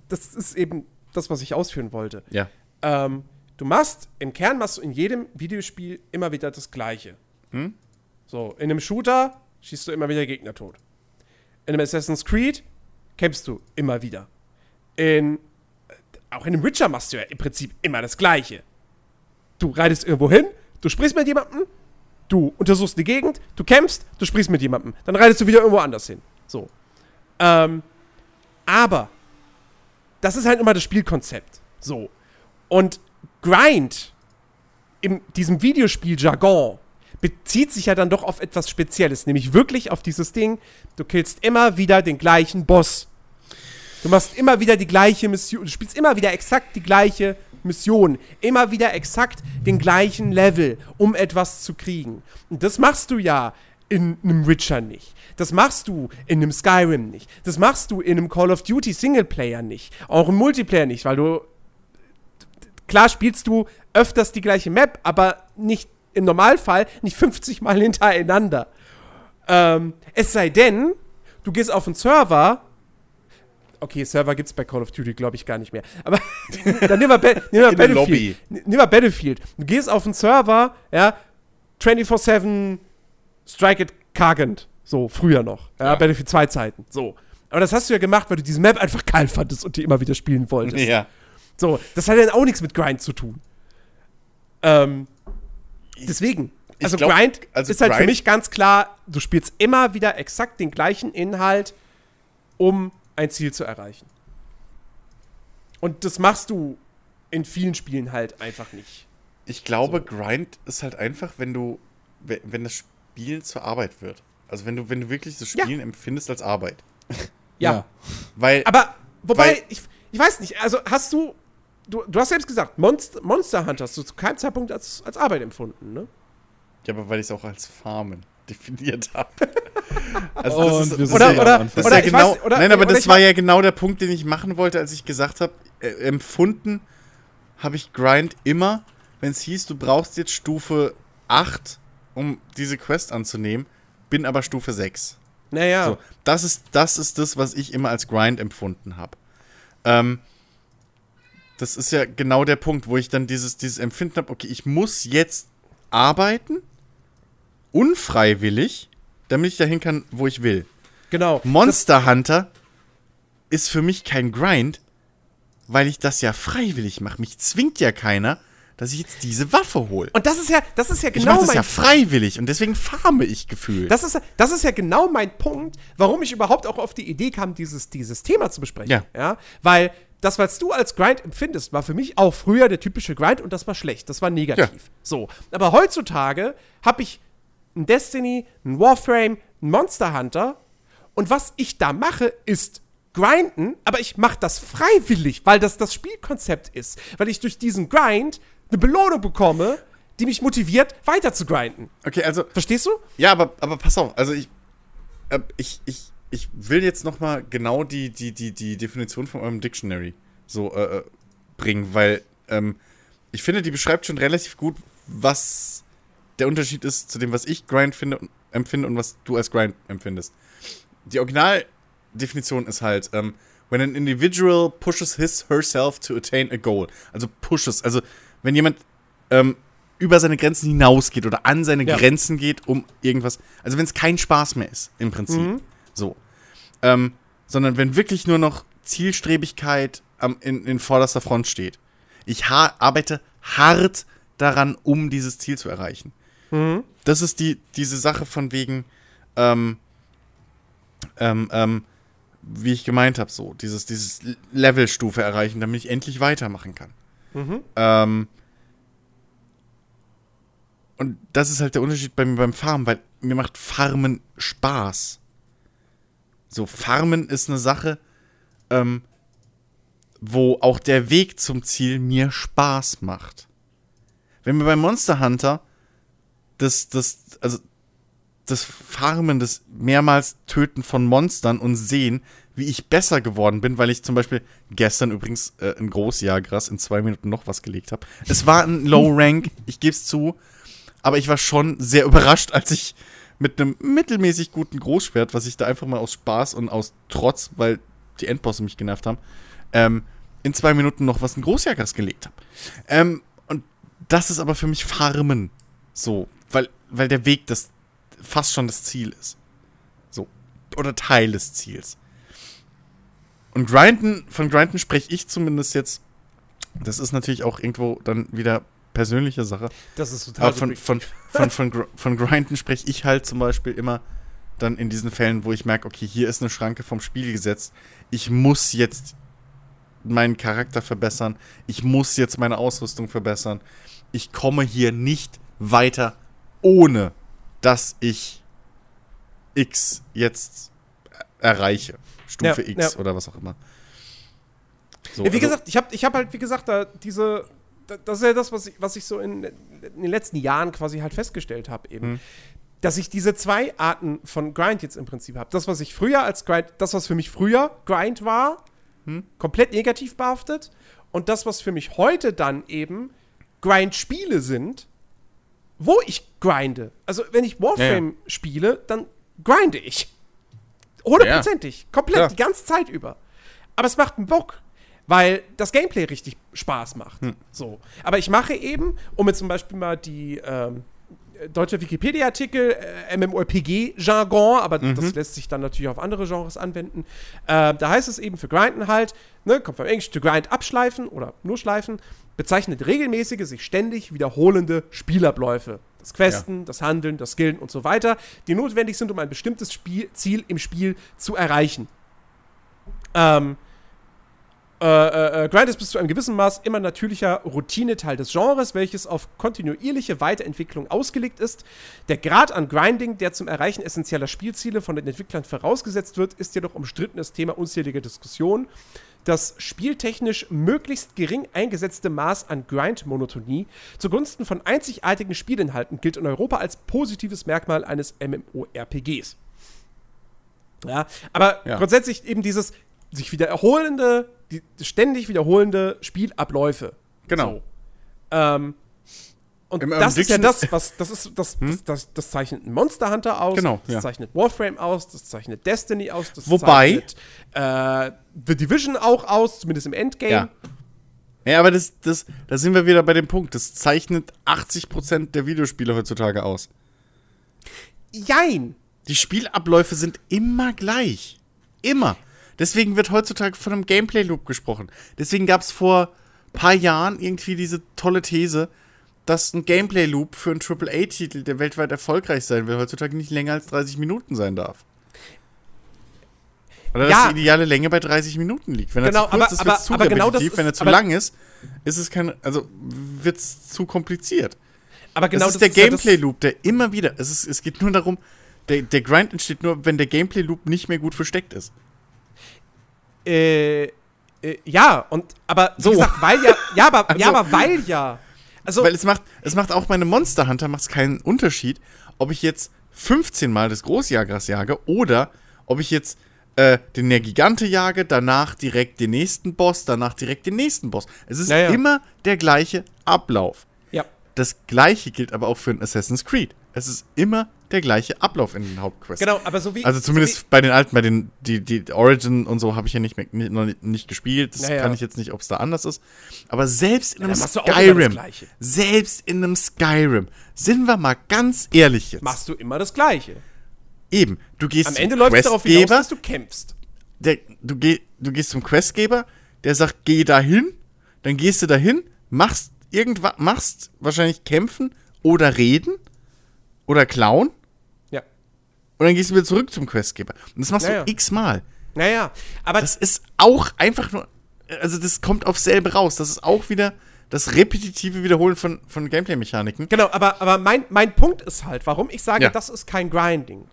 das ist eben das, was ich ausführen wollte. Ja. Ähm, du machst, im Kern machst du in jedem Videospiel immer wieder das Gleiche. Hm? So, in einem Shooter schießt du immer wieder Gegner tot. In einem Assassin's Creed kämpfst du immer wieder. In, äh, auch in einem Witcher machst du ja im Prinzip immer das Gleiche. Du reitest irgendwo hin, du sprichst mit jemandem, du untersuchst die Gegend, du kämpfst, du sprichst mit jemandem, dann reitest du wieder irgendwo anders hin. So. Ähm, aber das ist halt immer das Spielkonzept. So. Und Grind in diesem Videospiel-Jargon bezieht sich ja dann doch auf etwas Spezielles, nämlich wirklich auf dieses Ding, du killst immer wieder den gleichen Boss. Du machst immer wieder die gleiche Mission, du spielst immer wieder exakt die gleiche Mission, immer wieder exakt den gleichen Level, um etwas zu kriegen. Und das machst du ja in einem Witcher nicht. Das machst du in einem Skyrim nicht. Das machst du in einem Call of Duty Singleplayer nicht. Auch im Multiplayer nicht, weil du klar spielst du öfters die gleiche Map, aber nicht im Normalfall nicht 50 Mal hintereinander. Ähm, es sei denn, du gehst auf einen Server. Okay, Server gibt's bei Call of Duty, glaube ich, gar nicht mehr. Aber [laughs] dann nimm mal, Ba- [laughs] nimm mal Battlefield. Nimm mal Battlefield. Du gehst auf einen Server, ja, 24-7 Strike it Kagent. So, früher noch. Ja, Ja. Battlefield 2 Zeiten. So. Aber das hast du ja gemacht, weil du diese Map einfach geil fandest und die immer wieder spielen wolltest. Ja. So, das hat ja dann auch nichts mit Grind zu tun. Ähm, deswegen. Also glaub, Grind also ist halt für Grind- mich ganz klar, du spielst immer wieder exakt den gleichen Inhalt, um ein Ziel zu erreichen. Und das machst du in vielen Spielen halt einfach nicht. Ich glaube, Grind ist halt einfach, wenn du, we- wenn das Spielen zur Arbeit wird. Also wenn du, wenn du wirklich das Ja. Spielen empfindest als Arbeit. Ja. [laughs] Ja. Weil, Aber, wobei, Weil- ich, ich weiß nicht, also hast du, du, du hast selbst gesagt, Monster, Monster Hunter hast du zu keinem Zeitpunkt als, als Arbeit empfunden, ne? ja, aber weil ich es auch als Farmen definiert habe. [laughs] Also wir das sind Oder- oder-. Das oder ist ja genau, weiß- oder- nein, aber das war ja genau der Punkt, den ich machen wollte, als ich gesagt habe, äh, empfunden habe ich Grind immer, wenn es hieß, du brauchst jetzt Stufe 8, um diese Quest anzunehmen, bin aber Stufe 6. Naja. So, das, ist, das ist das, was ich immer als Grind empfunden habe. Ähm, das ist ja genau der Punkt, wo ich dann dieses, dieses Empfinden habe, okay, ich muss jetzt arbeiten, unfreiwillig, damit ich dahin kann, wo ich will. Genau. Monster Hunter ist für mich kein Grind, weil ich das ja freiwillig mache. Mich zwingt ja keiner, dass ich jetzt diese Waffe hole. Und das ist ja, das ist ja Ich genau mache das mein ja freiwillig und deswegen farme ich gefühlt. Das ist, das ist ja genau mein Punkt, warum ich überhaupt auch auf die Idee kam, dieses, dieses Thema zu besprechen. Ja. Weil das, was du als Grind empfindest, war für mich auch früher der typische Grind und das war schlecht, das war negativ. Ja. So. Aber heutzutage habe ich ein Destiny, ein Warframe, ein Monster Hunter und was ich da mache, ist grinden, aber ich mache das freiwillig, weil das das Spielkonzept ist. Weil ich durch diesen Grind eine Belohnung bekomme, die mich motiviert, weiter zu grinden. okay, also Verstehst du? Ja, aber, aber pass auf, also ich, äh, ich, ich, ich will jetzt noch mal genau die, die, die, die Definition von eurem Dictionary so äh, äh, bringen, weil ähm, ich finde, die beschreibt schon relativ gut, was der Unterschied ist zu dem, was ich Grind finde, und- empfinde und was du als Grind empfindest. Die Originaldefinition ist halt, ähm, When an individual pushes his, herself to attain a goal. Also pushes. Also, wenn jemand ähm, über seine Grenzen hinausgeht oder an seine Ja. Grenzen geht, um irgendwas. Also, wenn es kein Spaß mehr ist, im Prinzip. Mhm. So. Ähm, sondern wenn wirklich nur noch Zielstrebigkeit am, in, in vorderster Front steht. Ich ha arbeite hart daran, um dieses Ziel zu erreichen. Mhm. Das ist die, diese Sache von wegen, ähm, ähm, ähm, wie ich gemeint habe, so, dieses, dieses Levelstufe erreichen, damit ich endlich weitermachen kann. Mhm. Ähm, und das ist halt der Unterschied bei mir beim Farmen, weil mir macht Farmen Spaß. So, Farmen ist eine Sache, ähm, wo auch der Weg zum Ziel mir Spaß macht. Wenn mir bei Monster Hunter das, das, also das Farmen, das mehrmals Töten von Monstern und sehen, wie ich besser geworden bin, weil ich zum Beispiel gestern übrigens äh, ein Großjagras in zwei Minuten noch was gelegt habe. Es war ein [laughs] Low Rank, ich gebe es zu, aber ich war schon sehr überrascht, als ich mit einem mittelmäßig guten Großschwert, was ich da einfach mal aus Spaß und aus Trotz, weil die Endbosse mich genervt haben, ähm, in zwei Minuten noch was ein Großjagras gelegt habe. Ähm, und das ist aber für mich Farmen. So, weil, weil der Weg das fast schon das Ziel ist. So. Oder Teil des Ziels. Und Grinden, von Grinden spreche ich zumindest jetzt. Das ist natürlich auch irgendwo dann wieder persönliche Sache. Das ist total Aber von, von, von, von, [laughs] Gr- von Grinden spreche ich halt zum Beispiel immer dann in diesen Fällen, wo ich merke, okay, hier ist eine Schranke vom Spiel gesetzt. Ich muss jetzt meinen Charakter verbessern. Ich muss jetzt meine Ausrüstung verbessern. Ich komme hier nicht weiter, ohne dass ich X jetzt erreiche. Stufe Ja, X ja. oder was auch immer. So, Ja, wie also- gesagt, ich habe ich hab halt, wie gesagt, da diese, da- das ist ja das, was ich, was ich so in, in den letzten Jahren quasi halt festgestellt habe eben. Hm. Dass ich diese zwei Arten von Grind jetzt im Prinzip habe. Das, was ich früher als Grind, das, was für mich früher Grind war, Hm. komplett negativ behaftet. Und das, was für mich heute dann eben Grind-Spiele sind, wo ich grinde. Also, wenn ich Warframe spiele, dann grinde ich. Hundertprozentig. Komplett, Klar. die ganze Zeit über. Aber es macht einen Bock, weil das Gameplay richtig Spaß macht. Hm. So. Aber ich mache eben, um jetzt zum Beispiel mal die ähm, deutsche Wikipedia-Artikel, äh, MMORPG-Jargon, aber Mhm. das lässt sich dann natürlich auf andere Genres anwenden. Äh, da heißt es eben für Grinden halt, ne, kommt vom Englisch to grind abschleifen oder nur schleifen, bezeichnet regelmäßige, sich ständig wiederholende Spielabläufe. Das Questen, das Handeln, das Skillen und so weiter, die notwendig sind, um ein bestimmtes Spiel, Ziel im Spiel zu erreichen. Ähm, äh, äh, äh, Grind ist bis zu einem gewissen Maß immer natürlicher Routineteil des Genres, welches auf kontinuierliche Weiterentwicklung ausgelegt ist. Der Grad an Grinding, der zum Erreichen essentieller Spielziele von den Entwicklern vorausgesetzt wird, ist jedoch umstrittenes Thema unzähliger Diskussionen. Das spieltechnisch möglichst gering eingesetzte Maß an Grind-Monotonie zugunsten von einzigartigen Spielinhalten gilt in Europa als positives Merkmal eines MMORPGs. Ja, aber Ja. grundsätzlich eben dieses sich wiederholende, die ständig wiederholende Spielabläufe. Genau. So. Ähm, und Im- das ist ja das, was das ist, das, das, das, das zeichnet Monster Hunter aus, Genau, das ja. zeichnet Warframe aus, das zeichnet Destiny aus, das Wobei- zeichnet äh, The Division auch aus, zumindest im Endgame. Ja. Ja, aber das, das, da sind wir wieder bei dem Punkt. Das zeichnet 80% der Videospiele heutzutage aus. Jein. Die Spielabläufe sind immer gleich. Immer. Deswegen wird heutzutage von einem Gameplay-Loop gesprochen. Deswegen gab es vor paar Jahren irgendwie diese tolle These, dass ein Gameplay-Loop für einen AAA-Titel, der weltweit erfolgreich sein will, heutzutage nicht länger als 30 Minuten sein darf. Oder Ja. dass die ideale Länge bei 30 Minuten liegt. Wenn Genau, er zu kurz aber- ist, wird es zu aber genau das repetitiv. Wenn er ist- zu lang ist, ist es kein, also wird es zu kompliziert. Aber genau das ist der ja das- Gameplay-Loop, der immer wieder. Es, ist, es geht nur darum, der, der Grind entsteht nur, wenn der Gameplay-Loop nicht mehr gut versteckt ist. Äh, äh, ja, und aber wie So. gesagt, weil ja, ja, aber, ja, [laughs] Also- aber weil ja. Also, Weil es macht, es macht auch bei einem Monster Hunter macht's keinen Unterschied, ob ich jetzt 15 Mal das Großjagras jage oder ob ich jetzt äh, den Nergigante jage, danach direkt den nächsten Boss, danach direkt den nächsten Boss. Es ist Ja, ja. immer der gleiche Ablauf. ja. Das gleiche gilt aber auch für ein Assassin's Creed. Es ist immer der gleiche Ablauf in den Hauptquests. Genau, aber so wie. Also zumindest so bei den alten, bei den die, die Origin und so habe ich ja nicht, mehr, nicht, noch nicht, gespielt. Das Ja, ja. kann ich jetzt nicht, ob es da anders ist. Aber selbst in einem Skyrim, selbst in einem Skyrim, sind wir mal ganz ehrlich jetzt. wie machst du immer das Gleiche. Eben, du gehst Am zum Ende läuft es darauf hinaus, Questgeber, dass du kämpfst. der, du, geh, du gehst zum Questgeber, der sagt, geh dahin, dann gehst du dahin, machst irgendwas, machst wahrscheinlich kämpfen oder reden oder klauen. Und dann gehst du wieder zurück zum Questgeber. Und das machst Ja, du x-mal. Naja, aber Das ist auch einfach nur, also das kommt aufs selbe raus. Das ist auch wieder das repetitive Wiederholen von, von Gameplay-Mechaniken. Genau, aber, aber mein, mein Punkt ist halt, warum ich sage, Ja. das ist kein Grinding.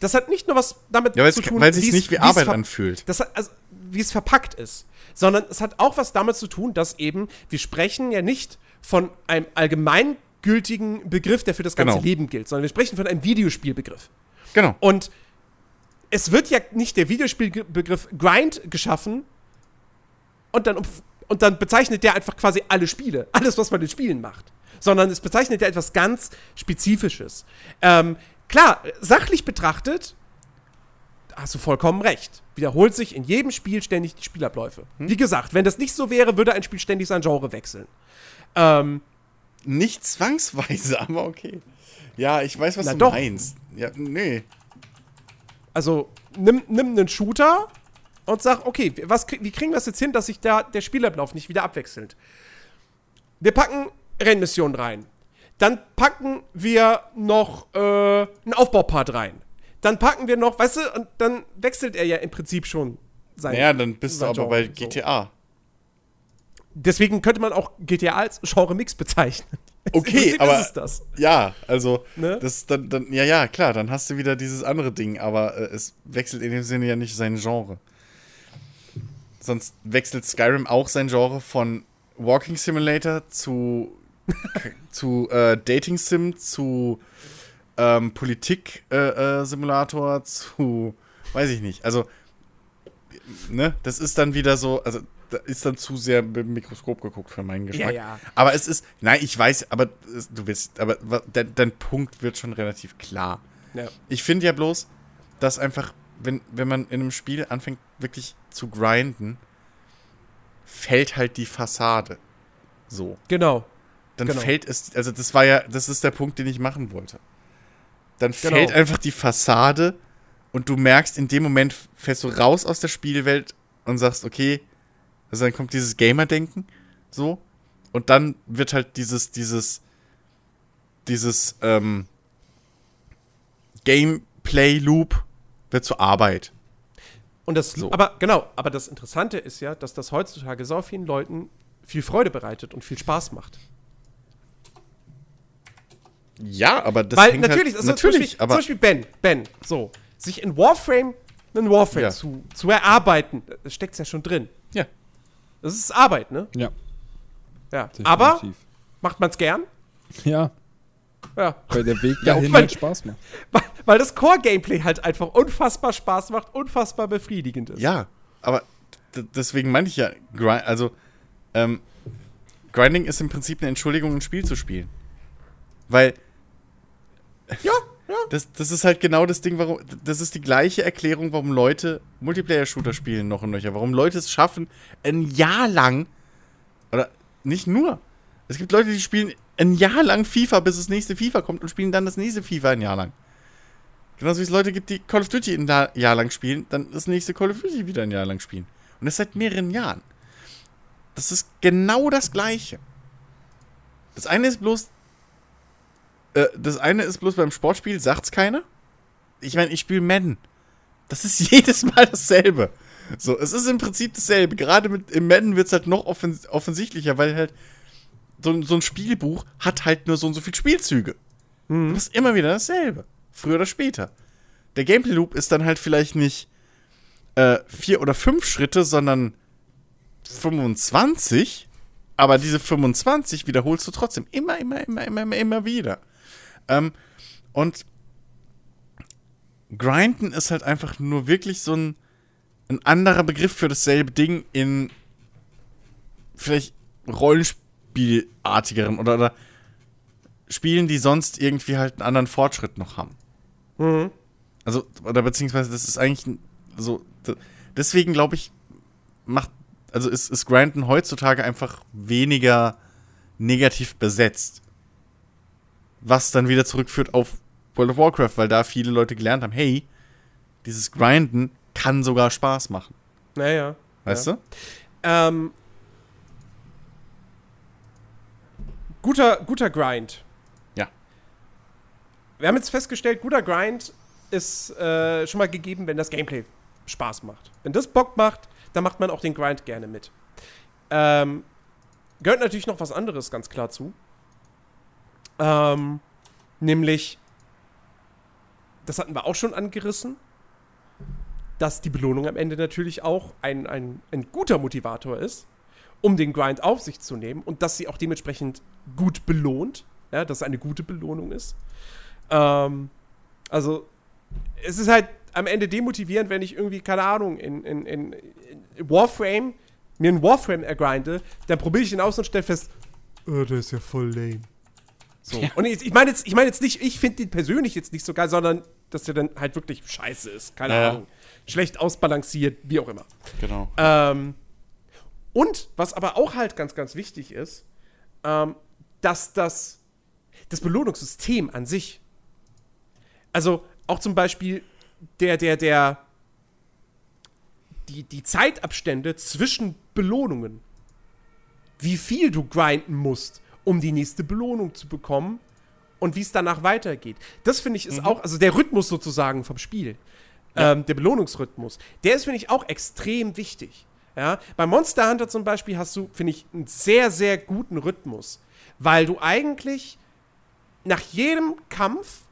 Das hat nicht nur was damit Ja, zu tun, weil es- nicht wie Arbeit anfühlt. Das hat, also, wie es verpackt ist. Sondern es hat auch was damit zu tun, dass eben, wir sprechen ja nicht von einem allgemeingültigen Begriff, der für das ganze Genau. Leben gilt, sondern wir sprechen von einem Videospielbegriff. Genau. Und es wird ja nicht der Videospielbegriff Grind geschaffen und dann, und dann bezeichnet der einfach quasi alle Spiele, [laughs] alles, was man in Spielen macht. Sondern es bezeichnet ja etwas ganz Spezifisches. Ähm, klar, sachlich betrachtet, hast du vollkommen recht. Wiederholt sich in jedem Spiel ständig die Spielabläufe. Wie gesagt, wenn das nicht so wäre, würde ein Spiel ständig sein Genre wechseln. Ähm, Nicht zwangsweise, [laughs] aber okay. Ja, ich weiß, was Na du doch. meinst. Ja, nee. Also nimm, nimm einen Shooter und sag, okay, was, wie kriegen wir das jetzt hin, dass sich da der Spielablauf nicht wieder abwechselt? Wir packen Rennmissionen rein. Dann packen wir noch äh, einen Aufbaupart rein. Dann packen wir noch, weißt du, und dann wechselt er ja im Prinzip schon sein. Naja, dann bist du aber bei Genre, so. GTA. Deswegen könnte man auch GTA als Genre-Mix bezeichnen. Okay, aber ist es das. ja, also Ne? das dann, dann ja ja klar, dann hast du wieder dieses andere Ding, aber äh, es wechselt in dem Sinne ja nicht sein Genre. Sonst wechselt Skyrim auch sein Genre von Walking Simulator zu [laughs] zu äh, Dating Sim zu ähm, Politik äh, äh, Simulator zu weiß ich nicht. Also ne, das ist dann wieder so, also da ist dann zu sehr mit dem Mikroskop geguckt für meinen Geschmack. ja. Aber es ist, nein, ich weiß, aber du willst, aber dein, dein Punkt wird schon relativ klar. Ja. Ich finde ja bloß, dass einfach, wenn, wenn man in einem Spiel anfängt, wirklich zu grinden, fällt halt die Fassade. So. Genau. Dann Genau. fällt es, also das war ja, das ist der Punkt, den ich machen wollte. Dann Genau. fällt einfach die Fassade und du merkst, in dem Moment fällst du raus aus der Spielwelt und sagst, okay, also dann kommt dieses Gamer-Denken, so, und dann wird halt dieses, dieses, dieses, ähm, Gameplay-Loop wird zur Arbeit. Und das, So. aber genau, aber das Interessante ist ja, dass das heutzutage so vielen Leuten viel Freude bereitet und viel Spaß macht. Ja, aber das Weil hängt natürlich, halt, also natürlich, zum, Beispiel, aber zum Beispiel Ben, Ben, so, sich in Warframe einen Warframe Ja. zu, zu erarbeiten, da steckt's ja schon drin. Ja, Das ist Arbeit, ne? Ja, Ja. definitiv. Aber macht man's gern? Ja, Ja. weil der Weg [laughs] Ja, dahin weil- halt Spaß macht. [laughs] Weil, weil das Core-Gameplay halt einfach unfassbar Spaß macht, unfassbar befriedigend ist. Ja, aber deswegen meinte ich ja, also ähm, Grinding ist im Prinzip eine Entschuldigung, ein Spiel zu spielen. Weil Ja, das, das ist halt genau das Ding, warum, das ist die gleiche Erklärung, warum Leute Multiplayer-Shooter spielen noch und nöcher. Warum Leute es schaffen, ein Jahr lang, oder nicht nur, es gibt Leute, die spielen ein Jahr lang FIFA, bis das nächste FIFA kommt und spielen dann das nächste FIFA ein Jahr lang. Genauso wie es Leute gibt, die Call of Duty ein Jahr lang spielen, dann das nächste Call of Duty wieder ein Jahr lang spielen. Und das seit mehreren Jahren. Das ist genau das Gleiche. Das eine ist bloß, äh, das eine ist bloß beim Sportspiel, sagt's keiner. Ich meine, ich spiele Madden. Das ist [laughs] jedes Mal dasselbe. So, es ist im Prinzip dasselbe. Gerade mit im Madden wird es halt noch offens offensichtlicher, weil halt so, ein- so ein Spielbuch hat halt nur so und so viele Spielzüge. Du hast immer wieder dasselbe. Früher oder später. Der Gameplay Loop ist dann halt vielleicht nicht äh, vier oder fünf Schritte, sondern 25. Aber diese 25 wiederholst du trotzdem immer, immer, immer, immer, immer, immer wieder. Ähm, und Grinden ist halt einfach nur wirklich so ein, ein anderer Begriff für dasselbe Ding in vielleicht Rollenspielartigeren oder, oder Spielen, die sonst irgendwie halt einen anderen Fortschritt noch haben. Mhm. Also, oder beziehungsweise, das ist eigentlich so. Deswegen glaube ich, macht, also ist, ist Grinden heutzutage einfach weniger negativ besetzt. Was dann wieder zurückführt auf World of Warcraft, weil da viele Leute gelernt haben, hey, dieses Grinden kann sogar Spaß machen. Naja. Weißt ja. du? Ähm, guter, guter Grind. Ja. Wir haben jetzt festgestellt, guter Grind ist äh, schon mal gegeben, wenn das Gameplay Spaß macht. Wenn das Bock macht, dann macht man auch den Grind gerne mit. Ähm, gehört natürlich noch was anderes ganz klar zu. Ähm, nämlich, das hatten wir auch schon angerissen, dass die Belohnung am Ende natürlich auch ein, ein, ein guter Motivator ist, um den Grind auf sich zu nehmen und dass sie auch dementsprechend gut belohnt, ja, dass es eine gute Belohnung ist. Ähm, also, es ist halt am Ende demotivierend, wenn ich irgendwie, keine Ahnung, in, in, in, Warframe mir einen Warframe ergrinde, dann probiere ich ihn aus und stelle fest, oh, der ist ja voll lame. So. Und ich, ich meine jetzt, ich meine jetzt nicht, ich finde den persönlich jetzt nicht so geil, sondern dass der dann halt wirklich scheiße ist. Keine Ja. Ahnung. Schlecht ausbalanciert, wie auch immer. Genau. Ähm, und was aber auch halt ganz, ganz wichtig ist, ähm, dass das, das Belohnungssystem an sich, also auch zum Beispiel der, der, der, die, die Zeitabstände zwischen Belohnungen, wie viel du grinden musst, um die nächste Belohnung zu bekommen und wie es danach weitergeht. Das finde ich ist auch, also der Rhythmus sozusagen vom Spiel, ähm, der Belohnungsrhythmus, der ist, finde ich, auch extrem wichtig. Ja? Bei Monster Hunter zum Beispiel hast du, finde ich, einen sehr, sehr guten Rhythmus, weil du eigentlich nach jedem Kampf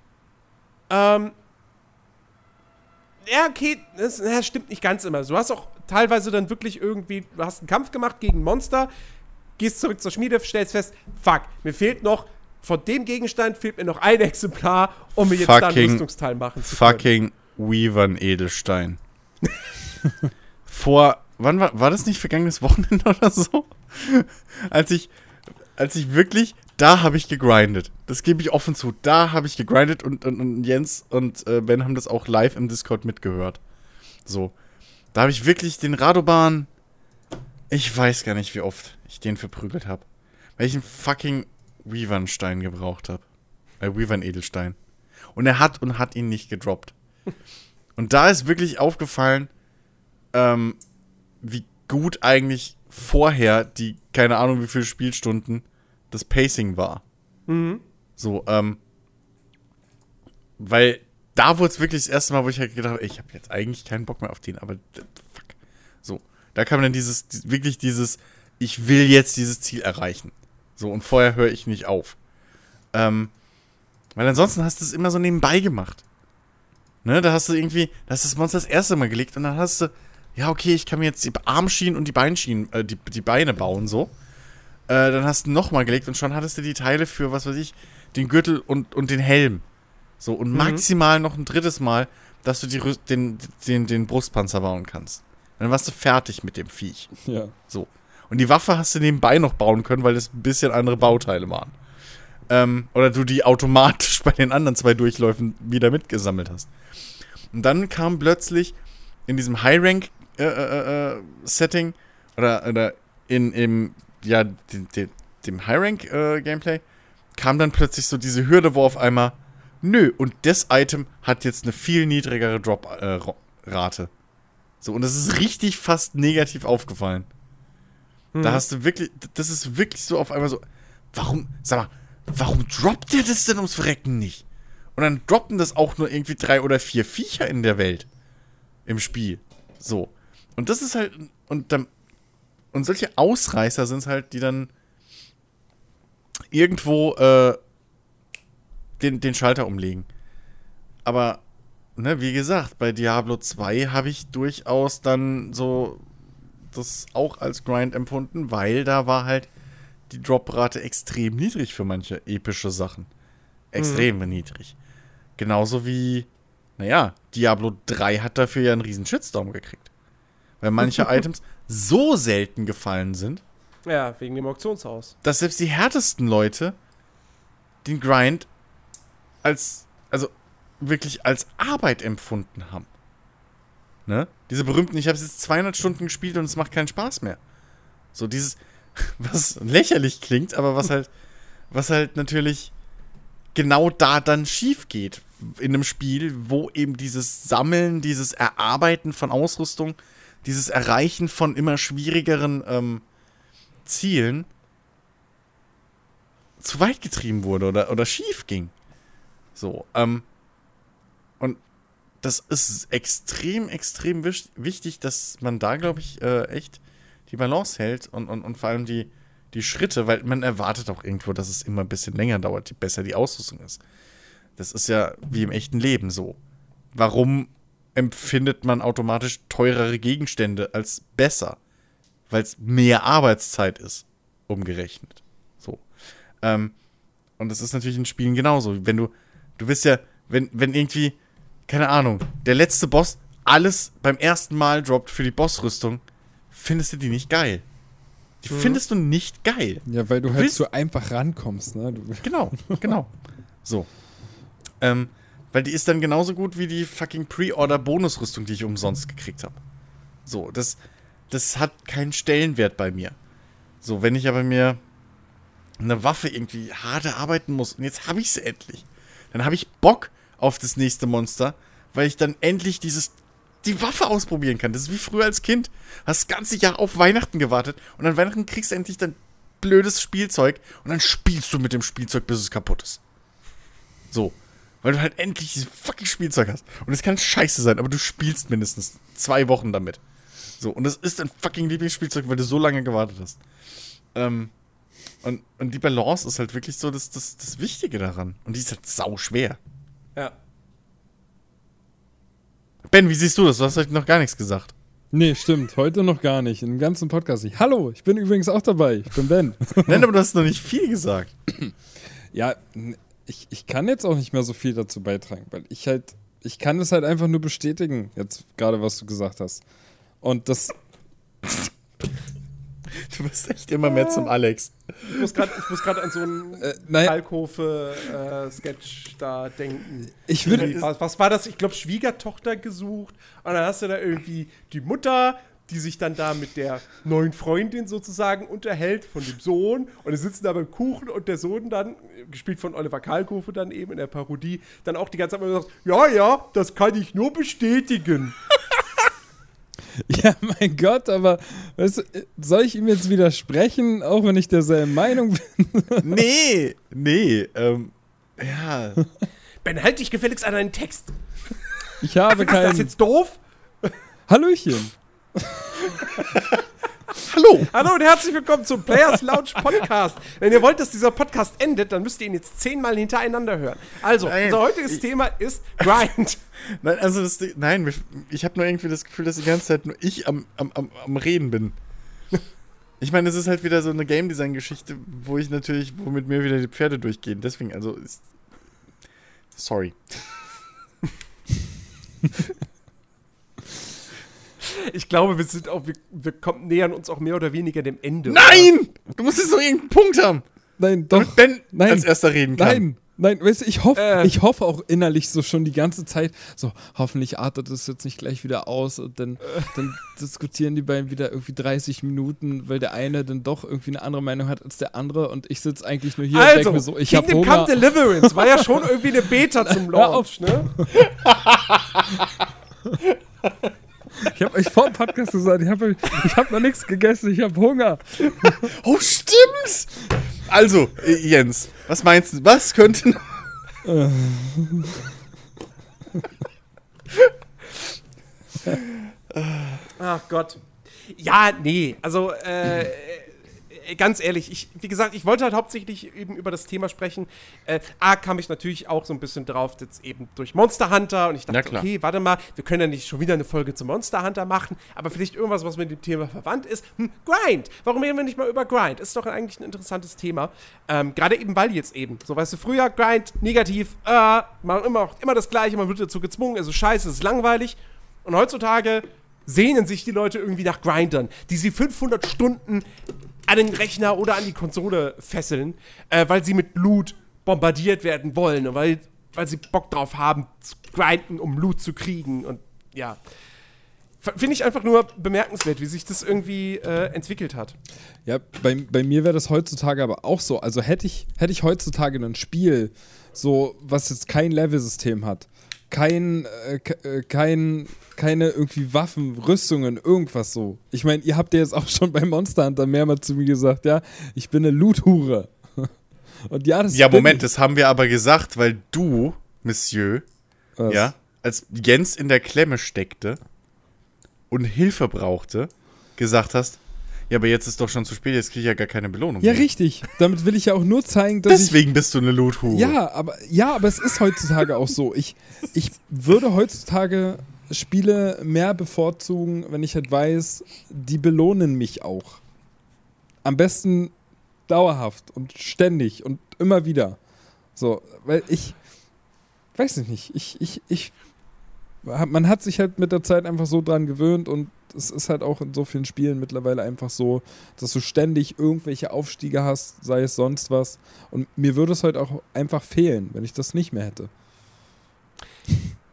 ähm, ja, okay, das, das stimmt nicht ganz immer. Du hast auch teilweise dann wirklich irgendwie, du hast einen Kampf gemacht gegen Monster, gehst zurück zur Schmiede, stellst fest, fuck, mir fehlt noch, von dem Gegenstand fehlt mir noch ein Exemplar, um mir jetzt da ein Fucking- Rüstungsteil machen zu können. Fucking Weavern Edelstein. [laughs] Vor, wann war, war das nicht vergangenes Wochenende [laughs] oder so? als ich, als ich wirklich, da habe ich gegrindet. Das gebe ich offen zu. Da habe ich gegrindet und, und, und Jens und äh, Ben haben das auch live im Discord mitgehört. So. Da habe ich wirklich den Radoban, ich weiß gar nicht, wie oft ich den verprügelt habe. Weil ich einen fucking Weavern-Stein gebraucht habe. Äh, Weavern-Edelstein. Und er hat und hat ihn nicht gedroppt. [laughs] Und da ist wirklich aufgefallen, ähm, wie gut eigentlich vorher die, keine Ahnung wie viele Spielstunden, das Pacing war. Mhm. So, ähm, weil da wurde es wirklich das erste Mal, wo ich halt gedacht habe, ich habe jetzt eigentlich keinen Bock mehr auf den, aber fuck. So, da kam dann dieses, die- wirklich dieses, ich will jetzt dieses Ziel erreichen. So, und vorher höre ich nicht auf. Ähm, weil ansonsten hast du es immer so nebenbei gemacht. Ne, da hast du irgendwie, da hast du das Monster das erste Mal gelegt und dann hast du, ja, okay, ich kann mir jetzt die Armschienen und die Beinschienen, äh, die, die Beine bauen, so. Äh, dann hast du nochmal gelegt und schon hattest du die Teile für, was weiß ich, den Gürtel und, und den Helm. So, und maximal noch ein drittes Mal, dass du die, den, den, den Brustpanzer bauen kannst. Dann warst du fertig mit dem Viech. Ja. So. Und die Waffe hast du nebenbei noch bauen können, weil das ein bisschen andere Bauteile waren. Ähm, oder du die automatisch [laughs] bei den anderen zwei Durchläufen wieder mitgesammelt hast. Und dann kam plötzlich in diesem High-Rank-Setting oder, oder in, im, ja, de, de, dem High-Rank-Gameplay kam dann plötzlich so diese Hürde, wo auf einmal, nö, und das Item hat jetzt eine viel niedrigere Drop-Rate. So, und das ist richtig fast negativ aufgefallen. Da hast du wirklich, das ist wirklich so auf einmal so, warum, sag mal, warum droppt der das denn ums Verrecken nicht? Und dann droppen das auch nur irgendwie drei oder vier Viecher in der Welt. Im Spiel. So. Und das ist halt, und dann, und solche Ausreißer sind es halt, die dann irgendwo, äh, den, den Schalter umlegen. Aber, ne, wie gesagt, bei Diablo 2 habe ich durchaus dann so das auch als Grind empfunden, weil da war halt die Droprate extrem niedrig für manche epische Sachen. Extrem niedrig. Genauso wie, naja, Diablo 3 hat dafür ja einen riesen Shitstorm gekriegt. Weil manche [laughs] Items so selten gefallen sind, Ja, wegen dem Auktionshaus. dass selbst die härtesten Leute den Grind als, also wirklich als Arbeit empfunden haben. Ne? Diese berühmten, ich habe es jetzt 200 Stunden gespielt und es macht keinen Spaß mehr. So dieses, [laughs] was lächerlich klingt, aber was halt, was halt natürlich genau da dann schief geht in einem Spiel, wo eben dieses Sammeln, dieses Erarbeiten von Ausrüstung, dieses Erreichen von immer schwierigeren ähm, Zielen zu weit getrieben wurde oder, oder schief ging. So, ähm, das ist extrem, extrem wichtig, dass man da, glaube ich, äh, echt die Balance hält und, und, und vor allem die, die Schritte, weil man erwartet auch irgendwo, dass es immer ein bisschen länger dauert, je besser die Ausrüstung ist. Das ist ja wie im echten Leben so. Warum empfindet man automatisch teurere Gegenstände als besser? Weil es mehr Arbeitszeit ist, umgerechnet. So. Ähm, und das ist natürlich in Spielen genauso. Wenn du, du wirst ja, wenn, wenn irgendwie, keine Ahnung, der letzte Boss alles beim ersten Mal droppt für die Bossrüstung, findest du die nicht geil. Die mhm. findest du nicht geil. Ja, weil du, du halt so einfach rankommst, ne? Du [laughs] genau, genau. So. Ähm, weil die ist dann genauso gut wie die fucking Pre-Order-Bonusrüstung, die ich umsonst gekriegt habe. So, das, das hat keinen Stellenwert bei mir. So, wenn ich aber mir eine Waffe irgendwie hart arbeiten muss und jetzt habe ich sie endlich, dann habe ich Bock auf das nächste Monster, weil ich dann endlich dieses die Waffe ausprobieren kann. Das ist wie früher als Kind. Hast das ganze Jahr auf Weihnachten gewartet und an Weihnachten kriegst du endlich dein blödes Spielzeug und dann spielst du mit dem Spielzeug, bis es kaputt ist. So. Weil du halt endlich dieses fucking Spielzeug hast. Und es kann scheiße sein, aber du spielst mindestens zwei Wochen damit. So, und das ist dein fucking Lieblingsspielzeug, weil du so lange gewartet hast. Ähm, und, und die Balance ist halt wirklich so das, das, das Wichtige daran. Und die ist halt sau schwer. Ja. Ben, wie siehst du das? Du hast heute noch gar nichts gesagt. Nee, stimmt. Heute noch gar nicht. Im ganzen Podcast nicht. Hallo, ich bin übrigens auch dabei. Ich bin Ben. [laughs] Nein, aber du hast noch nicht viel gesagt. [clears throat] Ja, ich, ich kann jetzt auch nicht mehr so viel dazu beitragen, weil ich halt, ich kann es halt einfach nur bestätigen, jetzt gerade, was du gesagt hast. Und das. [laughs] [laughs] Du bist echt immer mehr zum Alex. Ich muss gerade an so einen äh, Kalkofe-Sketch äh, da denken. Ich würde. Was, was, war das? Ich glaube, Schwiegertochter gesucht. Und dann hast du da irgendwie die Mutter, die sich dann da mit der neuen Freundin sozusagen unterhält von dem Sohn. Und die sitzen da beim Kuchen und der Sohn dann, gespielt von Oliver Kalkofe dann eben in der Parodie, dann auch die ganze Zeit immer sagt: Ja, ja, das kann ich nur bestätigen. [laughs] Ja, mein Gott, aber weißt du, soll ich ihm jetzt widersprechen, auch wenn ich derselben Meinung bin? [laughs] nee, nee, ähm, ja. [laughs] Ben, halt dich gefälligst an deinen Text. Ich habe keinen. Ist das jetzt doof? Hallöchen. Hallo. Hallo und herzlich willkommen zum Players Lounge Podcast. Wenn ihr wollt, dass dieser Podcast endet, dann müsst ihr ihn jetzt zehnmal hintereinander hören. Also, nein, unser heutiges ich, Thema ist Grind. [laughs] Nein, also das, nein, ich habe nur irgendwie das Gefühl, dass die ganze Zeit nur ich am, am, am, am Reden bin. [laughs] Ich meine, es ist halt wieder so eine Game Design Geschichte, wo ich natürlich, womit mir wieder die Pferde durchgehen. Deswegen, also, ist, sorry. [laughs] Ich glaube, wir sind auch, wir, wir kommen, nähern uns auch mehr oder weniger dem Ende. Nein! Oder? Du musst jetzt noch irgendeinen Punkt haben. Nein, doch. Damit Ben Nein. als erster reden kann. Nein, Nein, weißt du, ich hoffe äh. ich hoffe auch innerlich so schon die ganze Zeit, so, hoffentlich artet es jetzt nicht gleich wieder aus und dann, äh. [laughs] dann diskutieren die beiden wieder irgendwie 30 Minuten, weil der eine dann doch irgendwie eine andere Meinung hat als der andere und ich sitze eigentlich nur hier also, und denke mir so, ich habe Hunger. Come Deliverance war ja schon [laughs] irgendwie eine Beta zum Launch, ne? [laughs] Ich habe euch vor dem Podcast gesagt, ich habe ich hab noch nichts gegessen, ich habe Hunger. [laughs] Oh, stimmt! Also, Jens, was meinst du? Was könnte noch. [laughs] Ach Gott. Ja, nee, also äh, äh, ganz ehrlich, ich, wie gesagt, ich wollte halt hauptsächlich eben über das Thema sprechen. Äh, A, kam ich natürlich auch so ein bisschen drauf, jetzt eben durch Monster Hunter und ich dachte, okay, warte mal, wir können ja nicht schon wieder eine Folge zu Monster Hunter machen, aber vielleicht irgendwas, was mit dem Thema verwandt ist. Hm, Grind! Warum reden wir nicht mal über Grind? Ist doch eigentlich ein interessantes Thema. Ähm, Gerade eben, weil jetzt eben, so weißt du, früher Grind, negativ, äh, man immer, immer das Gleiche, man wird dazu gezwungen, also scheiße, es ist langweilig. Und heutzutage sehnen sich die Leute irgendwie nach Grindern, die sie 500 Stunden an den Rechner oder an die Konsole fesseln, äh, weil sie mit Loot bombardiert werden wollen und weil weil sie Bock drauf haben, zu grinden, um Loot zu kriegen und ja. Finde ich einfach nur bemerkenswert, wie sich das irgendwie äh, entwickelt hat. Ja, bei, bei mir wäre das heutzutage aber auch so. Also hätte ich, hätte ich heutzutage ein Spiel, so, was jetzt kein Level-System hat, kein, äh, äh, kein, keine irgendwie Waffen, Rüstungen, irgendwas so. Ich meine, ihr habt ja jetzt auch schon bei Monster Hunter mehrmals zu mir gesagt, ja, ich bin eine Loot-Hure. [laughs] Und ja, das Ja, Moment, das haben wir aber gesagt, weil du, Monsieur, was? ja, als Jens in der Klemme steckte und Hilfe brauchte, gesagt hast, ja, aber jetzt ist doch schon zu spät, jetzt kriege ich ja gar keine Belohnung. Ja, mehr. richtig. Damit will ich ja auch nur zeigen, dass Deswegen ich, bist du eine Loothure. Ja, aber ja, aber es ist heutzutage auch so. Ich, ich würde heutzutage Spiele mehr bevorzugen, wenn ich halt weiß, die belohnen mich auch. Am besten dauerhaft und ständig und immer wieder. So, weil ich weiß ich nicht, ich, ich, ich man hat sich halt mit der Zeit einfach so dran gewöhnt und es ist halt auch in so vielen Spielen mittlerweile einfach so, dass du ständig irgendwelche Aufstiege hast, sei es sonst was. Und mir würde es halt auch einfach fehlen, wenn ich das nicht mehr hätte.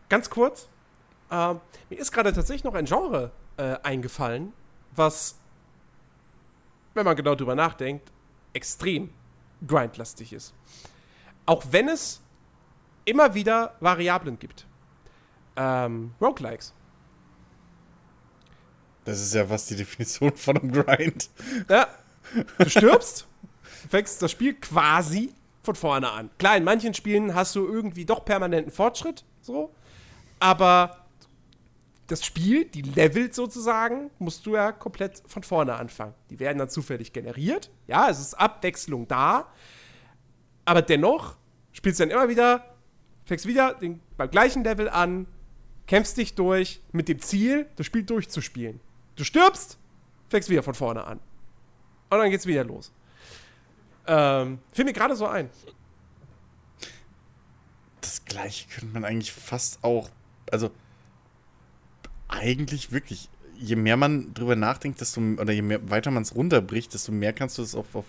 Ganz kurz, äh, mir ist gerade tatsächlich noch ein Genre äh, eingefallen, was, wenn man genau drüber nachdenkt, extrem grindlastig ist. Auch wenn es immer wieder Variablen gibt. Ähm, Roguelikes. Das ist ja was die Definition von einem Grind. Ja. Du stirbst, fängst das Spiel quasi von vorne an. Klar, in manchen Spielen hast du irgendwie doch permanenten Fortschritt, so. Aber das Spiel, die Level sozusagen, musst du ja komplett von vorne anfangen. Die werden dann zufällig generiert. Ja, es ist Abwechslung da. Aber dennoch spielst du dann immer wieder, fängst wieder den, beim gleichen Level an, kämpfst dich durch mit dem Ziel, das Spiel durchzuspielen. Du stirbst, fängst wieder von vorne an. Und dann geht's wieder los. Ähm, fiel mir gerade so ein. Das gleiche könnte man eigentlich fast auch, also eigentlich wirklich, je mehr man drüber nachdenkt, desto, oder je mehr, weiter man es runterbricht, desto mehr kannst du es auf, auf,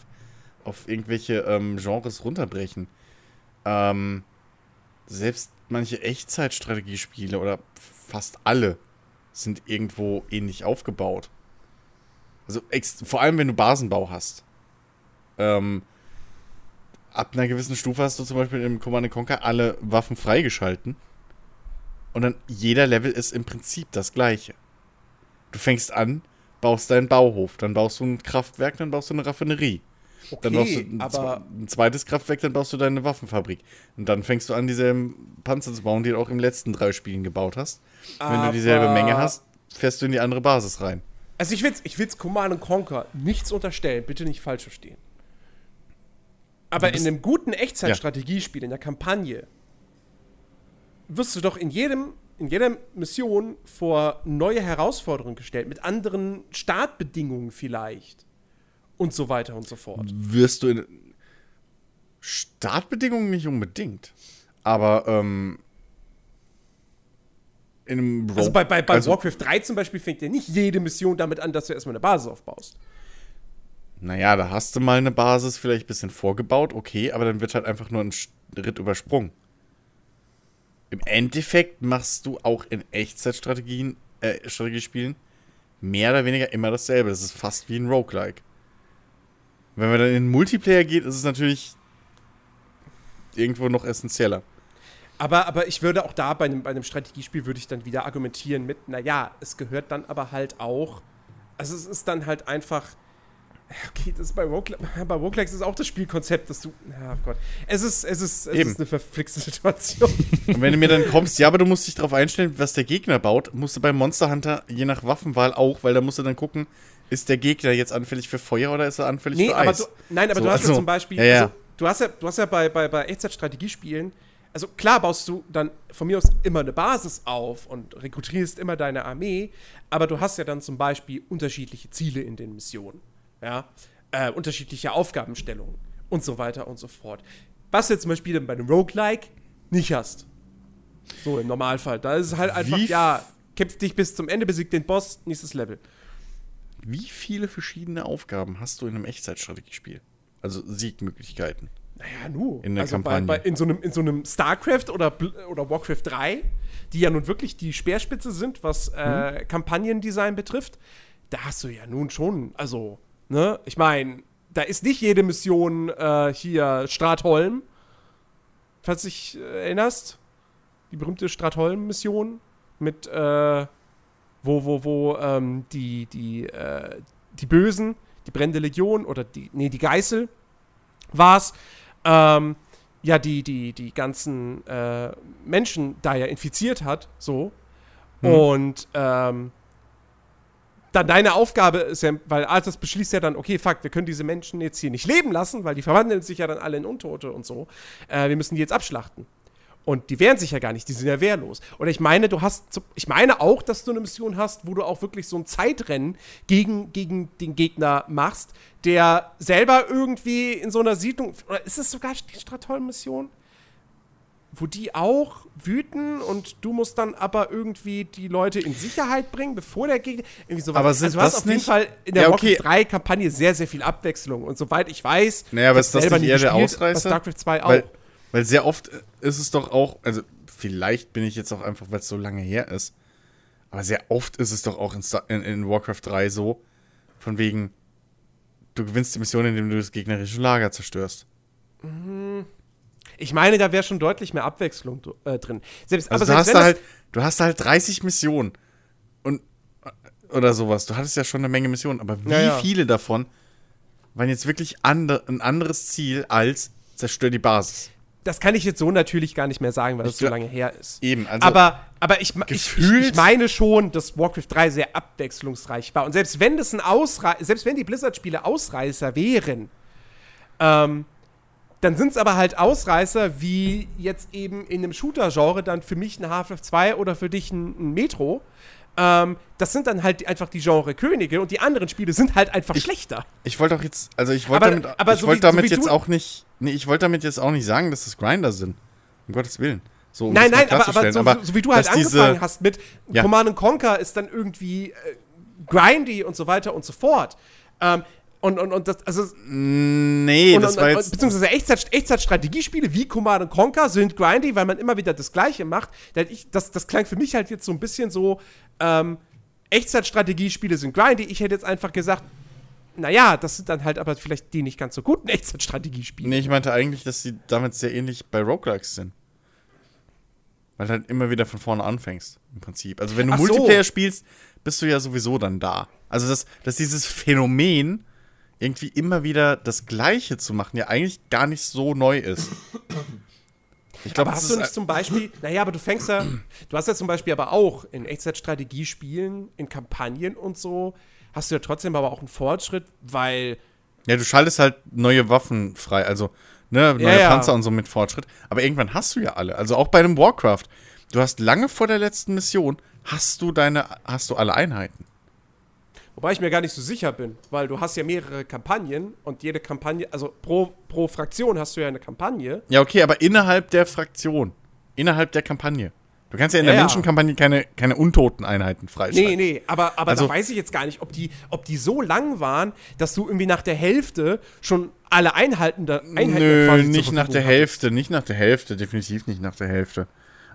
auf irgendwelche ähm, Genres runterbrechen. Ähm, selbst manche Echtzeitstrategiespiele oder fast alle sind irgendwo ähnlich aufgebaut. Also vor allem, wenn du Basenbau hast. Ähm, ab einer gewissen Stufe hast du zum Beispiel im Command Conquer alle Waffen freigeschalten. Und dann jeder Level ist im Prinzip das gleiche. Du fängst an, baust deinen Bauhof, dann baust du ein Kraftwerk, dann baust du eine Raffinerie. Okay, dann baust du ein, aber ein zweites Kraftwerk, dann baust du deine Waffenfabrik. Und dann fängst du an, dieselben Panzer zu bauen, die du auch im letzten drei Spielen gebaut hast. Wenn du dieselbe Menge hast, fährst du in die andere Basis rein. Also ich will ich will's Command Conquer nichts unterstellen, bitte nicht falsch verstehen. Aber in einem guten Echtzeitstrategiespiel, ja. in der Kampagne, wirst du doch in jedem in jeder Mission vor neue Herausforderungen gestellt, mit anderen Startbedingungen vielleicht und so weiter und so fort. Wirst du in Startbedingungen nicht unbedingt, aber ähm, in einem Rogue, Also bei, bei, bei also, Warcraft 3 zum Beispiel fängt ja nicht jede Mission damit an, dass du erstmal eine Basis aufbaust. Naja, da hast du mal eine Basis vielleicht ein bisschen vorgebaut, okay, aber dann wird halt einfach nur ein Schritt übersprungen. Im Endeffekt machst du auch in Echtzeitstrategien, äh, Strategiespielen mehr oder weniger immer dasselbe. Das ist fast wie ein Roguelike. Wenn man dann in Multiplayer geht, ist es natürlich irgendwo noch essentieller. Aber, aber ich würde auch da bei einem, bei einem Strategiespiel würde ich dann wieder argumentieren mit, naja, es gehört dann aber halt auch, also es ist dann halt einfach, okay, das ist bei Roguelike, bei Roguelikes ist auch das Spielkonzept, dass du, ja Gott, es ist, es ist, es Eben. ist eine verflixte Situation. [laughs] Und wenn du mir dann kommst, ja, aber du musst dich darauf einstellen, was der Gegner baut, musst du bei Monster Hunter je nach Waffenwahl auch, weil da musst du dann gucken, ist der Gegner jetzt anfällig für Feuer oder ist er anfällig nee, für Eis? Du, nein, aber so, du hast also, ja zum Beispiel, ja, ja. Also, du hast ja, du hast ja bei, bei, bei Echtzeit-Strategiespielen, also klar baust du dann von mir aus immer eine Basis auf und rekrutierst immer deine Armee, aber du hast ja dann zum Beispiel unterschiedliche Ziele in den Missionen, ja, äh, unterschiedliche Aufgabenstellungen und so weiter und so fort. Was du jetzt zum Beispiel bei einem Roguelike nicht hast. So im Normalfall. Da ist es halt einfach, Wie ja, kämpf dich bis zum Ende, besiegt den Boss, nächstes Level. Wie viele verschiedene Aufgaben hast du in einem Echtzeitstrategiespiel? Also Siegmöglichkeiten. Naja, nu. In der also Kampagne. Bei, bei, in, so einem, in so einem StarCraft oder, oder Warcraft 3, die ja nun wirklich die Speerspitze sind, was äh, Mhm. Kampagnendesign betrifft, da hast du ja nun schon, also, ne, ich meine, da ist nicht jede Mission äh, hier Stratholm, falls du dich äh, erinnerst. Die berühmte Stratholm-Mission mit, äh, wo, wo, wo ähm, die, die, äh, die Bösen, die brennende Legion oder die, nee, die Geißel war's, ähm, ja, die, die, die ganzen äh, Menschen da ja infiziert hat, so. Und ähm, dann deine Aufgabe ist ja, weil Arthas beschließt ja dann, okay, fuck, wir können diese Menschen jetzt hier nicht leben lassen, weil die verwandeln sich ja dann alle in Untote und so. Äh, wir müssen die jetzt abschlachten. Und die wehren sich ja gar nicht, die sind ja wehrlos. Und ich meine, du hast, ich meine auch, dass du eine Mission hast, wo du auch wirklich so ein Zeitrennen gegen, gegen den Gegner machst, der selber irgendwie in so einer Siedlung, oder ist es sogar die Stratholm-Mission? Wo die auch wüten und du musst dann aber irgendwie die Leute in Sicherheit bringen, bevor der Gegner. Irgendwie sowas. Aber sind also du hast das auf jeden nicht- Fall in der Ja, okay. 3-Kampagne sehr, sehr viel Abwechslung. Und soweit ich weiß, Naja, aber ist das selber nicht eher der Ausreißer? was StarCraft 2 auch. Weil, weil sehr oft ist es doch auch, also vielleicht bin ich jetzt auch einfach, weil es so lange her ist, aber sehr oft ist es doch auch in, Star in, in Warcraft 3 so, von wegen, du gewinnst die Mission, indem du das gegnerische Lager zerstörst. Ich meine, da wäre schon deutlich mehr Abwechslung äh, drin. Selbst, Also aber du hast da halt, du hast da halt 30 Missionen und oder sowas. Du hattest ja schon eine Menge Missionen, aber wie Ja, viele davon waren jetzt wirklich ander, ein anderes Ziel als zerstör die Basis? Das, kann ich jetzt so natürlich gar nicht mehr sagen, weil das so lange her ist. Eben, also aber aber ich, ich, ich meine schon, dass Warcraft 3 sehr abwechslungsreich war. Und selbst wenn das ein Ausrei selbst wenn die Blizzard-Spiele Ausreißer wären, ähm, dann sind es aber halt Ausreißer, wie jetzt eben in einem Shooter-Genre dann für mich ein Half-Life 2 oder für dich ein, ein Metro. Ähm, das sind dann halt einfach die Genre-Könige und die anderen Spiele sind halt einfach schlechter. Ich wollte auch jetzt, also ich wollte damit, aber ich so wollte wie- so damit wie jetzt auch nicht, nee, ich wollte damit jetzt auch nicht sagen, dass das Grinder sind. Um Gottes Willen. So, um Nein, nein, aber, aber, so, aber so wie du halt dass diese- angefangen hast mit Ja. Command Conquer ist dann irgendwie äh, grindy und so weiter und so fort. Ähm, und, und, und das, also, Nee, und, das und, war und, jetzt. beziehungsweise Echtzeit, Echtzeit-Strategiespiele wie Command Conquer sind grindy, weil man immer wieder das Gleiche macht. Das, das klang für mich halt jetzt so ein bisschen so, ähm, Echtzeit-Strategiespiele sind grindy. Ich hätte jetzt einfach gesagt, naja, das sind dann halt aber vielleicht die nicht ganz so guten [laughs] Echtzeit-Strategiespiele. Nee, ich meinte eigentlich, dass sie damit sehr ähnlich bei Roguelikes sind. Weil du halt immer wieder von vorne anfängst, im Prinzip. Also wenn du Ach so. Multiplayer spielst, bist du ja sowieso dann da. Also dass, dass dieses Phänomen, irgendwie immer wieder das Gleiche zu machen, ja eigentlich gar nicht so neu ist. Ich glaube, hast du nicht zum Beispiel, [laughs] naja, aber du fängst ja, du hast ja zum Beispiel aber auch in Echtzeitstrategiespielen, in Kampagnen und so, hast du ja trotzdem aber auch einen Fortschritt, weil, Ja, du schaltest halt neue Waffen frei, also ne, neue Ja, ja. Panzer und so mit Fortschritt. Aber irgendwann hast du ja alle. Also auch bei dem Warcraft. Du hast lange vor der letzten Mission, hast du deine, hast du alle Einheiten. Wobei ich mir gar nicht so sicher bin, weil du hast ja mehrere Kampagnen und jede Kampagne, also pro, pro Fraktion hast du ja eine Kampagne. Ja, okay, aber innerhalb der Fraktion, innerhalb der Kampagne. Du kannst ja in der Ja. Menschenkampagne keine, keine untoten Einheiten freischalten. Nee, nee, aber, aber Also- da weiß ich jetzt gar nicht, ob die, ob die so lang waren, dass du irgendwie nach der Hälfte schon alle Einheiten da, Einheiten Nö, nicht nach der hattest. Hälfte, nicht nach der Hälfte, definitiv nicht nach der Hälfte.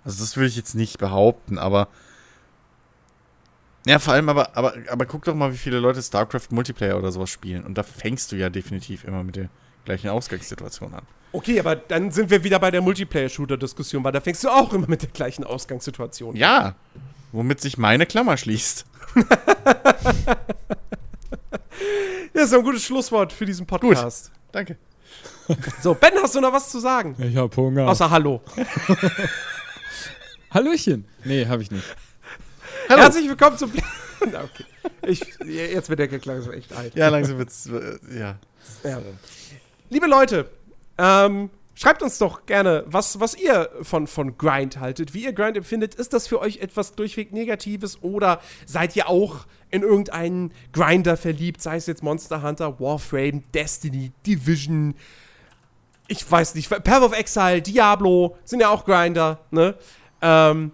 Also das würde ich jetzt nicht behaupten, aber ja, vor allem aber, aber, aber guck doch mal, wie viele Leute StarCraft Multiplayer oder sowas spielen. Und da fängst du ja definitiv immer mit der gleichen Ausgangssituation an. Okay, aber dann sind wir wieder bei der Multiplayer-Shooter-Diskussion, weil da fängst du auch immer mit der gleichen Ausgangssituation. Ja, womit sich meine Klammer schließt. [laughs] Das ist ein gutes Schlusswort für diesen Podcast. Danke. So, Ben, hast du noch was zu sagen? Ich hab Hunger. Außer Hallo. [laughs] Hallöchen. Nee, hab ich nicht. Hallo. Herzlich willkommen zum. [laughs] Na, okay. Ich, jetzt wird der Gag langsam echt alt. Ja, langsam wird's, äh, ja. Ja. Liebe Leute, ähm, schreibt uns doch gerne, was, was ihr von, von Grind haltet, wie ihr Grind empfindet. Ist das für euch etwas durchweg Negatives oder seid ihr auch in irgendeinen Grinder verliebt, sei es jetzt Monster Hunter, Warframe, Destiny, Division, ich weiß nicht, Path of Exile, Diablo, sind ja auch Grinder, ne? Ähm,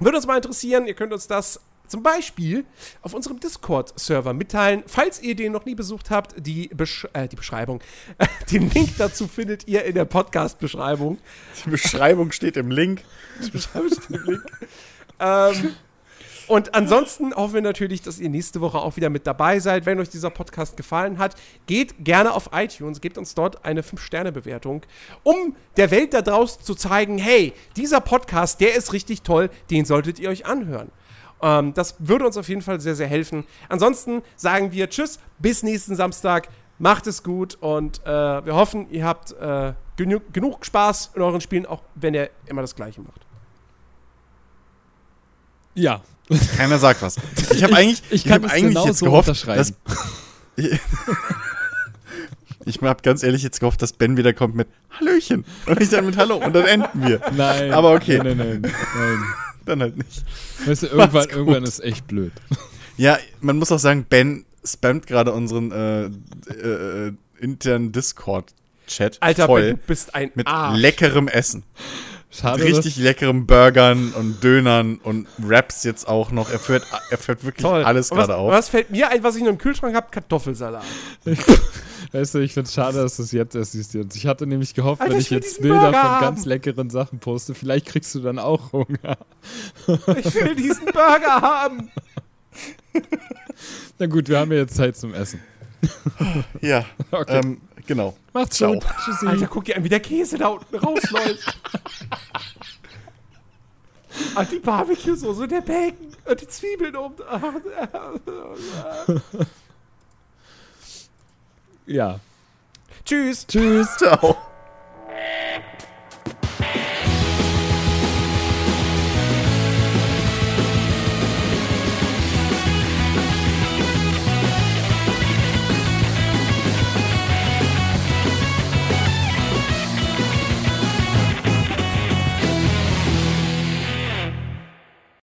würde uns mal interessieren, ihr könnt uns das Zum Beispiel auf unserem Discord-Server mitteilen. Falls ihr den noch nie besucht habt, die, Besch äh, die Beschreibung, [laughs] den Link dazu findet ihr in der Podcast-Beschreibung. Die Beschreibung steht im Link. Die Beschreibung steht im Link. ähm, und ansonsten hoffen wir natürlich, dass ihr nächste Woche auch wieder mit dabei seid. Wenn euch dieser Podcast gefallen hat, geht gerne auf iTunes, gebt uns dort eine 5-Sterne-Bewertung, um der Welt da draußen zu zeigen, hey, dieser Podcast, der ist richtig toll, den solltet ihr euch anhören. Ähm, das würde uns auf jeden Fall sehr, sehr helfen. Ansonsten sagen wir Tschüss, bis nächsten Samstag. Macht es gut und äh, wir hoffen, ihr habt äh, genu genug Spaß in euren Spielen, auch wenn ihr immer das Gleiche macht. Ja. Keiner sagt was. Ich habe eigentlich, ich kann hab eigentlich genau jetzt so gehofft, dass. [laughs] Ich, ich habe ganz ehrlich jetzt gehofft, dass Ben wieder kommt mit Hallöchen. Und ich dann mit Hallo. Und dann enden wir. Nein. Aber okay. Nein, nein, nein. nein. [laughs] Dann halt nicht. Weißt du, irgendwann, irgendwann ist echt blöd. [laughs] Ja, man muss auch sagen, Ben spammt gerade unseren äh, äh, äh, internen Discord-Chat Alter, voll Ben, du bist ein mit Arsch. leckerem Essen. Schade, Richtig leckerem Burgern und Dönern und Wraps jetzt auch noch. Er führt, er führt wirklich Toll. alles gerade auf. Was fällt mir ein, was ich noch im Kühlschrank habe? Kartoffelsalat. weißt du, ich finde es schade, dass du es jetzt erst siehst. Ich hatte nämlich gehofft, Alter, wenn ich ich jetzt Bilder Burger von haben. ganz leckeren Sachen poste, vielleicht kriegst du dann auch Hunger. Ich will diesen Burger haben. [laughs] Na gut, wir haben ja jetzt Zeit zum Essen. Ja, [laughs] Okay. ähm, genau. Macht's ciao. gut. Tschüssi. Alter, guck dir an, wie der Käse da unten rausläuft. [laughs] Ah, die Barbecue-Soße, der Bacon und die Zwiebeln um. Ja. Tschüss. Tschüss. Ciao.